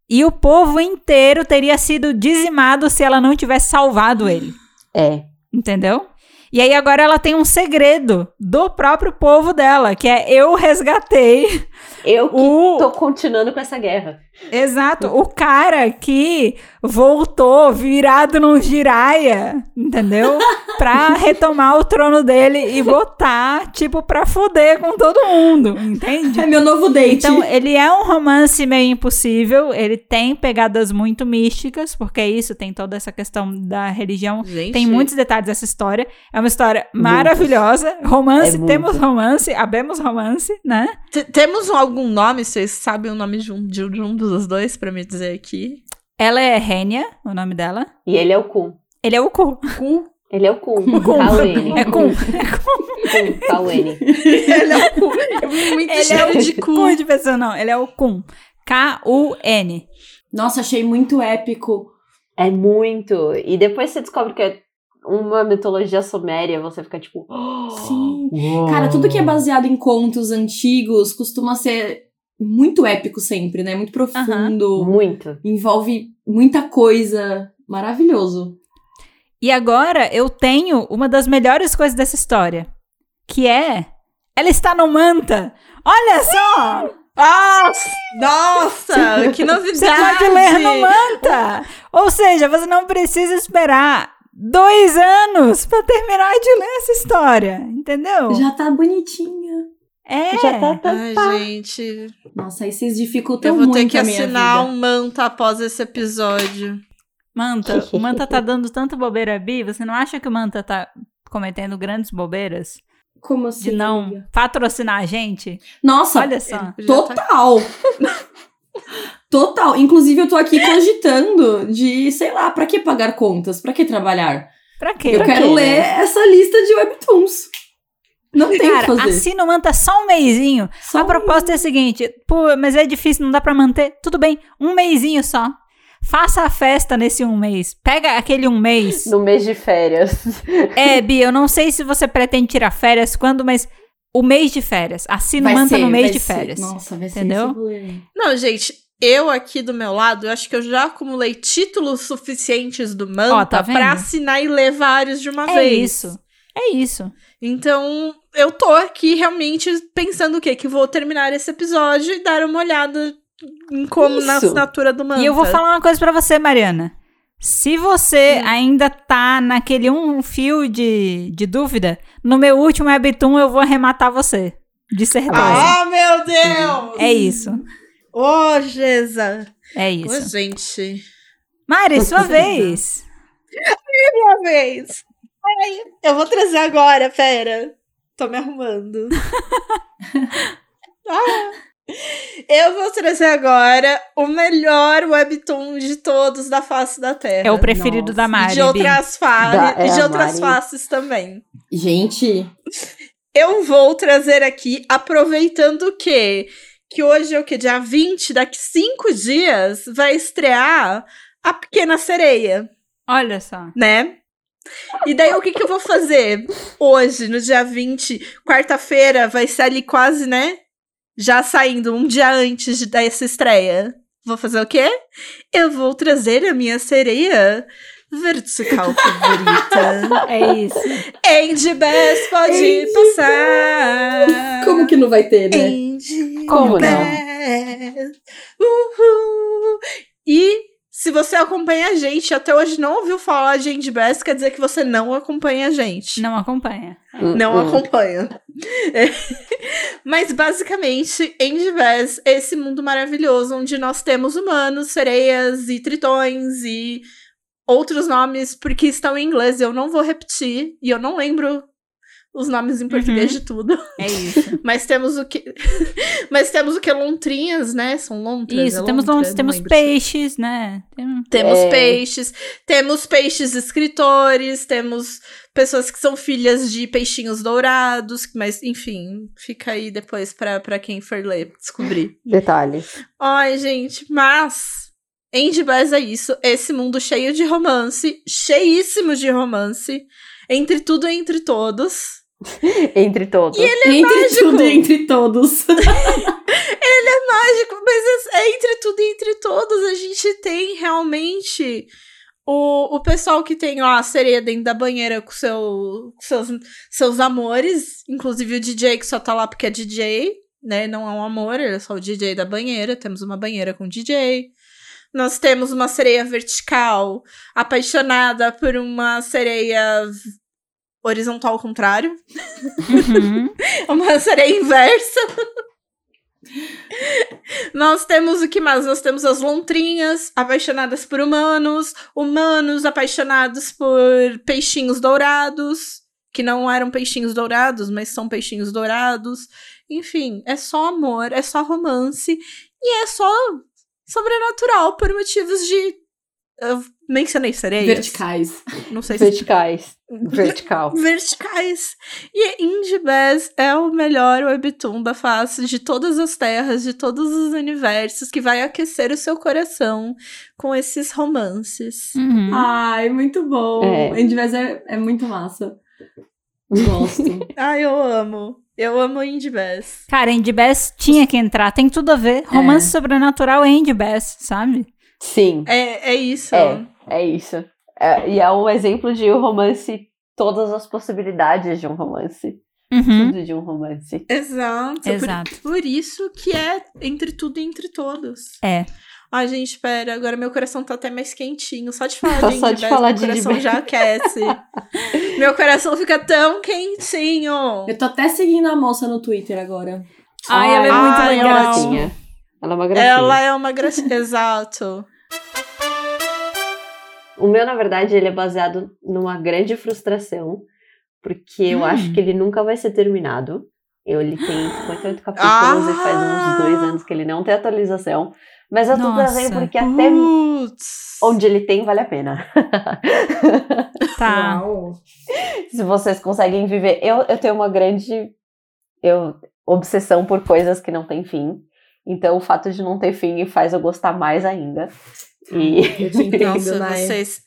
e o povo inteiro teria sido dizimado se ela não tivesse salvado ele. É. Entendeu? E aí agora ela tem um segredo do próprio povo dela, que é eu resgatei Eu que o tô continuando com essa guerra. exato, o cara que voltou virado num giraia, entendeu? Pra retomar o trono dele e botar, tipo, pra fuder com todo mundo, entende? É meu novo date. Então, ele é um romance meio impossível, ele tem pegadas muito místicas, porque é isso, tem toda essa questão da religião Gente, tem muitos detalhes dessa história. É uma história maravilhosa. Romance, É temos romance, abemos romance, né? T- Temos algum nome? Vocês sabem o nome de um, de um dos dois pra me dizer aqui? Ela é Renia, o nome dela. E ele é o Kun. Ele é o Ku. Cu. Ele é o Kun. Kun. É Kun. Kun. Kaweni. Ele é o. É muito Ele é o de cu. Ku de pessoa, não. Ele é o Kun. K-U-N. Nossa, achei muito épico. É muito. E depois você descobre que é uma mitologia suméria, você fica tipo. Sim. Uou. Cara, tudo que é baseado em contos antigos costuma ser muito épico sempre, né? Muito profundo. Muito. Envolve muita coisa. Maravilhoso. E agora eu tenho uma das melhores coisas dessa história. Que é. Ela está no Manta! Olha só! Nossa! Nossa! Que novidade! Você pode ler no Manta! Ou seja, você não precisa esperar dois anos pra terminar de ler essa história. Entendeu? Já tá bonitinha. É. Já tá, tá, Ai, tá. gente. Nossa, aí vocês dificultam Eu vou muito ter que assinar um manta após esse episódio. Manta, o Manta tá dando tanta bobeira, Bi. Você não acha que o Manta tá cometendo grandes bobeiras? Como assim? De não amiga? patrocinar a gente? Nossa, Olha só. Ele já tá- total. Inclusive, eu tô aqui cogitando de, sei lá, pra que pagar contas? Pra que trabalhar? Pra quê? eu Pra quero quê, ler né? essa lista de webtoons. Não tem o que Cara, fazer. assina o Manta só um mêsinho. Só a proposta é a seguinte, pô, mas é difícil, não dá pra manter. Tudo bem, um mêsinho só. Faça a festa nesse um mês. Pega aquele um mês. No mês de férias. É, Bi, eu não sei se você pretende tirar férias quando, mas o mês de férias. Assina o Manta ser, no mês de ser. férias. Nossa, vai ser Entendeu? Não, gente, eu aqui do meu lado, eu acho que eu já acumulei títulos suficientes do Manta tá pra assinar e ler vários de uma É vez. isso. É isso. Então, eu tô aqui realmente pensando o quê? Que vou terminar esse episódio e dar uma olhada em como na Isso. assinatura do Manta. E eu vou falar uma coisa pra você, Mariana. Se você Hum. ainda tá naquele um fio de, de dúvida, no meu último webtoon eu vou arrematar você. De certeza. Ah, meu Deus! É isso. Ô, Geza! É Ô, isso. gente. Mari, sua vez. Minha vez. Ai, eu vou trazer agora, pera. Tô me arrumando. Ah. Eu vou trazer agora o melhor webtoon de todos da face da Terra. É o preferido Nossa. da Mari. de outras, fa Da- é e de outras Mari. faces também. Gente, Eu vou trazer aqui, aproveitando que que hoje é o que? Dia 20, daqui cinco dias, vai estrear A Pequena Sereia, Olha só. né? E daí o que, que eu vou fazer hoje, no dia 20, quarta-feira, vai ser ali quase, né? Já saindo um dia antes de, dessa estreia. Vou fazer o quê? Eu vou trazer a minha sereia vertical favorita. É isso. Andy Bass pode Andy passar. como que não vai ter, né? Andy Como não? Bass. Uhul. E se você acompanha a gente até hoje não ouviu falar de Andy Bass, quer dizer que você não acompanha a gente. Não acompanha. Não Hum, hum. acompanha. É. Mas basicamente, Andy Bass, esse mundo maravilhoso onde nós temos humanos, sereias e tritões e outros nomes, porque estão em inglês, eu não vou repetir, e eu não lembro os nomes em português Uhum. de tudo. É isso. Mas temos o que. Mas temos o que? Lontrinhas, né? São lontras. Isso, é temos, lontra? temos lembro. peixes, né? Tem- Temos É. peixes, temos peixes escritores, temos pessoas que são filhas de peixinhos dourados, mas enfim, fica aí depois pra, pra quem for ler, descobrir. Detalhes. Ai, gente, mas Andy Bass é isso, esse mundo cheio de romance, cheíssimo de romance, entre tudo e entre todos. Entre todos. entre mágico. tudo e entre todos. Mágico, mas é, é entre tudo e entre todos, a gente tem realmente o, o pessoal que tem lá a sereia dentro da banheira com, seu, com seus, seus amores, inclusive o DJ que só tá lá porque é DJ, né? Não é um amor, ele é só o DJ da banheira. Temos uma banheira com DJ. Nós temos uma sereia vertical apaixonada por uma sereia horizontal ao contrário. Uhum. Uma sereia inversa. Nós temos o que mais? Nós temos as lontrinhas apaixonadas por humanos, humanos apaixonados por peixinhos dourados, que não eram peixinhos dourados, mas são peixinhos dourados. Enfim, é só amor, é só romance e é só sobrenatural por motivos de Eu mencionei sereias. Verticais. Não sei se. Verticais. Vertical. Verticais. E Indie Bass é o melhor webtoon da face de todas as terras, de todos os universos, que vai aquecer o seu coração com esses romances. Uhum. Ai, muito bom. É. É, é muito massa. Gosto. Ai, eu amo. Eu amo Indie Bass. Cara, Indie Bass tinha que entrar, tem tudo a ver. Romance sobrenatural é Indie Bass, sabe? Sim. É, é isso. É, é isso. É, e é um exemplo de um romance, todas as possibilidades de um romance. Uhum. Tudo de um romance. Exato. Por- Exato. Por, isso que é entre tudo e entre todos. É. Ai, gente, pera, agora meu coração tá até mais quentinho. Só de falar Só- de só de falar meu de coração já aquece. meu coração fica tão quentinho. Eu tô até seguindo a moça no Twitter agora. Ai, ela é Ai, muito ai, legal. gracinha. Ela é uma gracinha. Ela é uma gracinha. Exato. O meu, na verdade, ele é baseado numa grande frustração, porque eu Hum. acho que ele nunca vai ser terminado. Eu, ele tem 58 capítulos Ah! e faz uns dois anos que ele não tem atualização. Mas eu tô Nossa. trazendo porque até Putz. onde ele tem, vale a pena. Tá. Se vocês conseguem viver. Eu, eu tenho uma grande eu, obsessão por coisas que não têm fim. Então o fato de não ter fim faz eu gostar mais ainda. E Eu te entendo, Nossa, vocês.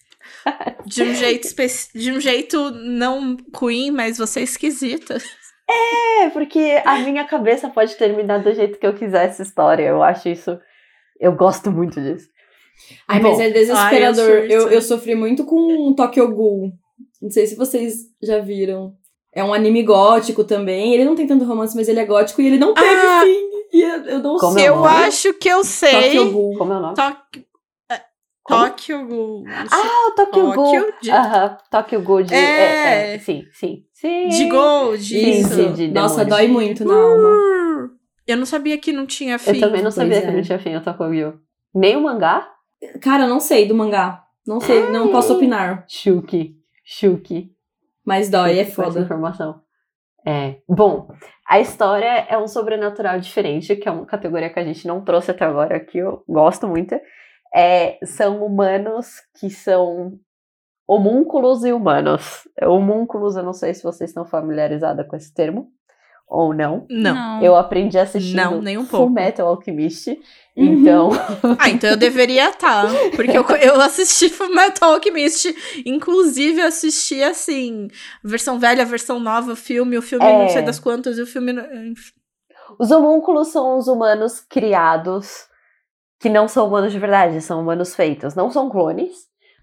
De um jeito especi... de um jeito não ruim, mas você é esquisita. é, porque a minha cabeça pode terminar do jeito que eu quiser essa história. Eu acho isso. Eu gosto muito disso. Ai, Bom, mas é desesperador. ai, eu eu, eu, sofri muito com Tokyo Ghoul. Não sei se vocês já viram. É um anime gótico também. Ele não tem tanto romance, mas ele é gótico e ele não teve Ah! fim. E eu, eu não Como sei. é o Eu acho que eu sei. Tokyo Ghoul. Como é o nome? Tóquio. é, Como? Tóquio Ghoul. Ah, o Tokyo Ghoul. Tóquio de, Aham, Tokyo Ghoul de. É. É, é, sim, sim. Sim. de Gold. Sim, Isso. sim, de Nossa, dói muito na alma. Eu não sabia que não tinha fim. Eu também não sabia Pois que é. não tinha fim o Tokyo Ghoul. Nem o mangá? Cara, eu não sei do mangá. Não sei, não posso opinar. Shuki. Shuki. Mas dói, é foda. informação. É. Bom, a história é um sobrenatural diferente, que é uma categoria que a gente não trouxe até agora, que eu gosto muito. É, são humanos que são homúnculos e humanos. Homúnculos, eu não sei se vocês estão familiarizados com esse termo ou não. Não. Eu aprendi assistindo Não, nem um Full pouco. Metal Alchemist. Uhum. Então, Ah, então eu deveria estar. Porque eu, eu assisti Fullmetal Alchemist. Inclusive, eu assisti, assim, versão velha, versão nova, o filme, o filme É. não sei das quantas, e o filme... não- Os homúnculos são os humanos criados que não são humanos de verdade, são humanos feitos. Não são clones,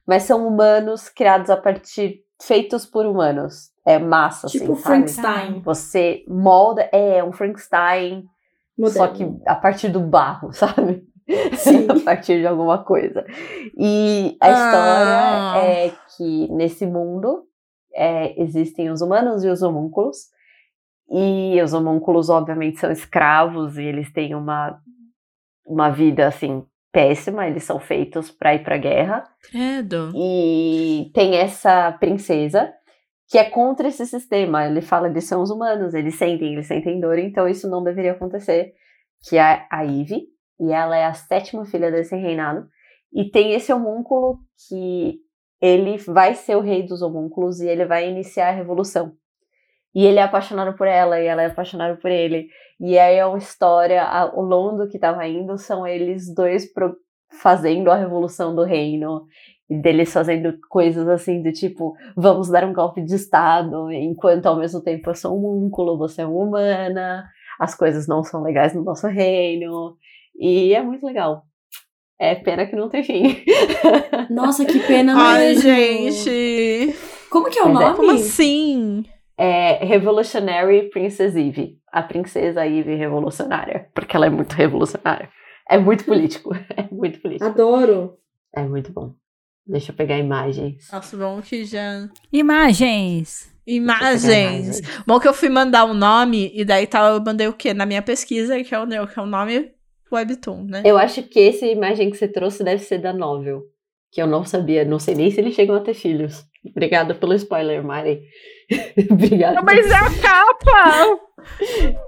mas são humanos criados a partir. feitos por humanos. É massa, Tipo assim, sabe? Frankenstein. Você molda. É, um Frankenstein, só que moderno. a partir do barro, sabe? Sim. a partir de alguma coisa. E a Ah. história é que nesse mundo é, existem os humanos e os homúnculos. E os homúnculos, obviamente, são escravos e eles têm uma, uma vida assim péssima. Eles são feitos para ir para guerra. Credo. E tem essa princesa que é contra esse sistema. Ele fala, eles são os humanos, eles sentem, eles sentem dor, então isso não deveria acontecer. Que é a Ivy, e ela é a sétima filha desse reinado. E tem esse homúnculo que ele vai ser o rei dos homúnculos e ele vai iniciar a revolução. E ele é apaixonado por ela, e ela é apaixonada por ele. E aí é uma história, a- o longo que tava indo são eles dois pro- fazendo a revolução do reino deles fazendo coisas assim do tipo, vamos dar um golpe de estado, enquanto ao mesmo tempo eu sou um homúnculo, você é uma humana, as coisas não são legais no nosso reino, e é muito legal. É pena que não tem fim. Nossa, que pena Ai, mesmo. gente. Como que é o Mas é- nome? Como assim? É Revolutionary Princess Eve, a princesa Eve revolucionária, porque ela é muito revolucionária. É muito político, é muito político. Adoro. É muito bom. Deixa eu pegar imagens. Nossa, bom que já... Imagens. Imagens. Bom que eu fui mandar o nome, e daí tá, eu mandei o quê? Na minha pesquisa, que é o, que é o nome Webtoon, né? Eu acho que essa imagem que você trouxe deve ser da novel. Que eu não sabia, não sei nem se eles chegam a ter filhos. Obrigada pelo spoiler, Mari. Obrigada. Mas é a capa!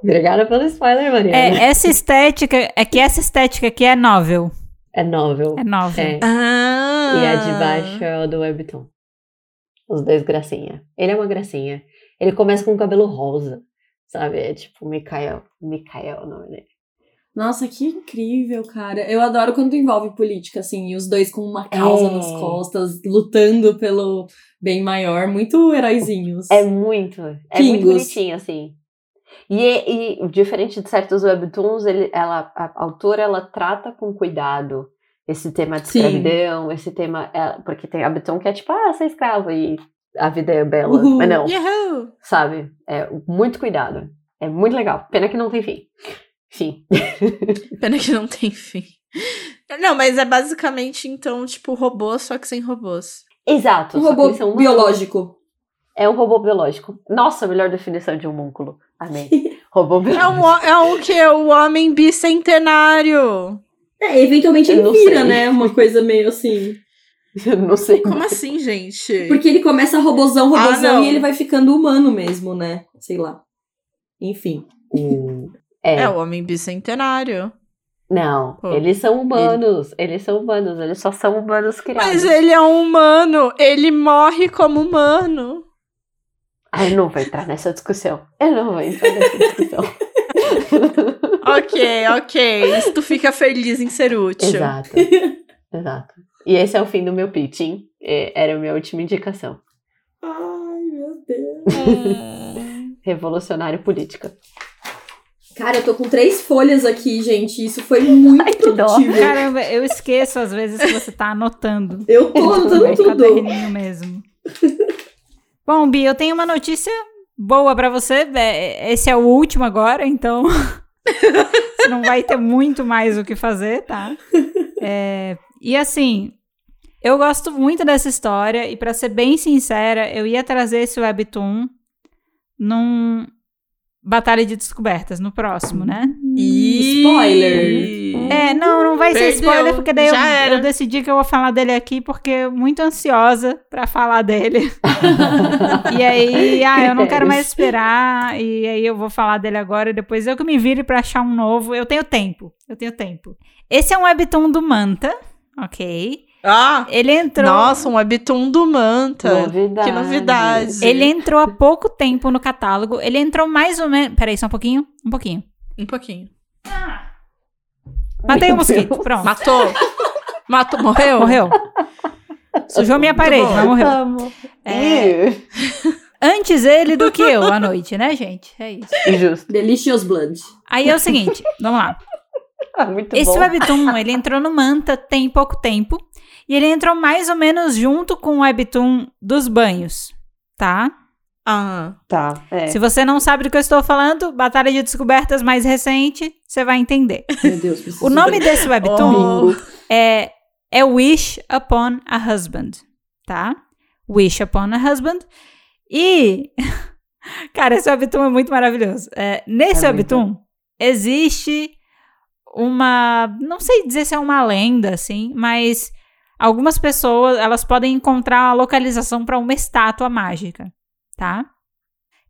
Obrigada pelo spoiler, Mariana. É, essa estética, é que essa estética aqui é novel. É novel. É novel. É. Ah. E a de baixo é o do Webtoon. Os dois gracinha. Ele é uma gracinha. Ele começa com o cabelo rosa, sabe? É tipo Mikael. Mikael é o nome dele. Nossa, que incrível, cara. Eu adoro quando envolve política, assim, e os dois com uma causa É. nas costas, lutando pelo bem maior, muito heróizinhos. É muito. É muito Pingos. bonitinho, assim. E, e diferente de certos webtoons, ele, ela, a autora ela trata com cuidado esse tema de Sim. escravidão, esse tema. é, porque tem webtoon que é tipo, ah, você é escravo e a vida é bela. Uhul. Mas não, Yahoo! sabe? É muito cuidado. É muito legal. Pena que não tem fim. Fim. Pena que não tem fim. Não, mas é basicamente, então, tipo, robô, só que sem robôs. Exato. Um robô biológico. É um robô biológico. Nossa, a melhor definição de homúnculo. Amém. robô É biológico. um, ho- é um que? O homem bicentenário. É, eventualmente ele vira, sei. né? Uma coisa meio assim. Eu não sei. Como assim, gente? Porque ele começa robozão, Ah, robozão, não. e ele vai ficando humano mesmo, né? Sei lá. Enfim. É. É o homem bicentenário. Não, Pô, eles são humanos. Eles são humanos. Eles só são humanos criados. Mas ele é um humano. Ele morre como humano. Ah, eu não vou entrar nessa discussão. Eu não vou entrar nessa discussão. Ok, ok. Isso tu fica feliz em ser útil. Exato. Exato. E esse é o fim do meu pitch, hein? É, Era a minha última indicação. Ai, meu Deus. Revolucionário política. Cara, eu tô com três folhas aqui, gente. Isso foi muito Ai, que dó. produtivo. Caramba, eu esqueço às vezes que você tá anotando. Eu tô anotando É tudo. mesmo. Bom, Bi, eu tenho uma notícia boa pra você. É, Esse é o último agora, então você não vai ter muito mais o que fazer, tá? É, e assim, eu gosto muito dessa história e pra ser bem sincera, eu ia trazer esse webtoon num Batalha de Descobertas, no próximo, né? Ih. Spoiler. É, não, não vai ser Perdeu, spoiler, porque daí eu, eu decidi que eu vou falar dele aqui, porque eu muito ansiosa pra falar dele. e aí, ah, eu não quero mais esperar, e aí eu vou falar dele agora, e depois eu que me vire pra achar um novo. Eu tenho tempo, eu tenho tempo. Esse é um webtoon do Manta, ok? Ah! Ele entrou... Nossa, um webtoon do Manta. Novidade. Que novidade. Ele entrou há pouco tempo no catálogo. Ele entrou mais ou menos... Peraí, só um pouquinho, um pouquinho. Um pouquinho. Matei o Meu mosquito, Deus. pronto. Matou? Matou? Morreu? Morreu. Sujou minha parede, mas morreu. Amo. É. Antes ele do que eu à noite, né, gente? É isso. Justo. Delicious Blood. Aí é o seguinte, vamos lá. Ah, muito Esse bom. webtoon, ele entrou no Manta tem pouco tempo. E ele entrou mais ou menos junto com o webtoon dos banhos, tá? Ah. Tá, é. Se você não sabe do que eu estou falando, Batalha de Descobertas mais recente, você vai entender. Meu Deus, preciso O nome desse webtoon Oh. é, é Wish Upon a Husband, tá? Wish Upon a Husband. E, cara, esse webtoon é muito maravilhoso. É, nesse É muito. webtoon, existe uma... Não sei dizer se é uma lenda, assim, mas algumas pessoas, elas podem encontrar a localização para uma estátua mágica, tá?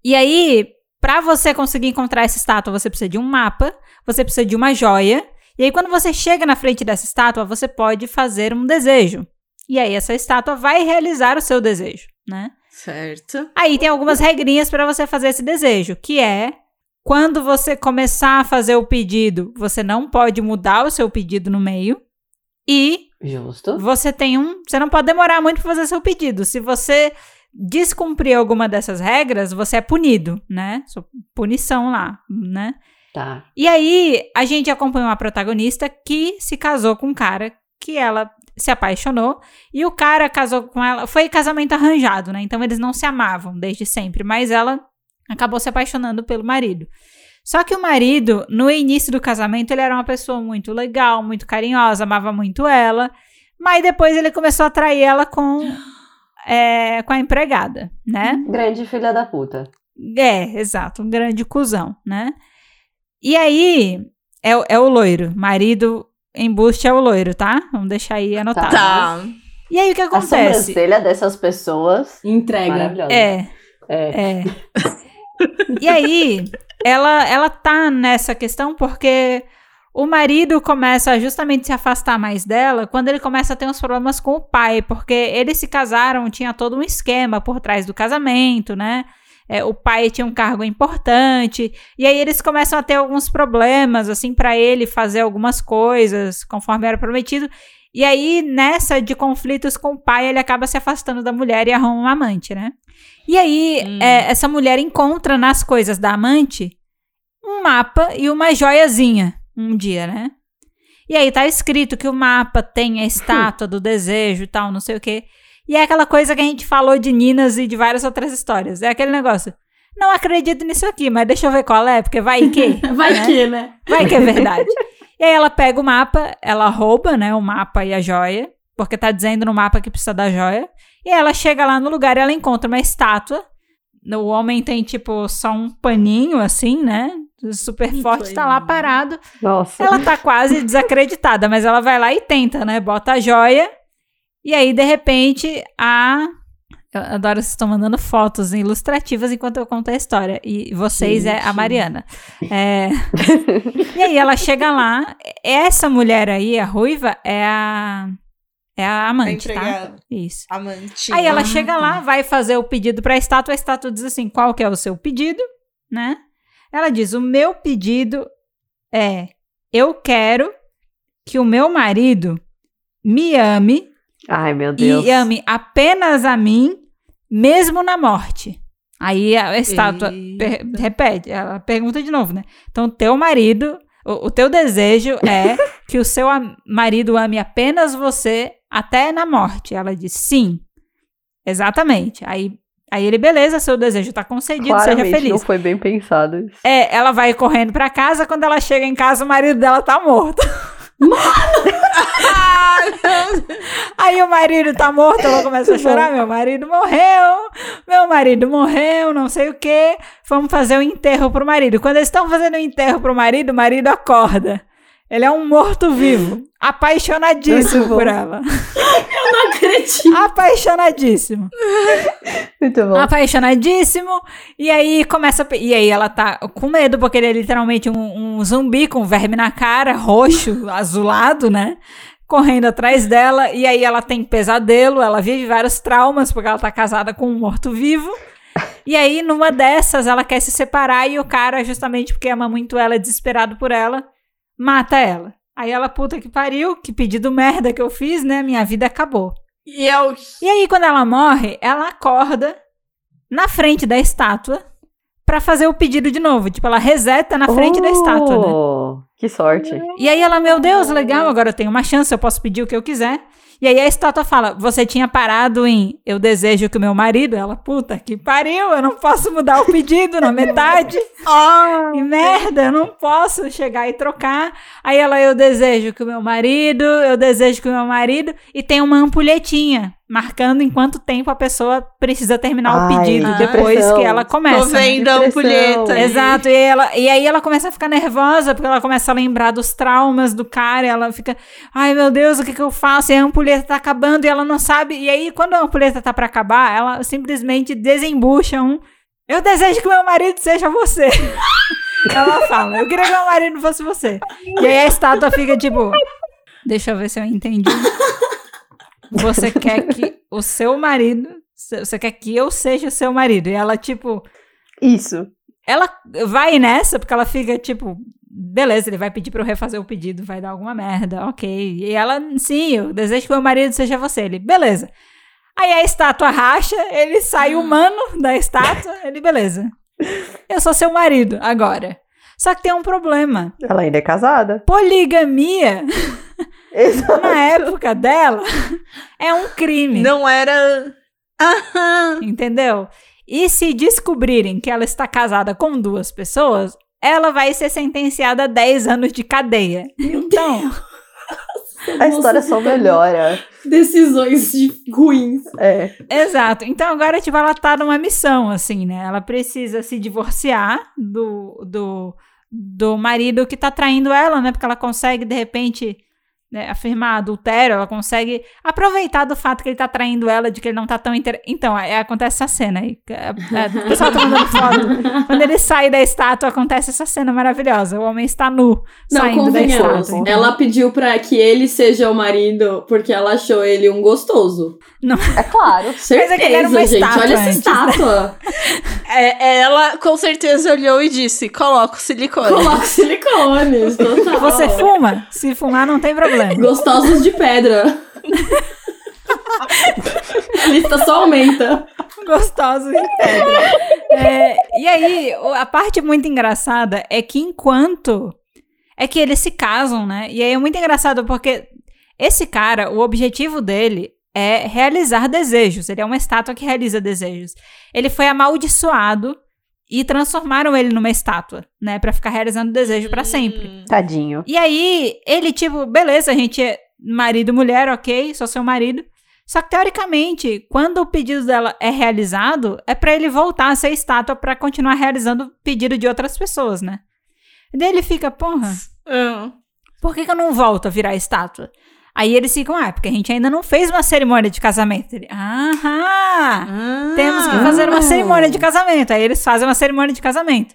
E aí, para você conseguir encontrar essa estátua, você precisa de um mapa, você precisa de uma joia, e aí, quando você chega na frente dessa estátua, você pode fazer um desejo. E aí, essa estátua vai realizar o seu desejo, né? Certo. Aí tem algumas regrinhas para você fazer esse desejo, que é quando você começar a fazer o pedido, você não pode mudar o seu pedido no meio. E Justo. você tem um. Você não pode demorar muito para fazer seu pedido. Se você descumprir alguma dessas regras, você é punido, né? Sua punição lá, né? Tá. E aí, a gente acompanhou uma protagonista que se casou com um cara que ela se apaixonou. E o cara casou com ela. Foi casamento arranjado, né? Então eles não se amavam desde sempre. Mas ela acabou se apaixonando pelo marido. Só que o marido, no início do casamento, ele era uma pessoa muito legal, muito carinhosa, amava muito ela. Mas depois ele começou a trair ela com, é, com a empregada, né? Grande filha da puta. É, exato, um grande cuzão, né? E aí, é, o- é o loiro, marido embuste é o loiro, tá? Vamos deixar aí anotado. Tá. E aí, o que A acontece? sobrancelha dessas pessoas. Entrega. Maravilhosa. É, É. é. e aí, ela, ela tá nessa questão porque o marido começa a justamente se afastar mais dela quando ele começa a ter uns problemas com o pai, porque eles se casaram, tinha todo um esquema por trás do casamento, né? É, o pai tinha um cargo importante, e aí eles começam a ter alguns problemas, assim, para ele fazer algumas coisas conforme era prometido. E aí, nessa de conflitos com o pai, ele acaba se afastando da mulher e arruma uma amante, né? E aí, Hum. é, essa mulher encontra nas coisas da amante um mapa e uma joiazinha um dia, né? E aí tá escrito que o mapa tem a estátua do desejo e tal, não sei o quê. E é aquela coisa que a gente falou de Ninas e de várias outras histórias. É aquele negócio. Não acredito nisso aqui, mas deixa eu ver qual é, porque vai que. Vai né? que, né? Vai que é verdade. e aí ela pega o mapa, ela rouba, né, o mapa e a joia, porque tá dizendo no mapa que precisa da joia. E ela chega lá no lugar e ela encontra uma estátua. O homem tem, tipo, só um paninho, assim, né? Super forte, tá lá parado. Nossa. Ela tá quase desacreditada, mas ela vai lá e tenta, né? Bota a joia. E aí, de repente, a. Eu adoro vocês estão mandando fotos ilustrativas enquanto eu conto a história. E vocês é a Gente. Mariana. É... e aí ela chega lá. Essa mulher aí, a ruiva, é a. É a amante, tá? empregada. Isso. Amante. Aí ela chega tá. lá, vai fazer o pedido para a estátua, a estátua diz assim: qual que é o seu pedido, né? Ela diz: o meu pedido é: eu quero que o meu marido me ame Ai, meu Deus. e ame apenas a mim, mesmo na morte. Aí a estátua Eita. repete, ela pergunta de novo, né? Então, teu marido, o, o teu desejo é que o seu marido ame apenas você até na morte. Ela diz sim. Exatamente. Aí, aí ele, beleza, seu desejo tá concedido, seja Claramente feliz. não foi bem pensado isso. É, ela vai correndo pra casa, quando ela chega em casa, o marido dela tá morto. Deus. Aí o marido tá morto, ela começa a chorar, meu marido morreu, meu marido morreu, não sei o quê. Vamos fazer o enterro pro marido. Quando eles estão fazendo o enterro pro marido, o marido acorda. Ele é um morto-vivo, apaixonadíssimo por ela. Não acredito. Apaixonadíssimo. Muito bom. Apaixonadíssimo. E aí começa. E aí ela tá com medo, porque ele é literalmente um, um zumbi com verme na cara, roxo, azulado, né? Correndo atrás dela. E aí ela tem pesadelo, ela vive vários traumas, porque ela tá casada com um morto-vivo. E aí, numa dessas, ela quer se separar e o cara, justamente porque ama muito ela, é desesperado por ela, mata ela. Aí ela, puta que pariu, que pedido merda que eu fiz, né? Minha vida acabou. E é o. E aí, quando ela morre, ela acorda na frente da estátua pra fazer o pedido de novo. Tipo, ela reseta na frente da estátua, né? Oh, Que sorte. E aí ela, meu Deus, legal, agora eu tenho uma chance, eu posso pedir o que eu quiser. E aí a estátua fala: Você tinha parado em eu desejo que o meu marido. Ela, puta que pariu, eu não posso mudar o pedido na metade. Ah, Que merda, eu não posso chegar e trocar. Aí ela, eu desejo que o meu marido, eu desejo que o meu marido. E tem uma ampulhetinha marcando em quanto tempo a pessoa precisa terminar o Ai, pedido que depois depressão. que ela começa. tô né? vendo a Depressão. ampulheta. Exato, e, ela, e aí ela começa a ficar nervosa, porque ela começa a lembrar dos traumas do cara, e ela fica, ai meu Deus, o que que eu faço? E a ampulheta tá acabando e ela não sabe, e aí quando a ampulheta tá pra acabar, ela simplesmente desembucha um, eu desejo que meu marido seja você. ela fala, eu queria que meu marido fosse você. E aí a estátua fica tipo, deixa eu ver se eu entendi. Você quer que o seu marido, você quer que eu seja seu marido, e ela tipo... Isso. Ela vai nessa, porque ela fica tipo, beleza, ele vai pedir pra eu refazer o pedido, vai dar alguma merda, ok. E ela, sim, eu desejo que meu marido seja você. Ele, beleza. Aí a estátua racha, ele sai humano da estátua, ele, beleza. Eu sou seu marido agora. Só que tem um problema. Ela ainda é casada. Poligamia, Exato. na época dela, é um crime. Não era. Aham. Entendeu? E se descobrirem que ela está casada com duas pessoas, ela vai ser sentenciada a 10 anos de cadeia. Então, A história só melhora. Decisões de- ruins. É. exato. Então agora, tipo, ela tá numa missão, assim, né? Ela precisa se divorciar do, do, do marido que tá traindo ela, né? Porque ela consegue, de repente, né, afirmar adultério, ela consegue aproveitar do fato que ele tá traindo ela, de que ele não tá tão inter... Então, aí acontece essa cena aí. É, é, o pessoal tá mandando foto. Quando ele sai da estátua, acontece essa cena maravilhosa. O homem está nu, Não, saindo da estátua. entendeu? Ela pediu pra que ele seja o marido porque ela achou ele um gostoso. É claro. Certeza, é que ele era uma gente. estátua Olha essa antes, estátua. É, ela com certeza olhou e disse: coloca o silicone. Coloca silicones, total. Você fuma? Se fumar, não tem problema. Gostosos de pedra. A lista só aumenta. Gostosos de pedra. É, e aí, a parte muito engraçada é que enquanto. É que eles se casam, né? E aí é muito engraçado porque esse cara, o objetivo dele é realizar desejos. Ele é uma estátua que realiza desejos. Ele foi amaldiçoado e transformaram ele numa estátua, né? Pra ficar realizando desejo pra sempre. Hum. Tadinho. E aí, ele, tipo, beleza, a gente é marido e mulher, ok, sou seu marido. Só que, teoricamente, quando o pedido dela é realizado, é pra ele voltar a ser estátua pra continuar realizando o pedido de outras pessoas, né? E daí ele fica, porra, Ah. por que, que eu não volto a virar estátua? Aí eles ficam, ah, porque a gente ainda não fez uma cerimônia de casamento. Ele, aham, temos que fazer uma Ah. cerimônia de casamento. Aí eles fazem uma cerimônia de casamento.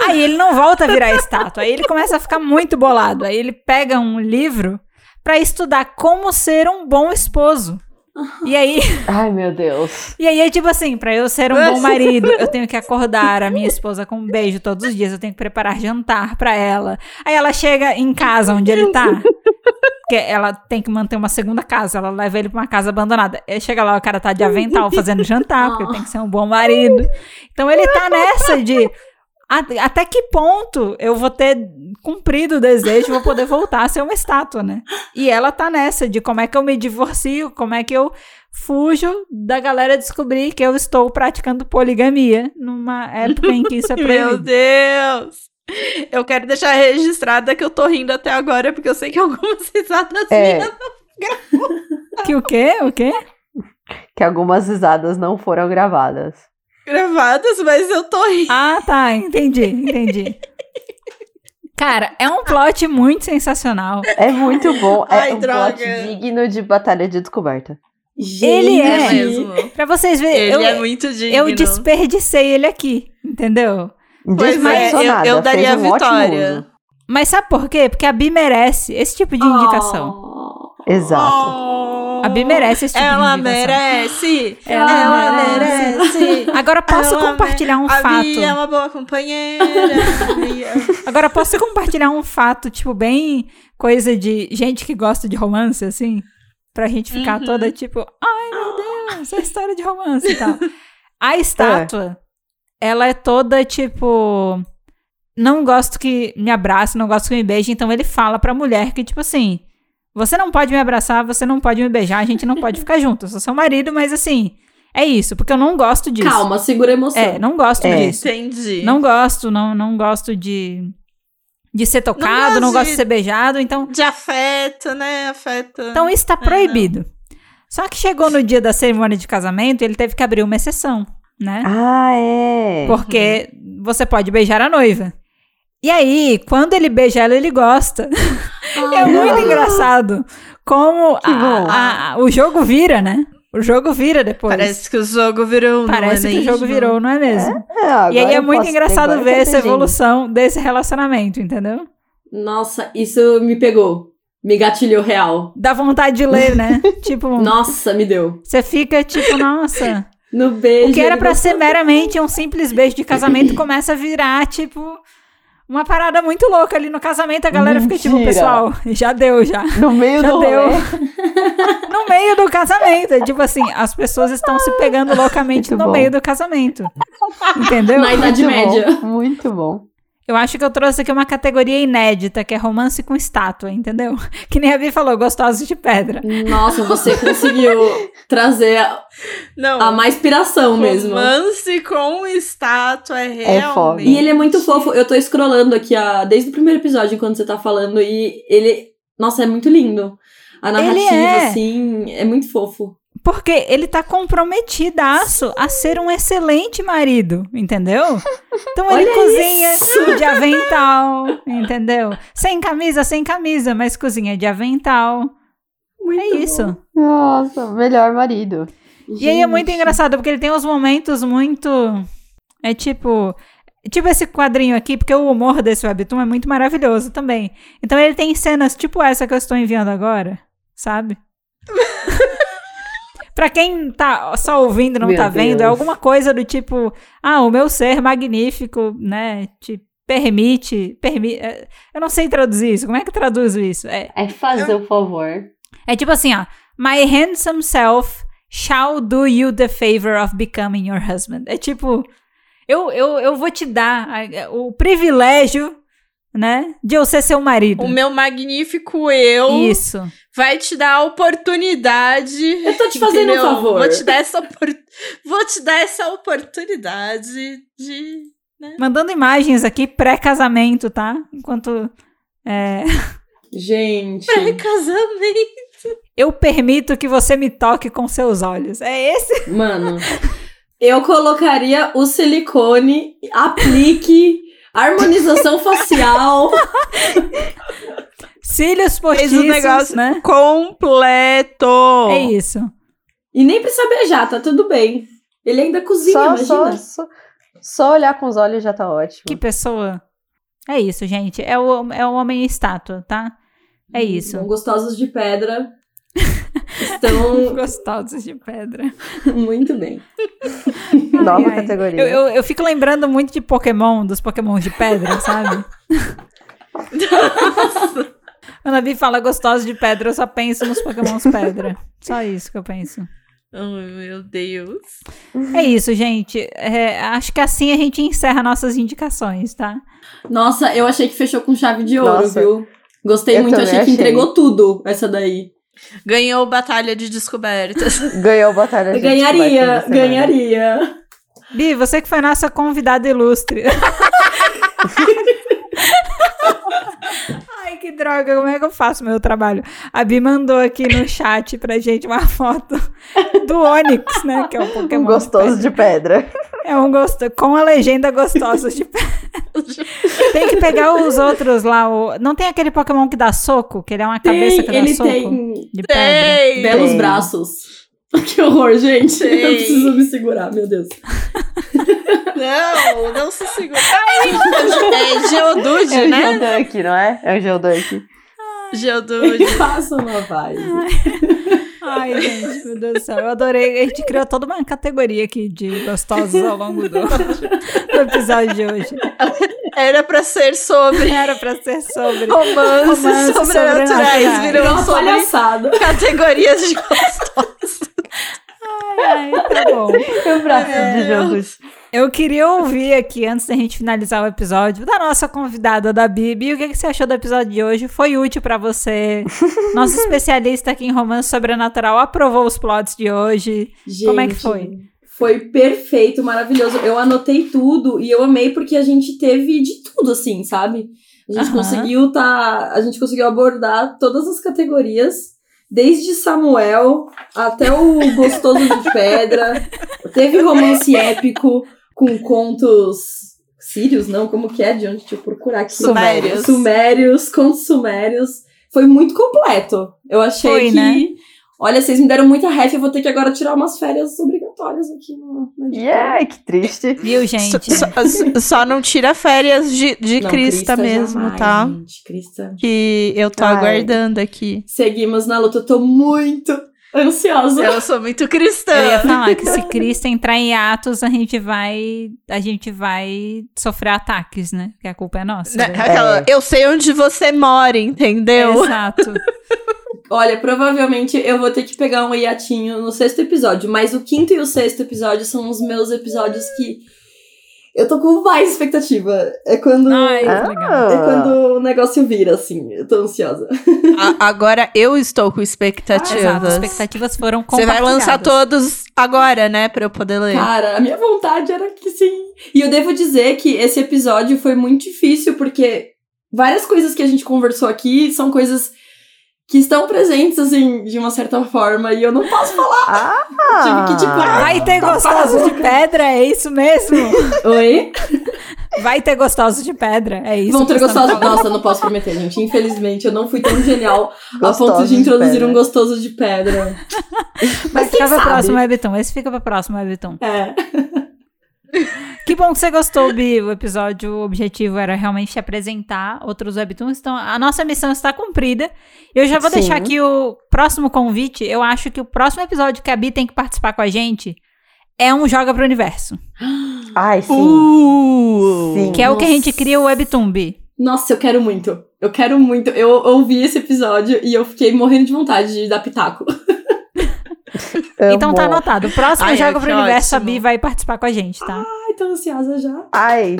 Aí ele não volta a virar estátua. Aí ele começa a ficar muito bolado. Aí ele pega um livro pra estudar como ser um bom esposo. E aí, Ai, meu Deus. e aí é tipo assim, pra eu ser um bom marido, eu tenho que acordar a minha esposa com um beijo todos os dias, eu tenho que preparar jantar pra ela. Aí ela chega em casa onde ele tá, porque ela tem que manter uma segunda casa, ela leva ele pra uma casa abandonada. Aí chega lá, o cara tá de avental fazendo jantar, porque tem que ser um bom marido. Então ele tá nessa de até que ponto eu vou ter cumprido o desejo, vou poder voltar a ser uma estátua, né? E ela tá nessa de como é que eu me divorcio, como é que eu fujo da galera descobrir que eu estou praticando poligamia numa época em que isso é Meu proibido. Deus! Eu quero deixar registrada que eu tô rindo até agora, porque eu sei que algumas risadas É. minhas. Que o quê? O quê? Que algumas risadas não foram gravadas. Gravadas, mas eu tô rindo. Ah, tá, entendi, entendi. Cara, é um plot muito sensacional. É muito bom. É Ai, um droga. plot digno de batalha de descoberta. Ele é. É mesmo. Pra vocês verem, Ele eu, é muito digno. eu desperdicei ele aqui, entendeu? Pois é, eu- eu daria um a vitória. Mas sabe por quê? Porque a Bi merece esse tipo de indicação. Oh. Exato. Oh, A Bi merece esse tipo Ela de merece! Ela Ela merece. merece! Agora posso Ela compartilhar um a fato. Bia é uma boa companheira. Bia. Agora posso compartilhar um fato, tipo, bem coisa de gente que gosta de romance, assim? Pra gente ficar Uhum. toda tipo, ai meu Deus, é história de romance e tal. A estátua, ela é toda tipo. Não gosto que me abrace, não gosto que me beije, então ele fala pra mulher que, tipo assim. Você não pode me abraçar, você não pode me beijar, a gente não pode ficar junto. Eu sou seu marido, mas assim, é isso, porque eu não gosto disso. Calma, segura a emoção. É, não gosto É. disso. Entendi. Não gosto, não, não gosto de, de ser tocado, gosto não gosto de- de ser beijado, então, De afeto, né? Afeto. então isso tá É, proibido. Só que chegou no dia da cerimônia de casamento, ele teve que abrir uma exceção, né? Ah, é. Porque você pode beijar a noiva. E aí, quando ele beija ela, ele gosta. É muito engraçado como a- a- o jogo vira, né? O jogo vira depois. Parece que o jogo virou. Parece não é que o jogo virou, não é mesmo? É, agora e aí é muito engraçado ver essa evolução desse relacionamento, entendeu? Nossa, isso me pegou. Me gatilhou real. Dá vontade de ler, né? tipo, Nossa, me deu. você fica tipo, nossa. No beijo. O que era gostou. ser meramente um simples beijo de casamento começa a virar, tipo, uma parada muito louca ali no casamento. A galera fica tipo, Mentira. pessoal, já deu já. No meio Já do deu. No meio do casamento. É Tipo assim, as pessoas estão se pegando loucamente Muito no bom. meio do casamento. Entendeu? Na Idade Muito Média. bom, Muito bom. Eu acho que eu trouxe aqui uma categoria inédita, que é romance com estátua, entendeu? Que nem a Vi falou, gostosos de pedra. Nossa, você conseguiu trazer a, Não. a mais inspiração mesmo. Romance com estátua é realmente. foda. E ele é muito fofo. Eu tô scrollando aqui a, desde o primeiro episódio, enquanto você tá falando, e ele. Nossa, é muito lindo. A narrativa, é. assim, é muito fofo. Porque ele tá comprometidaço a ser um excelente marido, entendeu? Então ele cozinha isso! de avental, entendeu? Sem camisa, sem camisa, mas cozinha de avental. Muito É isso. Nossa, melhor marido. E aí é muito Gente. engraçado, porque ele tem uns momentos muito. É tipo. Tipo esse quadrinho aqui, porque o humor desse webtoon é muito maravilhoso também. Então ele tem cenas tipo essa que eu estou enviando agora, sabe? Pra quem tá só ouvindo não Meu tá vendo, é alguma coisa do tipo: ah, o meu ser magnífico, né? Te permite. permi é, eu não sei traduzir isso. Como é que eu traduzo isso? É, É fazer o favor. é tipo assim, ó. My handsome self shall do you the favor of becoming your husband. É tipo, eu, eu, eu vou te dar o privilégio, né, de eu ser seu marido. O meu magnífico eu Isso. vai te dar a oportunidade. Eu tô te fazendo um entendeu? favor. Vou te dar essa, opor- Vou te dar essa oportunidade de. Mandando imagens aqui pré-casamento, tá? Enquanto é, Gente. Pré-casamento. eu permito que você me toque com seus olhos. É esse? Mano, eu colocaria o silicone, aplique, harmonização facial. Cílios Fez postiços, o negócio né? completo. É isso. E nem precisa beijar, tá tudo bem. Ele ainda cozinha, Só, só, imagina. só, só olhar com os olhos já tá ótimo. Que pessoa. É isso, gente. É o, é o homem estátua, tá? É isso. Bom, gostosos de pedra. Estão Gostosos de pedra. muito bem. Nova Ai, ai. categoria. Eu, eu, eu fico lembrando muito de Pokémon, dos Pokémon de pedra, sabe? Quando a Bi fala gostosos de pedra, eu só penso nos Pokémons pedra. Só isso que eu penso. Oh, meu Deus. É isso, gente. É, acho que assim a gente encerra nossas indicações, tá? Nossa, eu achei que fechou com chave de ouro, Nossa. viu? Gostei Eu muito, achei que achei. entregou tudo essa daí. Ganhou batalha de descobertas. Ganhou batalha de ganharia, semana. ganharia. Bi, você que foi nossa convidada ilustre. Ai, que droga, como é que eu faço meu trabalho? A Bi mandou aqui no chat pra gente uma foto do Onix, né? Que é o Pokémon. Um gostoso de pedra. É um gosto com a legenda gostosa de Tem que pegar os outros lá. O... Não tem aquele Pokémon que dá soco? Que ele é uma cabeça Tem, que dá ele soco? tem De pedra. Tem! belos Tem. braços. Que horror, gente. Tem. Eu preciso me segurar, meu Deus. Não, não se segura. É Geodude, É o né? Geoduck, não é? É o Geoduck. Geodude. Faça uma vibe. Ai, gente, meu Deus do céu. Eu adorei. A gente criou toda uma categoria aqui de gostosos ao longo do, do episódio de hoje. Era pra ser sobre Era pra ser sobre. romances Romances sobrenaturais. Virou uma palhaçada. categorias de gostosos. Ai, tá bom. E Ai, de Deus. Jesus. Eu queria ouvir aqui, antes da gente finalizar o episódio, da nossa convidada da Bibi. O que, que você achou do episódio de hoje? Foi útil pra você? Nosso especialista aqui em romance sobrenatural aprovou os plots de hoje. Como é que Gente, foi? Foi perfeito, maravilhoso. Eu anotei tudo e eu amei porque a gente teve de tudo, assim, sabe? A gente Aham. conseguiu tá. A gente conseguiu abordar todas as categorias, desde Samuel até o gostoso de pedra. Teve romance épico com contos sírios, não? Como que é? De onde? Deixa eu procurar aqui. Sumérios. Sumérios, contos sumérios. Foi muito completo. Eu achei Foi, que. né? Olha, vocês me deram muita ref, eu vou ter que agora tirar umas férias obrigatórias aqui no. no. Yeah, que triste. Viu, gente? Só, só- só não tira férias de, de Não, Crista, mesmo, jamais, tá? Gente, Crista. Que eu tô Ai. aguardando aqui. Seguimos na luta, eu tô muito ansiosa. Eu sou muito cristã. Eu ia falar que se Cristo entrar em atos, a gente vai. A gente vai sofrer ataques, né? Que a culpa é nossa. Né, né? aquela, Eu sei onde você mora, entendeu? Exato. Olha, provavelmente eu vou ter que pegar um hiatinho no sexto episódio, mas o quinto e o sexto episódio são os meus episódios que eu tô com mais expectativa. É quando. Ai, Ah. legal. É quando o negócio vira, assim. Eu tô ansiosa. A- agora eu estou com Exato, expectativas. expectativas foram Você vai lançar compartilhadas. todos agora, né? Pra eu poder ler. Cara, a minha vontade era que sim. E eu devo dizer que esse episódio foi muito difícil, porque várias coisas que a gente conversou aqui são coisas que estão presentes, assim, de uma certa forma, e eu não posso falar. Ah! Tive que, tipo, Vai ter tá gostosos parado. de pedra, é isso mesmo? Oi? Vai ter gostosos de pedra, é isso. Vão ter gostoso. Nossa, não posso prometer, gente. Infelizmente, eu não fui tão genial a Gostosos ponto de de introduzir pedra. um gostoso de pedra. Mas ficar quem pra sabe? próximo Webtoon. Esse fica pra próximo Webtoon. É. Que bom que você gostou, Bi. O episódio, o objetivo era realmente te apresentar outros Webtoons. Então, a nossa missão está cumprida. Eu já vou Sim. deixar aqui o próximo convite. Eu acho que o próximo episódio que a Bi tem que participar com a gente é um Joga pro Universo. Ai, sim. Uh! Sim. Que é o que a gente Nossa. cria o Webtoon, Bi. Nossa, eu quero muito. Eu quero muito. Eu ouvi esse episódio e eu fiquei morrendo de vontade de dar pitaco. Então tá anotado. O próximo Ai, Joga ai, pro Universo, a ótimo. Bi vai participar com a gente, tá? Ai, tô ansiosa já. Ai.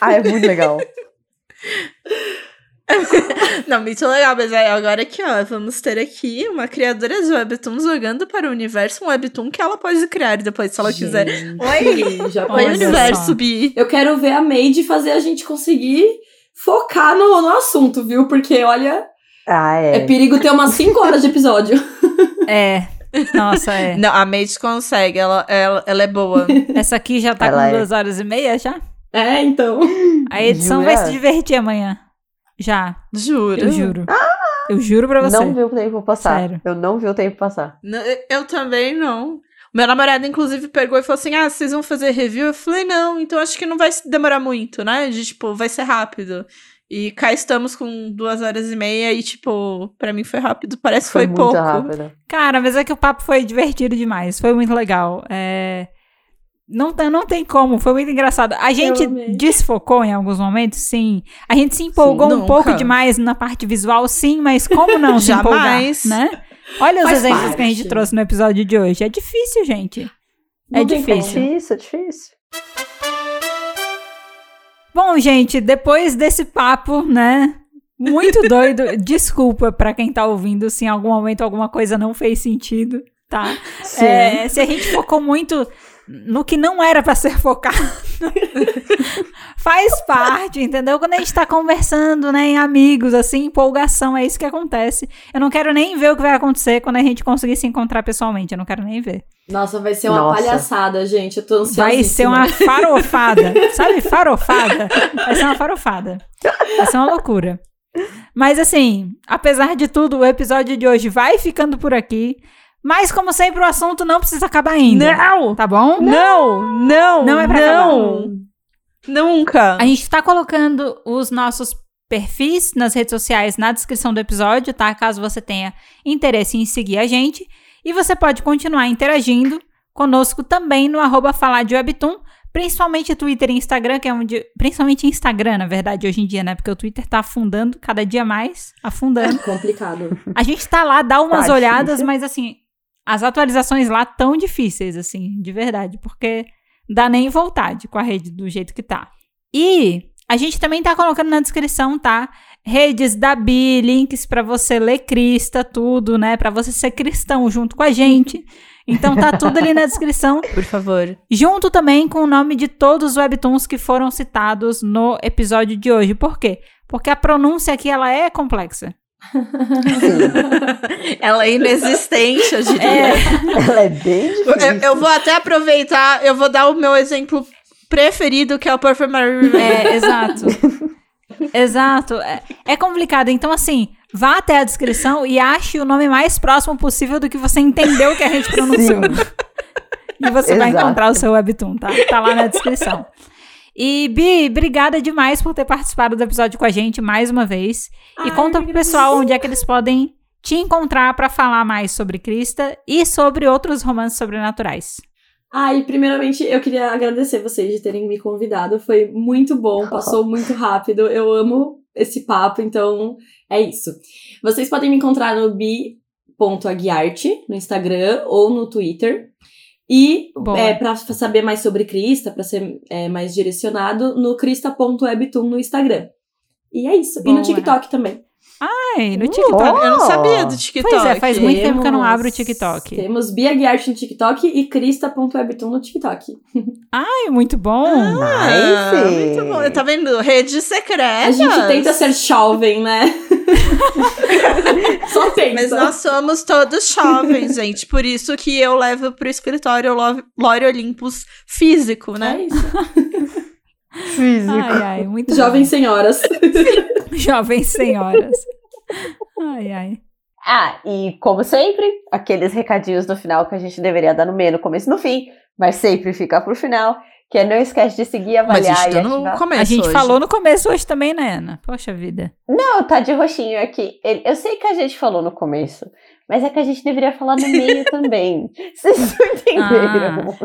Ai, é muito legal. Não, muito legal, mas aí agora aqui, ó, vamos ter aqui uma criadora de webtoon jogando para o universo um webtoon que ela pode criar depois, se ela quiser. Oi, já Oi, universo, só. Bi. Eu quero ver a Made fazer a gente conseguir focar no, no assunto, viu? Porque, olha, Ah, é, é. perigo ter umas 5 horas de episódio. É. Nossa, é. Não, a Made consegue, ela, ela, ela é boa. Essa aqui já tá Ela com é. duas horas e meia já? É, então. A edição vai Jura? se divertir amanhã. Já, Juro. eu juro. Eu juro pra você. Não vi o tempo passar. Sério. Eu não vi o tempo passar. Não, eu- Eu também não. Meu namorado, inclusive, pegou e falou assim: Ah, vocês vão fazer review? Eu falei, não, então acho que não vai demorar muito, né? De tipo, vai ser rápido. E cá estamos com duas horas e meia e, tipo, pra mim foi rápido. Parece que Foi, foi, muito pouco. rápido. Cara, mas é que o papo foi divertido demais. Foi muito legal. É... Não, tem- não tem como, foi muito engraçado. A gente desfocou em alguns momentos, sim. A gente se empolgou Sim, um pouco demais na parte visual, sim, mas como não se empolgar, né? Olha os Faz exemplos que a gente parte. trouxe no episódio de hoje. É difícil, gente. Não é difícil. Difícil, difícil. Bom, gente, depois desse papo, né? Muito doido. Desculpa pra quem tá ouvindo se em algum momento alguma coisa não fez sentido, tá? É, se a gente focou muito no que não era pra ser focado. Faz parte, entendeu? Quando a gente tá conversando, né, em amigos, assim, empolgação, é isso que acontece. Eu não quero nem ver o que vai acontecer quando a gente conseguir se encontrar pessoalmente. Eu não quero nem ver. Nossa, vai ser uma Nossa. palhaçada, gente. Eu tô ansiosa. Vai ser uma farofada. Sabe, farofada? Vai ser uma farofada. Vai ser uma loucura. Mas assim, apesar de tudo, o episódio de hoje vai ficando por aqui. Mas, como sempre, o assunto não precisa acabar ainda. Não! Tá bom? Não! Não! Não é pra não. Nunca! A gente tá colocando os nossos perfis nas redes sociais na descrição do episódio, tá? Caso você tenha interesse em seguir a gente. E você pode continuar interagindo conosco também no arroba falar de Webtoon, principalmente Twitter e Instagram, que é onde. Principalmente Instagram, na verdade, hoje em dia, né? Porque o Twitter tá afundando cada dia mais, afundando. Complicado. A gente tá lá, dá umas Tá olhadas, difícil. mas assim, as atualizações lá tão difíceis, assim, de verdade, porque dá nem vontade com a rede do jeito que tá. E a gente também tá colocando na descrição, tá? Redes da Bi, links pra você ler Crista, tudo, né? Pra você ser cristão junto com a gente. Então tá tudo ali na descrição, Por favor. junto também com o nome de todos os webtoons que foram citados no episódio de hoje. Por quê? Porque a pronúncia aqui ela é complexa. Ela é inexistente, eu diria. É, Ela é bem difícil. Eu, eu vou até aproveitar, eu vou dar o meu exemplo preferido, que é o Perfumery É, exato. exato. É, é complicado. Então, assim, vá até a descrição e ache o nome mais próximo possível do que você entendeu que a gente pronunciou. E você vai Exato. encontrar o seu webtoon, tá? Tá lá na descrição. E, Bi, obrigada demais por ter participado do episódio com a gente mais uma vez. e Ai, conta eu pro pessoal onde é que eles podem te encontrar pra falar mais sobre Krista e sobre outros romances sobrenaturais. Ah, e primeiramente eu queria agradecer vocês de terem me convidado. Foi muito bom, passou muito rápido. Eu amo esse papo, então é isso. Vocês podem me encontrar no bi.aguiarte no Instagram ou no Twitter. E é, para saber mais sobre Crista, para ser é, mais direcionado, no crista.webtoon no Instagram. E é isso. E Boa. no TikTok também. Ai, no Uh, TikTok. Eu não sabia do TikTok. Pois é, faz muito tempo que eu não Temos- abro o TikTok. Temos Bia Guiarte no TikTok e crista.webtoon no TikTok. Ai, muito bom. Ah, Nice. muito bom. Tá vendo? Rede secreta. A gente tenta ser jovem, né? Só tem. Mas nós somos todos jovens, gente. Por isso que eu levo pro escritório o Lo- Lore Olympus físico, É né? isso. Ai, ai, muito Jovens senhoras. Jovens senhoras. Ai, ai. Ah, e como sempre, aqueles recadinhos no final que a gente deveria dar no meio, no começo e no fim, mas sempre fica pro final, que é não esquece de seguir, Mas a avaliar gente e tá no começo A gente hoje. falou no começo hoje também, né, Ana? Poxa vida. Não, tá de roxinho aqui. Eu sei que a gente falou no começo, mas é que a gente deveria falar no meio também. Vocês não entenderam?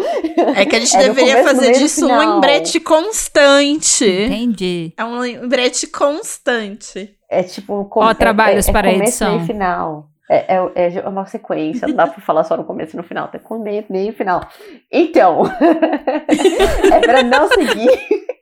É que a gente É deveria começo, fazer disso um lembrete constante. Entendi. É um lembrete constante. É tipo. Ó, trabalhos é, é para a começo, edição. meio final. É, é, é uma sequência, não dá pra falar só no começo e no final, tem com meio, meio e final. Então, é pra não seguir.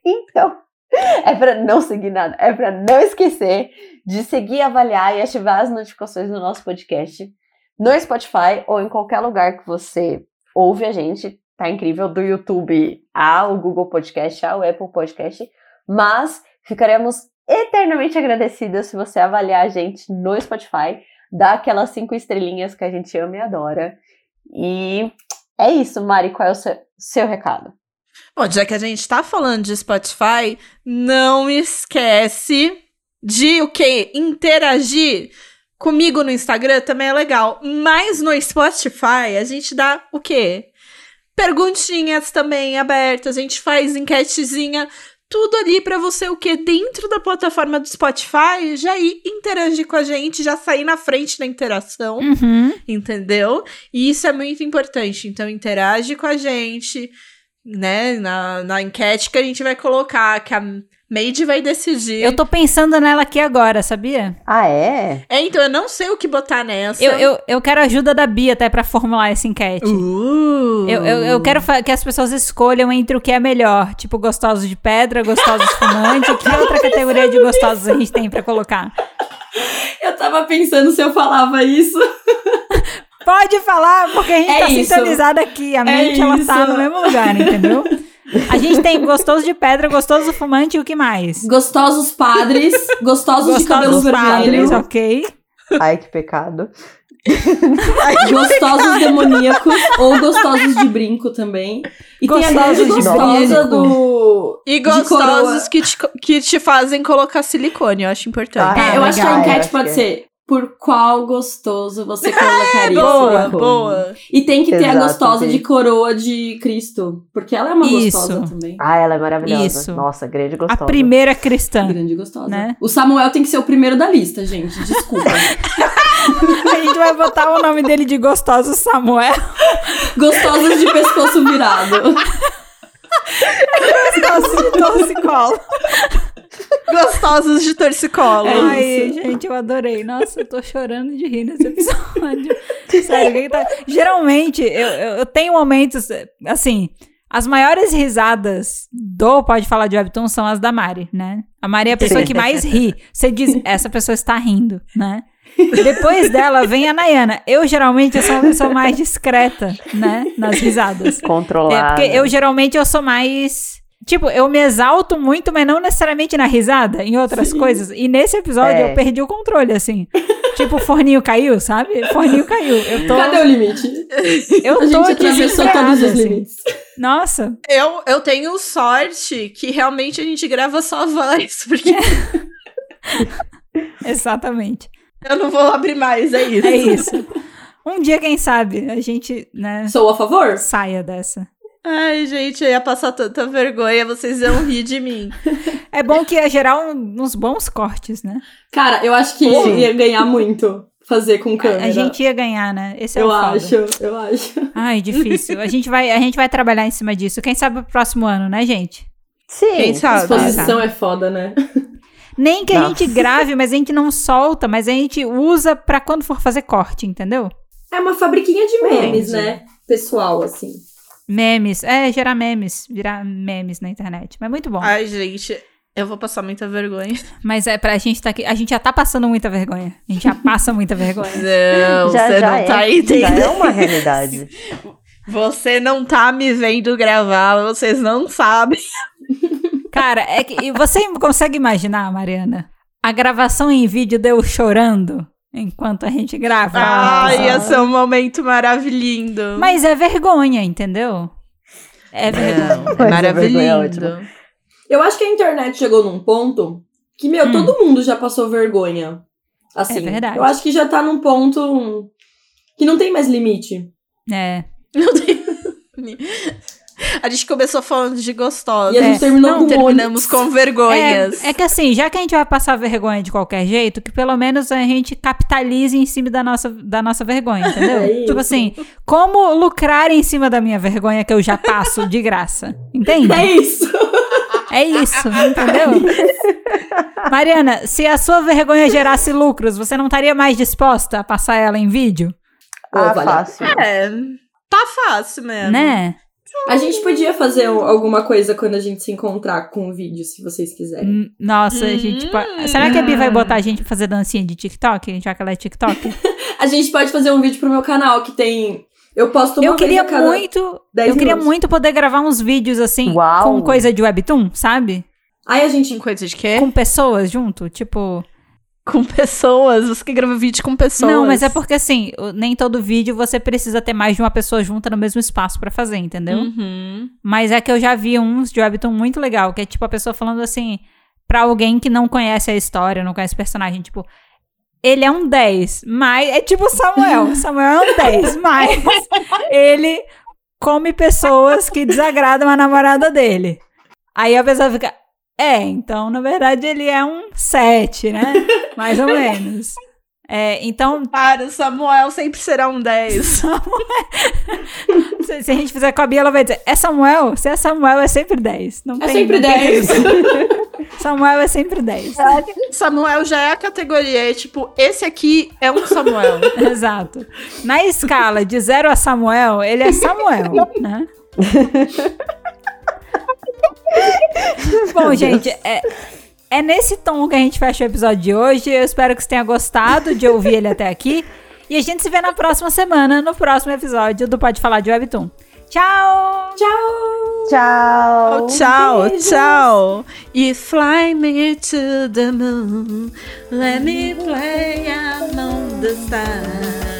Então, é pra não seguir nada, é pra não esquecer de seguir, avaliar e ativar as notificações do nosso podcast no Spotify ou em qualquer lugar que você ouve a gente. Tá incrível, do YouTube ao Google Podcast, ao Apple Podcast. Mas ficaremos eternamente agradecidas se você avaliar a gente no Spotify, dar aquelas cinco estrelinhas que a gente ama e adora. E é isso, Mari, qual é o seu, seu recado? Bom, já que a gente tá falando de Spotify, não esquece de o quê? Interagir comigo no Instagram também é legal. Mas no Spotify a gente dá o quê? Perguntinhas também abertas, a gente faz enquetezinha, tudo ali pra você o quê? Dentro da plataforma do Spotify, já ir interagir com a gente, já sair na frente da interação Uhum. entendeu? E isso é muito importante. Então, interage com a gente, né? Na, na enquete que a gente vai colocar, que a Made vai decidir. Eu tô pensando nela aqui agora, sabia? Ah, é? É, então, eu não sei o que botar nessa. Eu, eu, eu quero a ajuda da Bia até pra formular essa enquete. Uh. Eu, eu, eu quero que as pessoas escolham entre o que é melhor. Tipo, gostosos de pedra, gostosos de fumante. que outra categoria de gostosos a gente tem pra colocar? Eu tava pensando se eu falava isso. Pode falar, porque a gente É tá isso. sintonizada aqui. A mente, ela tá isso. no mesmo lugar, entendeu? A gente tem gostoso de pedra, gostoso fumante e o que mais? Gostosos padres, gostosos, de cabelo Gostosos vermelho, padres, ok. Ai, que pecado. gostosos demoníacos ou gostosos de brinco também. E tem a Gostosos grande de gostosa do. E gostosos que te, que te fazem colocar silicone, eu acho importante. Ah, É, eu acho que a legal, enquete pode que é. ser por qual gostoso você colocaria boa, silicone? boa. E tem que ter a Exato, gostosa sim. de coroa de Cristo. Porque ela é uma Isso. gostosa também. Ah, ela é maravilhosa. Isso. Nossa, grande A gostosa. primeira cristã. Grande gostosa. Né? O Samuel tem que ser o primeiro da lista, gente. Desculpa. A gente vai botar o nome dele de gostoso Samuel. Gostosos de pescoço virado. Gostoso de torcicolo. Gostosos de torcicolo. É Ai, gente, eu adorei. Nossa, eu tô chorando de rir nesse episódio. Sério, o que que tá... Geralmente, eu, eu, eu tenho momentos, assim, as maiores risadas do Pode Falar de Webtoon são as da Mari, né? A Mari é a pessoa Sim. que mais ri. Você diz, essa pessoa está rindo, né? Depois dela vem a Nayana. Eu, geralmente, eu sou uma pessoa mais discreta, né? Nas risadas. É, Controlada. porque eu geralmente eu sou mais. Tipo, eu me exalto muito, mas não necessariamente na risada, em outras coisas. E nesse episódio É. eu perdi o controle, assim. tipo, o forninho caiu, sabe? O forninho caiu. Eu tô. Cadê o limite? Eu A tô gente atravessou desesperada, todos os assim. limites. Nossa. Eu, eu tenho sorte que realmente a gente grava só a voz, porque Exatamente. eu não vou abrir mais, é isso. É isso. Um dia, quem sabe, a gente, né, Sou a favor? saia dessa. Ai, gente, eu ia passar tanta vergonha, vocês iam rir de mim. É bom que ia gerar um- uns bons cortes, né? Cara, eu acho que Sim. ia ganhar muito fazer com câmera. A gente ia ganhar, né? Esse é Eu o foda. acho, eu acho. Ai, difícil. A gente, vai, a gente vai trabalhar em cima disso. Quem sabe pro próximo ano, né, gente? Sim. Quem sabe? Exposição é foda, né? Nem que a Nossa. gente grave, mas a gente não solta, mas a gente usa pra quando for fazer corte, entendeu? É uma fabriquinha de memes, Entendi. né? Pessoal, assim. Memes. É, gerar memes. Virar memes na internet. Mas muito bom. Ai, gente, eu vou passar muita vergonha. Mas é pra gente tá aqui. A gente já tá passando muita vergonha. A gente já passa muita vergonha. Não, Já, você já não é, tá Já entendendo. é uma realidade. Você não tá me vendo gravar, vocês não sabem. Cara, é que. Você consegue imaginar, Mariana? a gravação em vídeo deu chorando enquanto a gente grava. Ah, ia ser um momento maravilhoso. Mas é vergonha, entendeu? É vergonha. É vergonha é maravilhoso. Eu acho que a internet chegou num ponto que, meu, Hum. todo mundo já passou vergonha. Assim, É verdade. Eu acho que já tá num ponto que não tem mais limite. É. Não tem- A gente começou falando de gostosa. E a gente É. terminou Não, com terminamos com vergonhas. É, é que assim, já que a gente vai passar vergonha de qualquer jeito, que pelo menos a gente capitalize em cima da nossa, da nossa vergonha, entendeu? É tipo assim, como lucrar em cima da minha vergonha que eu já passo de graça. Entende? É isso. É isso, entendeu? Mariana, se a sua vergonha gerasse lucros, você não estaria mais disposta a passar ela em vídeo? Ah, fácil. É, tá fácil mesmo. Né? A gente podia fazer um- alguma coisa quando a gente se encontrar com o vídeo, se vocês quiserem. Hum, Nossa, a gente. Hum. po- Será que a Bi vai botar a gente pra fazer dancinha de TikTok, já que ela é TikTok? A gente pode fazer um vídeo pro meu canal que tem. Eu posto uma Eu vez queria a cada... muito. 10 Eu queria muito poder gravar uns vídeos assim, Uau. com coisa de webtoon, sabe? Aí a gente. Com coisa de quê? Com pessoas junto, tipo. Com pessoas. Você que grava vídeo com pessoas. Não, mas é porque assim, nem todo vídeo você precisa ter mais de uma pessoa junta no mesmo espaço pra fazer, entendeu? Uhum. Mas é que eu já vi uns de webtoon muito legal, que é tipo a pessoa falando assim, pra alguém que não conhece a história, não conhece o personagem, tipo, ele é um 10, mas é tipo Samuel. Samuel é um 10, mas ele come pessoas que desagradam a namorada dele. Aí a pessoa fica, é, então na verdade ele é um 7, né? Mais ou menos. É, então, Para, o Samuel sempre será um 10. se, se a gente fizer com a Bia, ela vai dizer, é Samuel? Se é Samuel, é sempre 10. Não É tem- sempre não tem 10. Samuel é sempre 10. Samuel já é a categoria. É tipo, esse aqui é um Samuel. Exato. Na escala de 0 a Samuel, ele é Samuel, né? Bom, gente, é, é nesse tom que a gente fecha o episódio de hoje. Eu espero que você tenha gostado de ouvir ele até aqui. E a gente se vê na próxima semana, no próximo episódio do Pode Falar de Webtoon. Tchau! Tchau! Tchau. Oh, tchau, beijos. tchau. You fly me to the moon. Let me play among the stars.